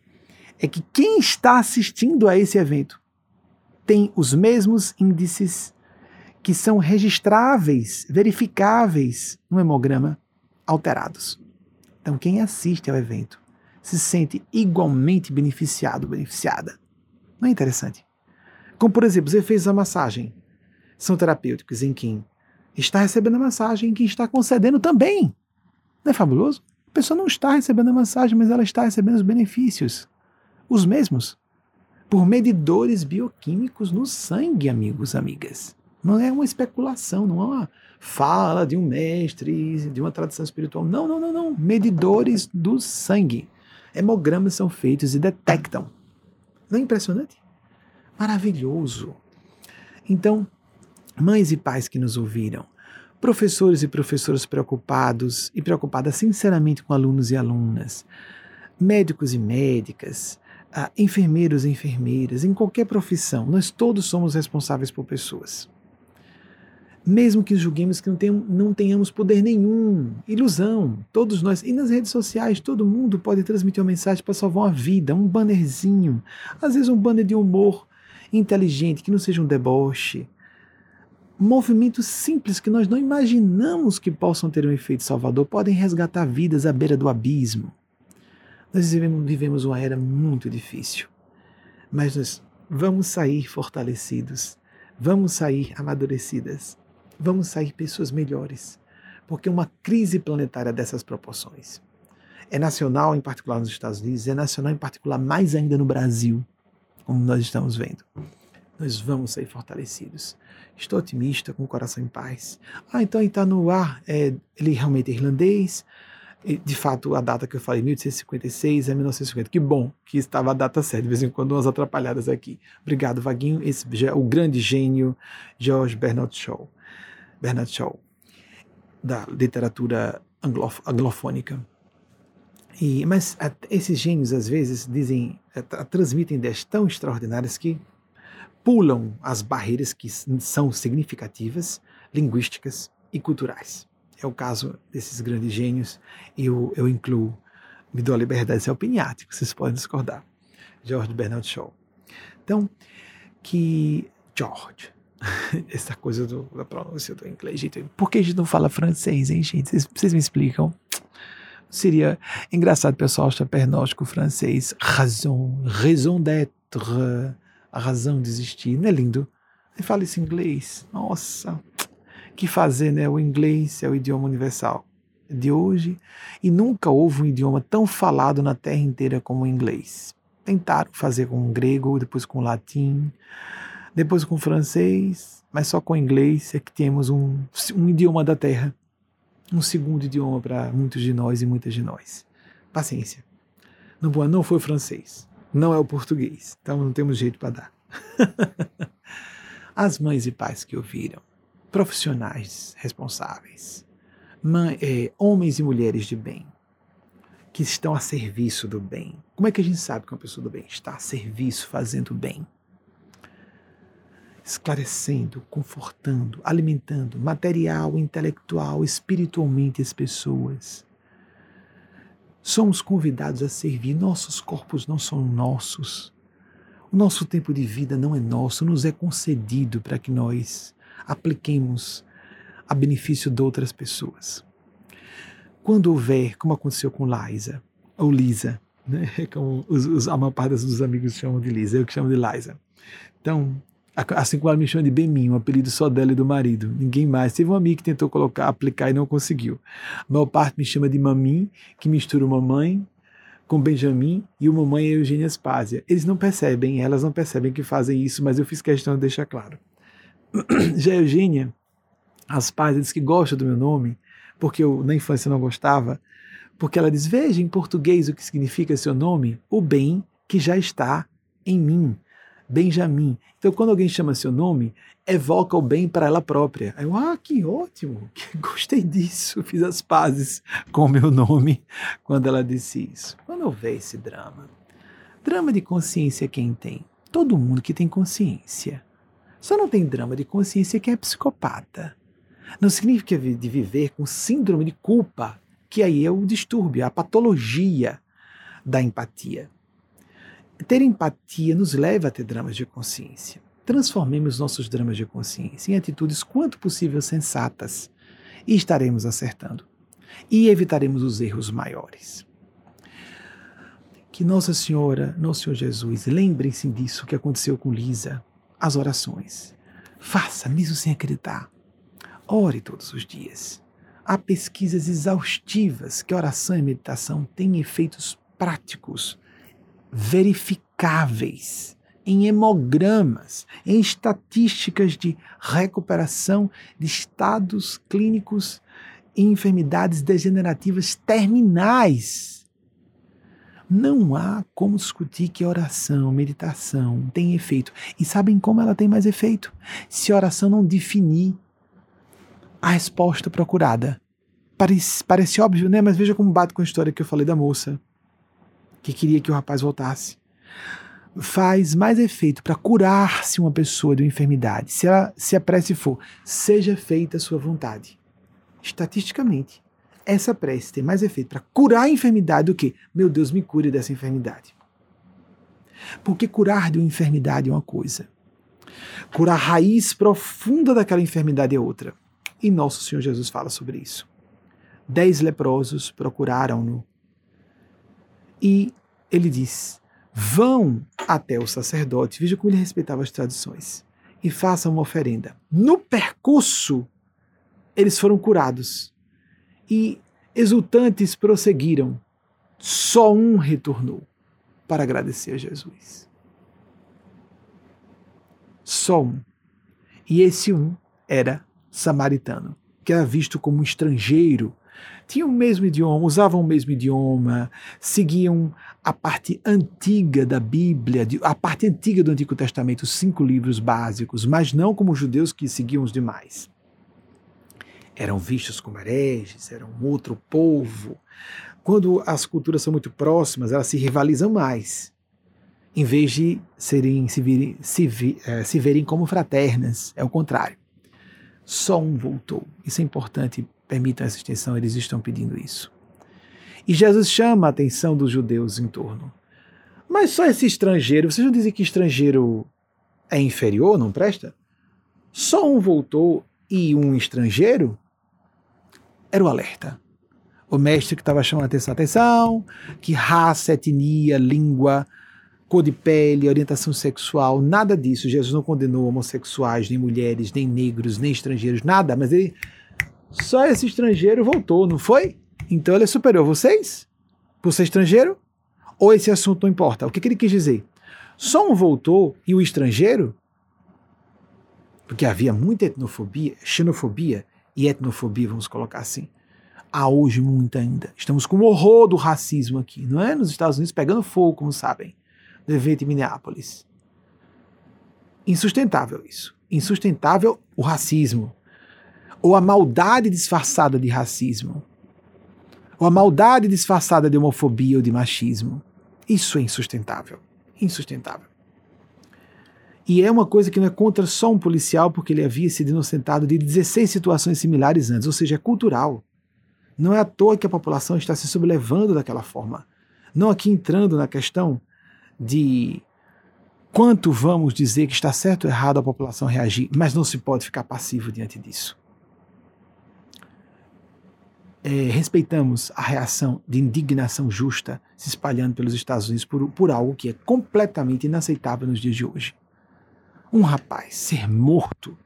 é que quem está assistindo a esse evento tem os mesmos índices que são registráveis, verificáveis no hemograma alterados. Então, quem assiste ao evento se sente igualmente beneficiado, beneficiada. Não é interessante? Como, por exemplo, os efeitos da massagem são terapêuticos em quem está recebendo a massagem e quem está concedendo também. Não é fabuloso? A pessoa não está recebendo a massagem, mas ela está recebendo os benefícios. Os mesmos. Por medidores bioquímicos no sangue, amigos, amigas. Não é uma especulação, não é uma fala de um mestre, de uma tradição espiritual. Não, não, não, não. Medidores do sangue. Hemogramas são feitos e detectam. Não é impressionante? Maravilhoso. Então, mães e pais que nos ouviram, professores e professoras preocupados e preocupadas sinceramente com alunos e alunas, médicos e médicas, ah, enfermeiros e enfermeiras, em qualquer profissão, nós todos somos responsáveis por pessoas mesmo que julguemos que não, não tenhamos poder nenhum, ilusão, todos nós, e nas redes sociais, todo mundo pode transmitir uma mensagem para salvar uma vida, um bannerzinho, às vezes um banner de humor inteligente, que não seja um deboche, movimentos simples que nós não imaginamos que possam ter um efeito salvador, podem resgatar vidas à beira do abismo. Nós vivemos uma era muito difícil, mas nós vamos sair fortalecidos, vamos sair amadurecidas vamos sair pessoas melhores, porque uma crise planetária dessas proporções é nacional, em particular nos Estados Unidos, é nacional, em particular, mais ainda no Brasil, como nós estamos vendo. Nós vamos sair fortalecidos. Estou otimista, com o coração em paz. Ah, então está no ar, é, ele realmente é irlandês. De fato, a data que eu falei, 1856 é 1950. Que bom que estava a data certa, de vez em quando umas atrapalhadas aqui. Obrigado, Vaguinho. Esse é o grande gênio George Bernard Shaw. Bernard Shaw, da literatura anglof anglofônica. E, mas a, esses gênios, às vezes, dizem, a, transmitem ideias tão extraordinárias que pulam as barreiras que são significativas, linguísticas e culturais. É o caso desses grandes gênios, e eu, eu incluo, me dou a liberdade de ser opiniático, vocês podem discordar. George Bernard Shaw. Então, que George, essa coisa do, da pronúncia do inglês. Gente, por que a gente não fala francês, hein, gente? Vocês, me explicam? Seria engraçado, pessoal, pernóstico francês. Raison, raison d'être, a razão de existir. Não é lindo? Aí fala em inglês. Nossa, que fazer, né? O inglês é o idioma universal. de hoje e nunca houve um idioma tão falado na terra inteira como o inglês. Tentaram fazer com o grego, depois com o latim, depois com o francês, mas só com o inglês é que temos um, um idioma da terra, um segundo idioma para muitos de nós e muitas de nós. Paciência. Não, não foi o francês, não é o português, então não temos jeito para dar. As mães e pais que ouviram, profissionais responsáveis, mãe, é, homens e mulheres de bem, que estão a serviço do bem. Como é que a gente sabe que uma pessoa do bem está a serviço, fazendo bem? Esclarecendo, confortando, alimentando material, intelectual, espiritualmente as pessoas. Somos convidados a servir. Nossos corpos não são nossos. O nosso tempo de vida não é nosso, nos é concedido para que nós apliquemos a benefício de outras pessoas. Quando houver, como aconteceu com Liza, ou Lisa, né? como os, os, a maior parte dos amigos chamam de Lisa, eu que chamo de Liza. Então, assim como ela me chama de Beminho, um apelido só dela e do marido, ninguém mais. Teve um amigo que tentou colocar, aplicar e não conseguiu. A maior parte me chama de Mamim, que mistura mamãe com Benjamin e o mamãe é Eugênia Spásia. Eles não percebem, elas não percebem que fazem isso, mas eu fiz questão de deixar claro. Já Eugênia as pais diz que gosta do meu nome, porque eu na infância não gostava, porque ela diz: Veja em português o que significa seu nome, o bem que já está em mim. Benjamin. Então, quando alguém chama seu nome, evoca o bem para ela própria. Aí eu, ah, que ótimo, gostei disso, fiz as pazes com o meu nome quando ela disse isso. Quando houver esse drama, drama de consciência quem tem? Todo mundo que tem consciência. Só não tem drama de consciência quem é psicopata. Não significa de viver com síndrome de culpa, que aí é o distúrbio, a patologia da empatia. Ter empatia nos leva a ter dramas de consciência. Transformemos nossos dramas de consciência em atitudes quanto possível sensatas e estaremos acertando. E evitaremos os erros maiores. Que Nossa Senhora, Nosso Senhor Jesus, lembrem-se disso que aconteceu com Lisa, as orações. Faça, mesmo sem acreditar. Ore todos os dias. Há pesquisas exaustivas que oração e meditação têm efeitos práticos, verificáveis, em hemogramas, em estatísticas de recuperação de estados clínicos e enfermidades degenerativas terminais. Não há como discutir que oração, meditação tem efeito. E sabem como ela tem mais efeito? Se a oração não definir a resposta procurada. Parece, parece óbvio, né? Mas veja como bate com a história que eu falei da moça que queria que o rapaz voltasse. Faz mais efeito para curar-se uma pessoa de uma enfermidade, se, ela, se a prece for, seja feita a sua vontade. Estatisticamente, essa prece tem mais efeito para curar a enfermidade do que, meu Deus, me cure dessa enfermidade. Porque curar de uma enfermidade é uma coisa, curar a raiz profunda daquela enfermidade é outra. E nosso Senhor Jesus fala sobre isso. Dez leprosos procuraram-no. E ele diz: vão até o sacerdote, veja como ele respeitava as tradições, e façam uma oferenda. No percurso, eles foram curados. E exultantes prosseguiram. Só um retornou para agradecer a Jesus. Só um. E esse um era samaritano, que era visto como um estrangeiro, tinham o mesmo idioma, usavam o mesmo idioma, seguiam a parte antiga da Bíblia, a parte antiga do Antigo Testamento, os cinco livros básicos, mas não como os judeus que seguiam os demais. Eram vistos como hereges, eram outro povo. Quando as culturas são muito próximas, elas se rivalizam mais, em vez de serem, se, virem, se, eh, se verem como fraternas. É o contrário. Só um voltou. Isso é importante, permitam essa extensão, eles estão pedindo isso. E Jesus chama a atenção dos judeus em torno. Mas só esse estrangeiro, vocês não dizem que estrangeiro é inferior, não presta? Só um voltou e um estrangeiro? Era o alerta. O mestre que estava chamando a atenção, que raça, etnia, língua, cor de pele, orientação sexual, nada disso. Jesus não condenou homossexuais, nem mulheres, nem negros, nem estrangeiros, nada, mas ele só esse estrangeiro voltou, não foi? Então ele é superior a vocês? Por ser estrangeiro? Ou esse assunto não importa? O que, que ele quis dizer? Só um voltou e o estrangeiro? Porque havia muita etnofobia, xenofobia e etnofobia, vamos colocar assim. Há hoje muita ainda. Estamos com o horror do racismo aqui, não é? Nos Estados Unidos pegando fogo, como sabem, do evento em Minneapolis. Insustentável isso. Insustentável o racismo. Ou a maldade disfarçada de racismo. Ou a maldade disfarçada de homofobia ou de machismo. Isso é insustentável. Insustentável. E é uma coisa que não é contra só um policial, porque ele havia sido inocentado de 16 situações similares antes, ou seja, é cultural. Não é à toa que a população está se sublevando daquela forma. Não aqui entrando na questão de quanto vamos dizer que está certo ou errado a população reagir, mas não se pode ficar passivo diante disso. É, respeitamos a reação de indignação justa se espalhando pelos Estados Unidos por, por algo que é completamente inaceitável nos dias de hoje. Um rapaz ser morto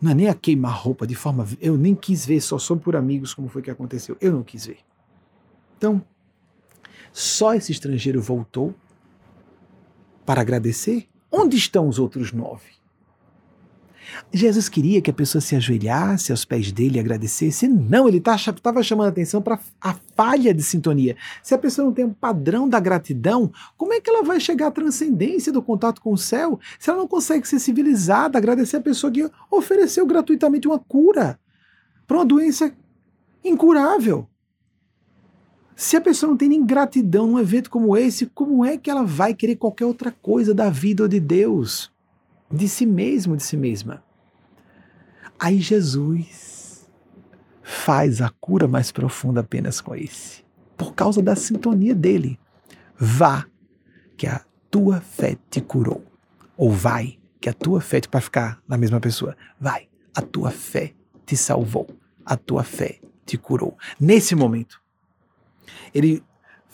não é nem a queimar roupa de forma. Eu nem quis ver, só sou por amigos como foi que aconteceu. Eu não quis ver. Então, só esse estrangeiro voltou para agradecer? Onde estão os outros nove? Jesus queria que a pessoa se ajoelhasse aos pés dele e agradecesse. Não, ele estava tá, chamando a atenção para a falha de sintonia. Se a pessoa não tem um padrão da gratidão, como é que ela vai chegar à transcendência do contato com o céu se ela não consegue ser civilizada, agradecer a pessoa que ofereceu gratuitamente uma cura para uma doença incurável? Se a pessoa não tem nem gratidão num evento como esse, como é que ela vai querer qualquer outra coisa da vida ou de Deus? De si mesmo, de si mesma. Aí Jesus faz a cura mais profunda apenas com esse, por causa da sintonia dele. Vá, que a tua fé te curou. Ou vai, que a tua fé, para ficar na mesma pessoa, vai, a tua fé te salvou, a tua fé te curou. Nesse momento, ele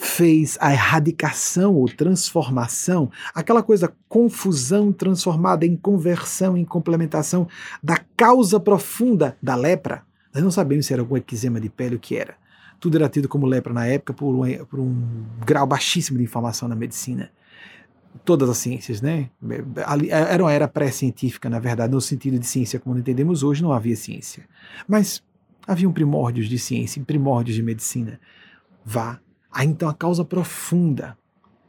fez a erradicação ou transformação, aquela coisa confusão transformada em conversão, em complementação da causa profunda da lepra. Nós não sabemos se era algum eczema de pele o que era. Tudo era tido como lepra na época por um, por um grau baixíssimo de informação na medicina. Todas as ciências, né? Era uma era pré-científica, na verdade, no sentido de ciência como entendemos hoje, não havia ciência. Mas haviam primórdios de ciência, primórdios de medicina vá. Aí então a causa profunda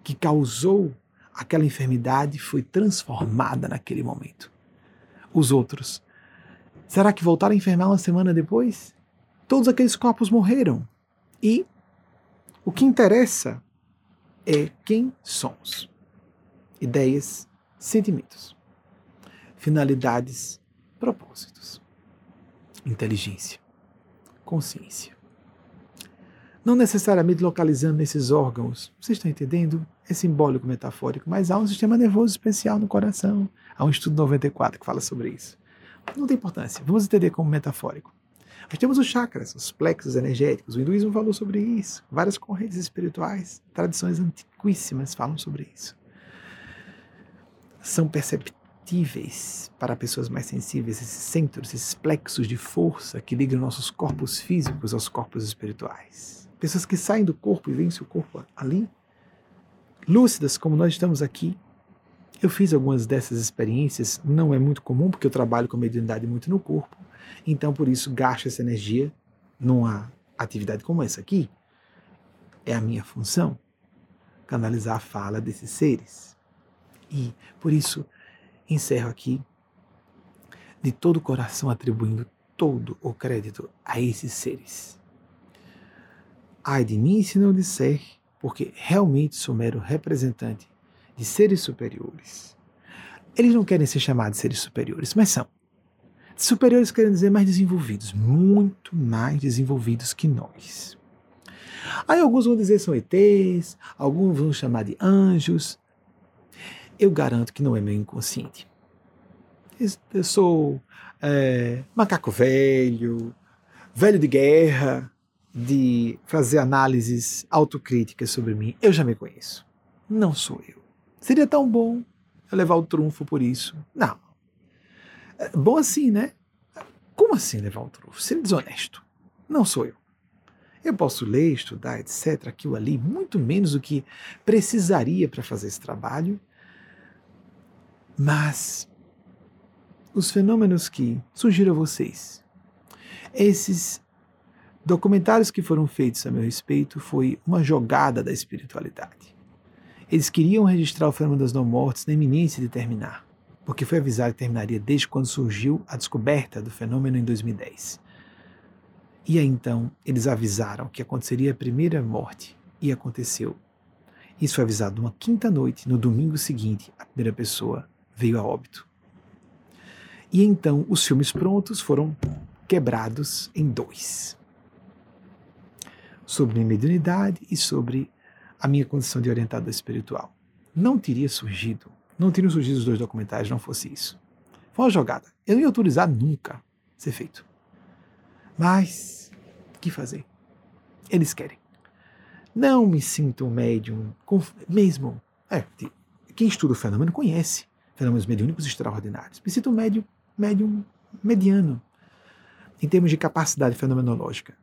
que causou aquela enfermidade foi transformada naquele momento. Os outros, será que voltaram a enfermar uma semana depois? Todos aqueles corpos morreram. E o que interessa é quem somos. Ideias, sentimentos, finalidades, propósitos, inteligência, consciência não necessariamente localizando nesses órgãos. Vocês estão entendendo? É simbólico, metafórico, mas há um sistema nervoso especial no coração. Há um estudo 94 que fala sobre isso. Não tem importância, vamos entender como metafórico. Nós temos os chakras, os plexos energéticos. O hinduísmo falou sobre isso. Várias correntes espirituais, tradições antiquíssimas falam sobre isso. São perceptíveis para pessoas mais sensíveis esses centros, esses plexos de força que ligam nossos corpos físicos aos corpos espirituais pessoas que saem do corpo e veem seu corpo ali, lúcidas como nós estamos aqui. Eu fiz algumas dessas experiências, não é muito comum porque eu trabalho com mediunidade muito no corpo, então por isso gasto essa energia numa atividade como essa aqui. É a minha função canalizar a fala desses seres. E por isso encerro aqui de todo o coração atribuindo todo o crédito a esses seres Ai de mim se não disser, porque realmente sou mero representante de seres superiores. Eles não querem ser chamados de seres superiores, mas são. Superiores querem dizer mais desenvolvidos, muito mais desenvolvidos que nós. Aí alguns vão dizer são ETs, alguns vão chamar de anjos. Eu garanto que não é meu inconsciente. Eu sou é, macaco velho, velho de guerra, de fazer análises autocríticas sobre mim. Eu já me conheço. Não sou eu. Seria tão bom eu levar o trunfo por isso. Não. É bom assim, né? Como assim levar o trunfo? Ser desonesto. Não sou eu. Eu posso ler, estudar, etc., aquilo ali, muito menos do que precisaria para fazer esse trabalho, mas os fenômenos que sugiro a vocês, esses documentários que foram feitos a meu respeito, foi uma jogada da espiritualidade. Eles queriam registrar o fenômeno das não-mortes na iminência de terminar, porque foi avisado que terminaria desde quando surgiu a descoberta do fenômeno em 2010. E aí então eles avisaram que aconteceria a primeira morte, e aconteceu. Isso foi avisado uma quinta noite, no domingo seguinte, a primeira pessoa veio a óbito. E então os filmes prontos foram quebrados em dois. Sobre minha mediunidade e sobre a minha condição de orientador espiritual. Não teria surgido, não teriam surgido os dois documentários não fosse isso. Foi uma jogada. Eu não ia autorizar nunca ser feito. Mas, o que fazer? Eles querem. Não me sinto um médium, mesmo. É, quem estuda o fenômeno conhece fenômenos mediúnicos extraordinários. Me sinto um médium, médium mediano, em termos de capacidade fenomenológica.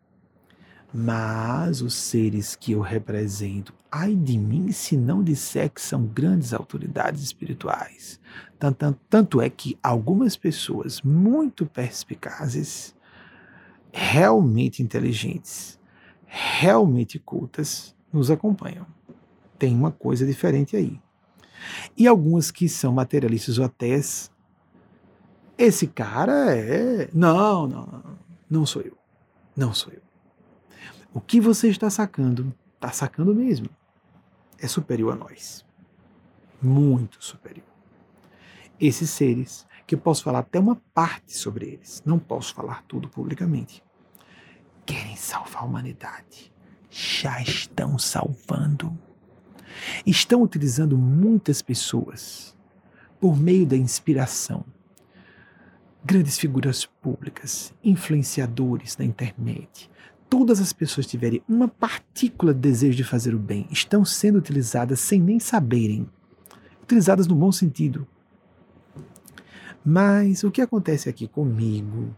Mas os seres que eu represento, ai de mim se não disser que são grandes autoridades espirituais. Tanto, tanto é que algumas pessoas muito perspicazes realmente inteligentes, realmente cultas, nos acompanham. Tem uma coisa diferente aí. E algumas que são materialistas ou atés. Esse cara é. Não, não, não, não sou eu. Não sou eu. O que você está sacando, está sacando mesmo. É superior a nós. Muito superior. Esses seres que eu posso falar até uma parte sobre eles, não posso falar tudo publicamente. Querem salvar a humanidade. Já estão salvando. Estão utilizando muitas pessoas por meio da inspiração. Grandes figuras públicas, influenciadores na internet, todas as pessoas tiverem uma partícula de desejo de fazer o bem, estão sendo utilizadas sem nem saberem. Utilizadas no bom sentido, mas o que acontece aqui comigo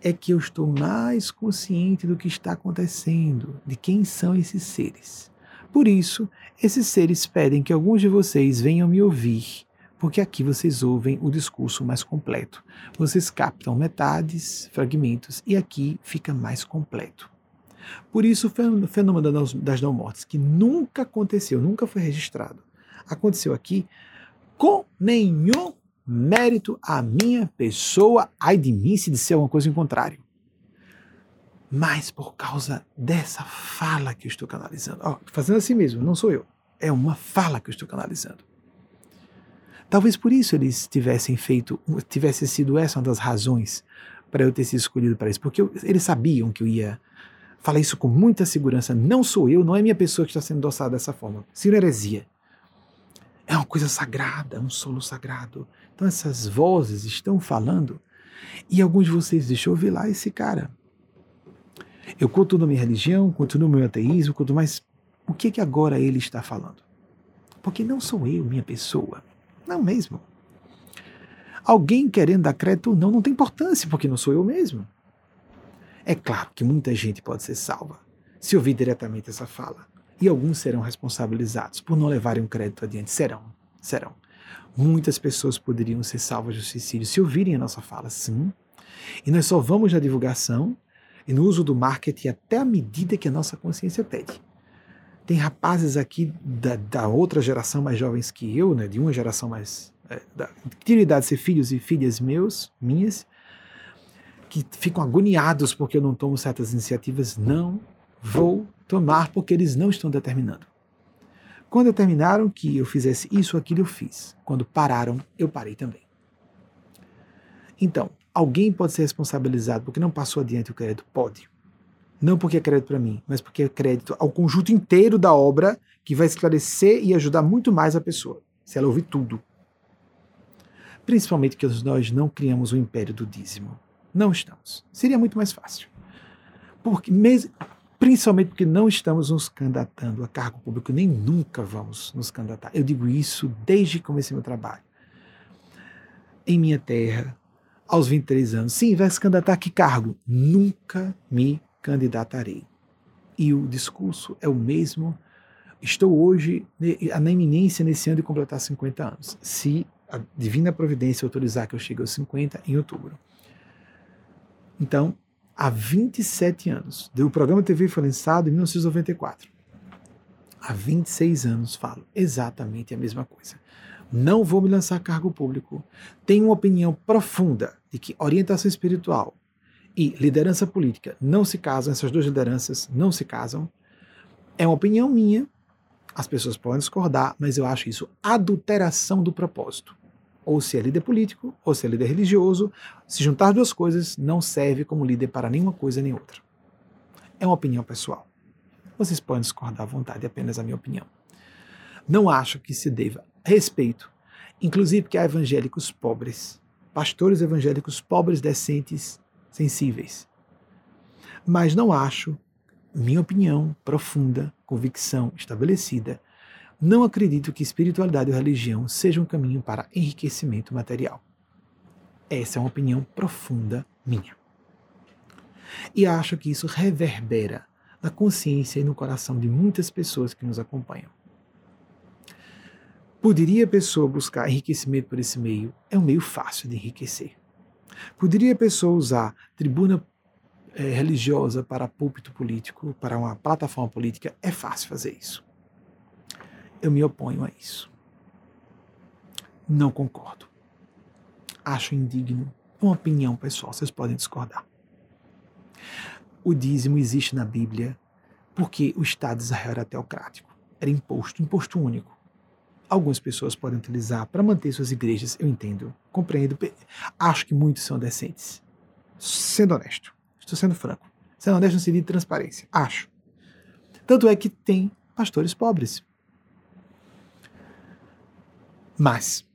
é que eu estou mais consciente do que está acontecendo, de quem são esses seres. Por isso, esses seres pedem que alguns de vocês venham me ouvir, porque aqui vocês ouvem o discurso mais completo. Vocês captam metades, fragmentos, e aqui fica mais completo. Por isso, o fenômeno das não-mortes, que nunca aconteceu, nunca foi registrado, aconteceu aqui com nenhum mérito à minha pessoa, ai de mim se disser alguma coisa em contrário. Mas por causa dessa fala que eu estou canalizando, fazendo assim mesmo, não sou eu, é uma fala que eu estou canalizando. Talvez por isso eles tivessem feito, tivesse sido essa uma das razões para eu ter sido escolhido para isso, porque eu, eles sabiam que eu ia falar isso com muita segurança. Não sou eu, não é minha pessoa que está sendo endossada dessa forma. Seria heresia. É uma coisa sagrada, um solo sagrado. Então essas vozes estão falando. E alguns de vocês, deixa eu ver lá esse cara. Eu continuo na minha religião, continuo no meu ateísmo, conto mais. O que é que agora ele está falando? Porque não sou eu, minha pessoa. Não mesmo. Alguém querendo dar crédito ou não, não tem importância, porque não sou eu mesmo. É claro que muita gente pode ser salva se ouvir diretamente essa fala. E alguns serão responsabilizados por não levarem um crédito adiante. Serão, serão. Muitas pessoas poderiam ser salvas do suicídio se ouvirem a nossa fala, sim. E nós só vamos na divulgação e no uso do marketing até a medida que a nossa consciência pede. Tem rapazes aqui da, da outra geração mais jovens que eu, né, de uma geração mais. É, que tinham idade de ser filhos e filhas meus, minhas, que ficam agoniados porque eu não tomo certas iniciativas. Não vou tomar porque eles não estão determinando. Quando determinaram que eu fizesse isso, aquilo, eu fiz. Quando pararam, eu parei também. Então, alguém pode ser responsabilizado porque não passou adiante o crédito? Pode. Não porque é crédito para mim, mas porque é crédito ao conjunto inteiro da obra que vai esclarecer e ajudar muito mais a pessoa, se ela ouvir tudo. Principalmente que nós não criamos o império do dízimo. Não estamos. Seria muito mais fácil. Porque mesmo, principalmente porque não estamos nos candidatando a cargo público, nem nunca vamos nos candidatar. Eu digo isso desde que comecei meu trabalho. Em minha terra, aos 23 anos. Sim, vai se candidatar a que cargo? Nunca me candidatarei. e o discurso é o mesmo. Estou hoje na iminência nesse ano de completar 50 anos, se a divina providência autorizar que eu chegue aos 50 em outubro. Então, há 27 anos, o programa TV foi lançado em 1994. Há 26 anos falo exatamente a mesma coisa. Não vou me lançar cargo público. Tenho uma opinião profunda de que orientação espiritual e liderança política não se casam, essas duas lideranças não se casam. É uma opinião minha, as pessoas podem discordar, mas eu acho isso adulteração do propósito. Ou se é líder político, ou se é líder religioso, se juntar as duas coisas não serve como líder para nenhuma coisa nem outra. É uma opinião pessoal. Vocês podem discordar à vontade, é apenas a minha opinião. Não acho que se deva respeito, inclusive porque há evangélicos pobres, pastores evangélicos pobres, decentes, sensíveis. Mas não acho, minha opinião profunda, convicção estabelecida, não acredito que espiritualidade ou religião seja um caminho para enriquecimento material. Essa é uma opinião profunda minha. E acho que isso reverbera na consciência e no coração de muitas pessoas que nos acompanham. Poderia a pessoa buscar enriquecimento por esse meio? É um meio fácil de enriquecer. Poderia a pessoa usar tribuna é, religiosa para púlpito político, para uma plataforma política? É fácil fazer isso. Eu me oponho a isso. Não concordo. Acho indigno. Uma opinião pessoal, vocês podem discordar. O dízimo existe na Bíblia porque o Estado de Israel era teocrático. Era imposto, imposto único algumas pessoas podem utilizar para manter suas igrejas, eu entendo, compreendo. Acho que muitos são decentes. Sendo honesto, estou sendo franco. Sendo honesto no sentido de transparência. Acho. Tanto é que tem pastores pobres. Mas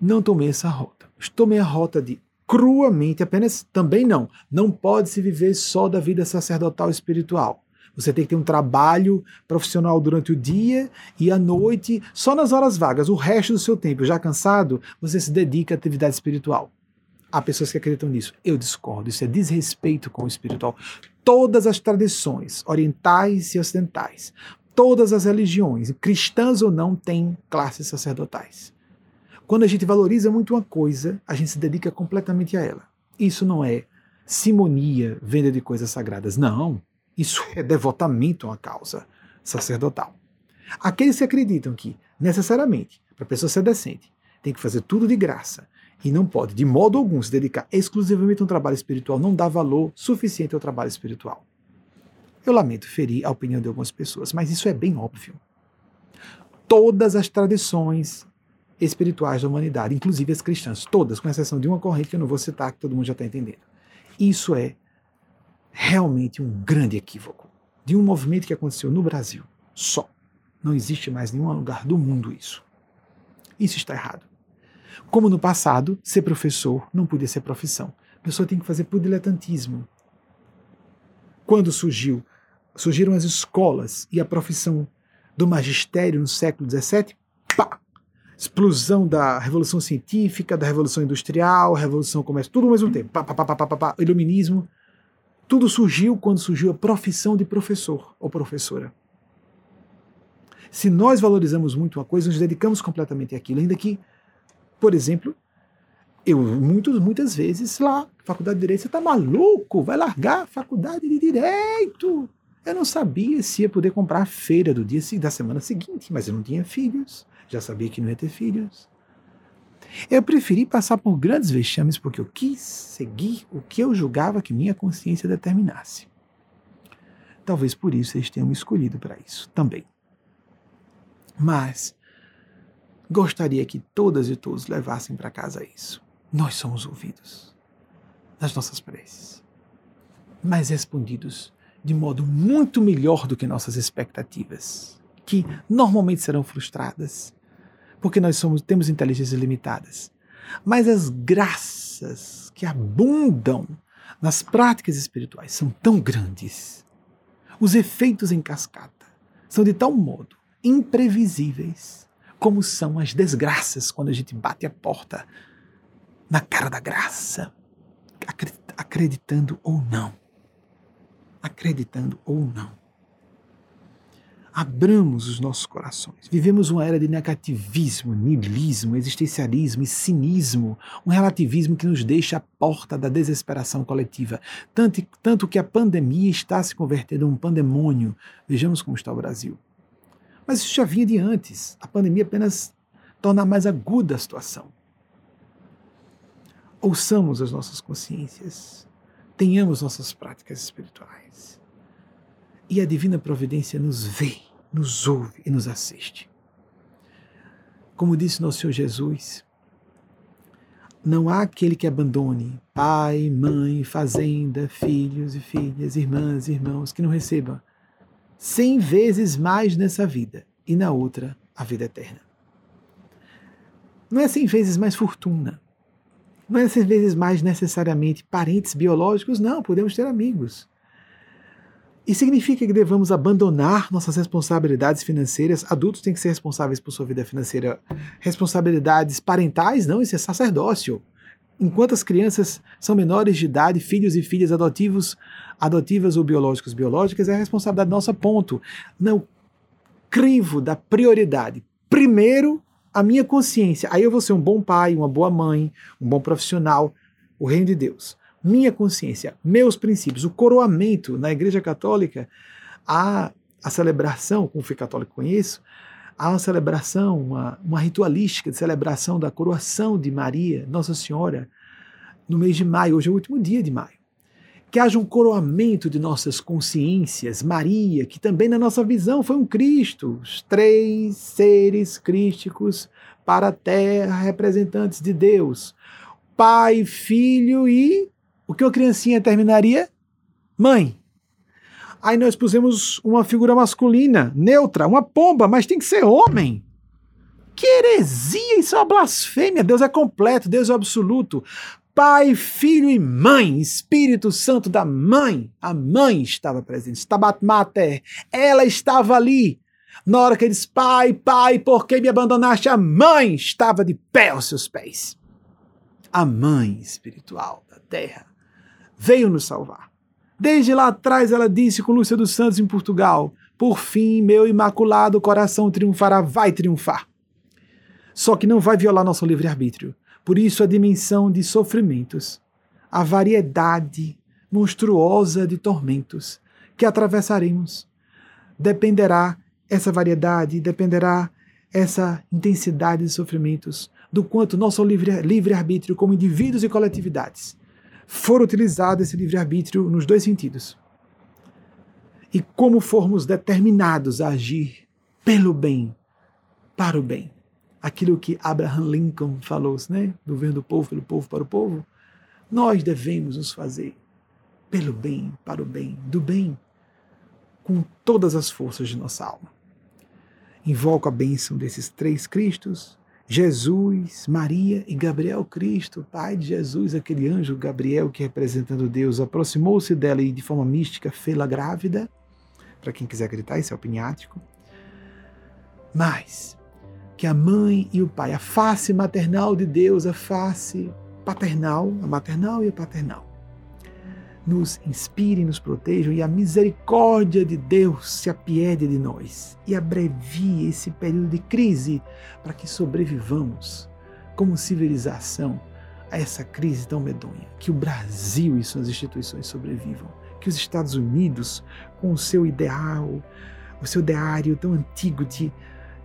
não tomei essa rota. Tomei a rota de cruamente, apenas também não. Não pode se viver só da vida sacerdotal espiritual. Você tem que ter um trabalho profissional durante o dia e à noite, só nas horas vagas. O resto do seu tempo, já cansado, você se dedica à atividade espiritual. Há pessoas que acreditam nisso. Eu discordo. Isso é desrespeito com o espiritual. Todas as tradições, orientais e ocidentais, todas as religiões, cristãs ou não, têm classes sacerdotais. Quando a gente valoriza muito uma coisa, a gente se dedica completamente a ela. Isso não é simonia, venda de coisas sagradas. Não. Isso é devotamento a uma causa sacerdotal. Aqueles que acreditam que, necessariamente, para a pessoa ser decente, tem que fazer tudo de graça e não pode, de modo algum, se dedicar exclusivamente a um trabalho espiritual, não dá valor suficiente ao trabalho espiritual. Eu lamento ferir a opinião de algumas pessoas, mas isso é bem óbvio. Todas as tradições espirituais da humanidade, inclusive as cristãs, todas, com exceção de uma corrente que eu não vou citar, que todo mundo já está entendendo. Isso é realmente um grande equívoco de um movimento que aconteceu no Brasil só. Não existe mais nenhum lugar do mundo isso. Isso está errado. Como no passado, ser professor não podia ser profissão. A pessoa tem que fazer por diletantismo. Quando surgiu, surgiram as escolas e a profissão do magistério no século XVII, pá! Explosão da Revolução Científica, da Revolução Industrial, Revolução Comércio, tudo ao mesmo tempo. Pá, pá, pá, pá, pá, pá, Iluminismo. Tudo surgiu quando surgiu a profissão de professor ou professora. Se nós valorizamos muito uma coisa, nos dedicamos completamente àquilo, ainda que, por exemplo, eu muitas, muitas vezes lá, faculdade de direito, você está maluco? Vai largar a faculdade de direito? Eu não sabia se ia poder comprar a feira do dia da semana seguinte, mas eu não tinha filhos, já sabia que não ia ter filhos. Eu preferi passar por grandes vexames porque eu quis seguir o que eu julgava que minha consciência determinasse. Talvez por isso eles tenham me escolhido para isso também. Mas gostaria que todas e todos levassem para casa isso. Nós somos ouvidos nas nossas preces, mas respondidos de modo muito melhor do que nossas expectativas, que normalmente serão frustradas porque nós somos, temos inteligências limitadas. Mas as graças que abundam nas práticas espirituais são tão grandes. Os efeitos em cascata são de tal modo imprevisíveis como são as desgraças quando a gente bate a porta na cara da graça, acreditando ou não. Acreditando ou não. Abramos os nossos corações. Vivemos uma era de negativismo, niilismo, existencialismo e cinismo, um relativismo que nos deixa à porta da desesperação coletiva. Tanto, tanto que a pandemia está se convertendo em um pandemônio. Vejamos como está o Brasil. Mas isso já vinha de antes. A pandemia apenas torna mais aguda a situação. Ouçamos as nossas consciências, tenhamos nossas práticas espirituais. E a divina providência nos vê, nos ouve e nos assiste. Como disse nosso Senhor Jesus, não há aquele que abandone pai, mãe, fazenda, filhos e filhas, irmãs e irmãos, que não receba cem vezes mais nessa vida e na outra a vida eterna. Não é cem vezes mais fortuna, não é cem vezes mais necessariamente parentes biológicos, não, podemos ter amigos. E significa que devemos abandonar nossas responsabilidades financeiras. Adultos têm que ser responsáveis por sua vida financeira. Responsabilidades parentais, não, isso é sacerdócio. Enquanto as crianças são menores de idade, filhos e filhas adotivos, adotivas ou biológicos, biológicas, é a responsabilidade nossa, ponto. Não crivo da prioridade. Primeiro, a minha consciência. Aí eu vou ser um bom pai, uma boa mãe, um bom profissional, o reino de Deus. Minha consciência, meus princípios, o coroamento na Igreja Católica, há a celebração, como fui católico conheço, há uma celebração, uma, uma ritualística de celebração da coroação de Maria, Nossa Senhora, no mês de maio. Hoje é o último dia de maio que haja um coroamento de nossas consciências, Maria, que também na nossa visão foi um Cristo, os três seres crísticos para a terra, representantes de Deus, Pai, Filho e o que uma criancinha terminaria? Mãe. Aí nós pusemos uma figura masculina, neutra, uma pomba, mas tem que ser homem. Que heresia, isso é uma blasfêmia. Deus é completo, Deus é absoluto. Pai, Filho e Mãe, Espírito Santo da Mãe. A mãe estava presente, Stabat Mater, ela estava ali. Na hora que ele disse, Pai, Pai, por que me abandonaste? A mãe estava de pé aos seus pés. A mãe espiritual da terra veio nos salvar. Desde lá atrás ela disse com Lúcia dos Santos em Portugal: Por fim, meu imaculado coração triunfará, vai triunfar. Só que não vai violar nosso livre-arbítrio por isso, a dimensão de sofrimentos, a variedade monstruosa de tormentos que atravessaremos, dependerá essa variedade, dependerá essa intensidade de sofrimentos do quanto nosso livre-arbítrio, como indivíduos e coletividades, for utilizado esse livre-arbítrio nos dois sentidos. E como formos determinados a agir pelo bem, para o bem aquilo que Abraham Lincoln falou, né? Governo do povo, pelo povo, para o povo. Nós devemos nos fazer pelo bem, para o bem, do bem, com todas as forças de nossa alma. Invoco a bênção desses três Cristos, Jesus, Maria e Gabriel Cristo, pai de Jesus, aquele anjo Gabriel que representando Deus aproximou-se dela e de forma mística fê-la grávida. Para quem quiser acreditar, isso é opiniático. Mas que a mãe e o pai, a face maternal de Deus, a face paternal, a maternal e a paternal, nos inspirem, nos protejam e a misericórdia de Deus se apiede de nós e abrevie esse período de crise para que sobrevivamos como civilização a essa crise tão medonha. Que o Brasil e suas instituições sobrevivam. Que os Estados Unidos, com o seu ideal, o seu ideário tão antigo de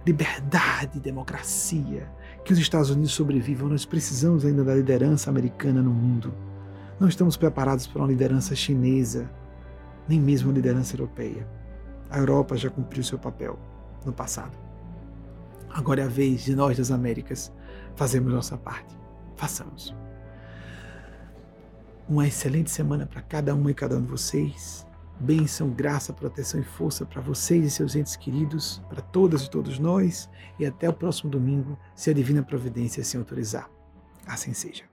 liberdade, democracia, que os Estados Unidos sobrevivam. Nós precisamos ainda da liderança americana no mundo. Não estamos preparados para uma liderança chinesa, nem mesmo uma liderança europeia. A Europa já cumpriu seu papel no passado. Agora é a vez de nós das Américas fazermos nossa parte. Façamos. Uma excelente semana para cada um e cada um de vocês. Bênção, graça, proteção e força para vocês e seus entes queridos, para todas e todos nós, e até o próximo domingo, se a Divina Providência assim autorizar. Assim seja.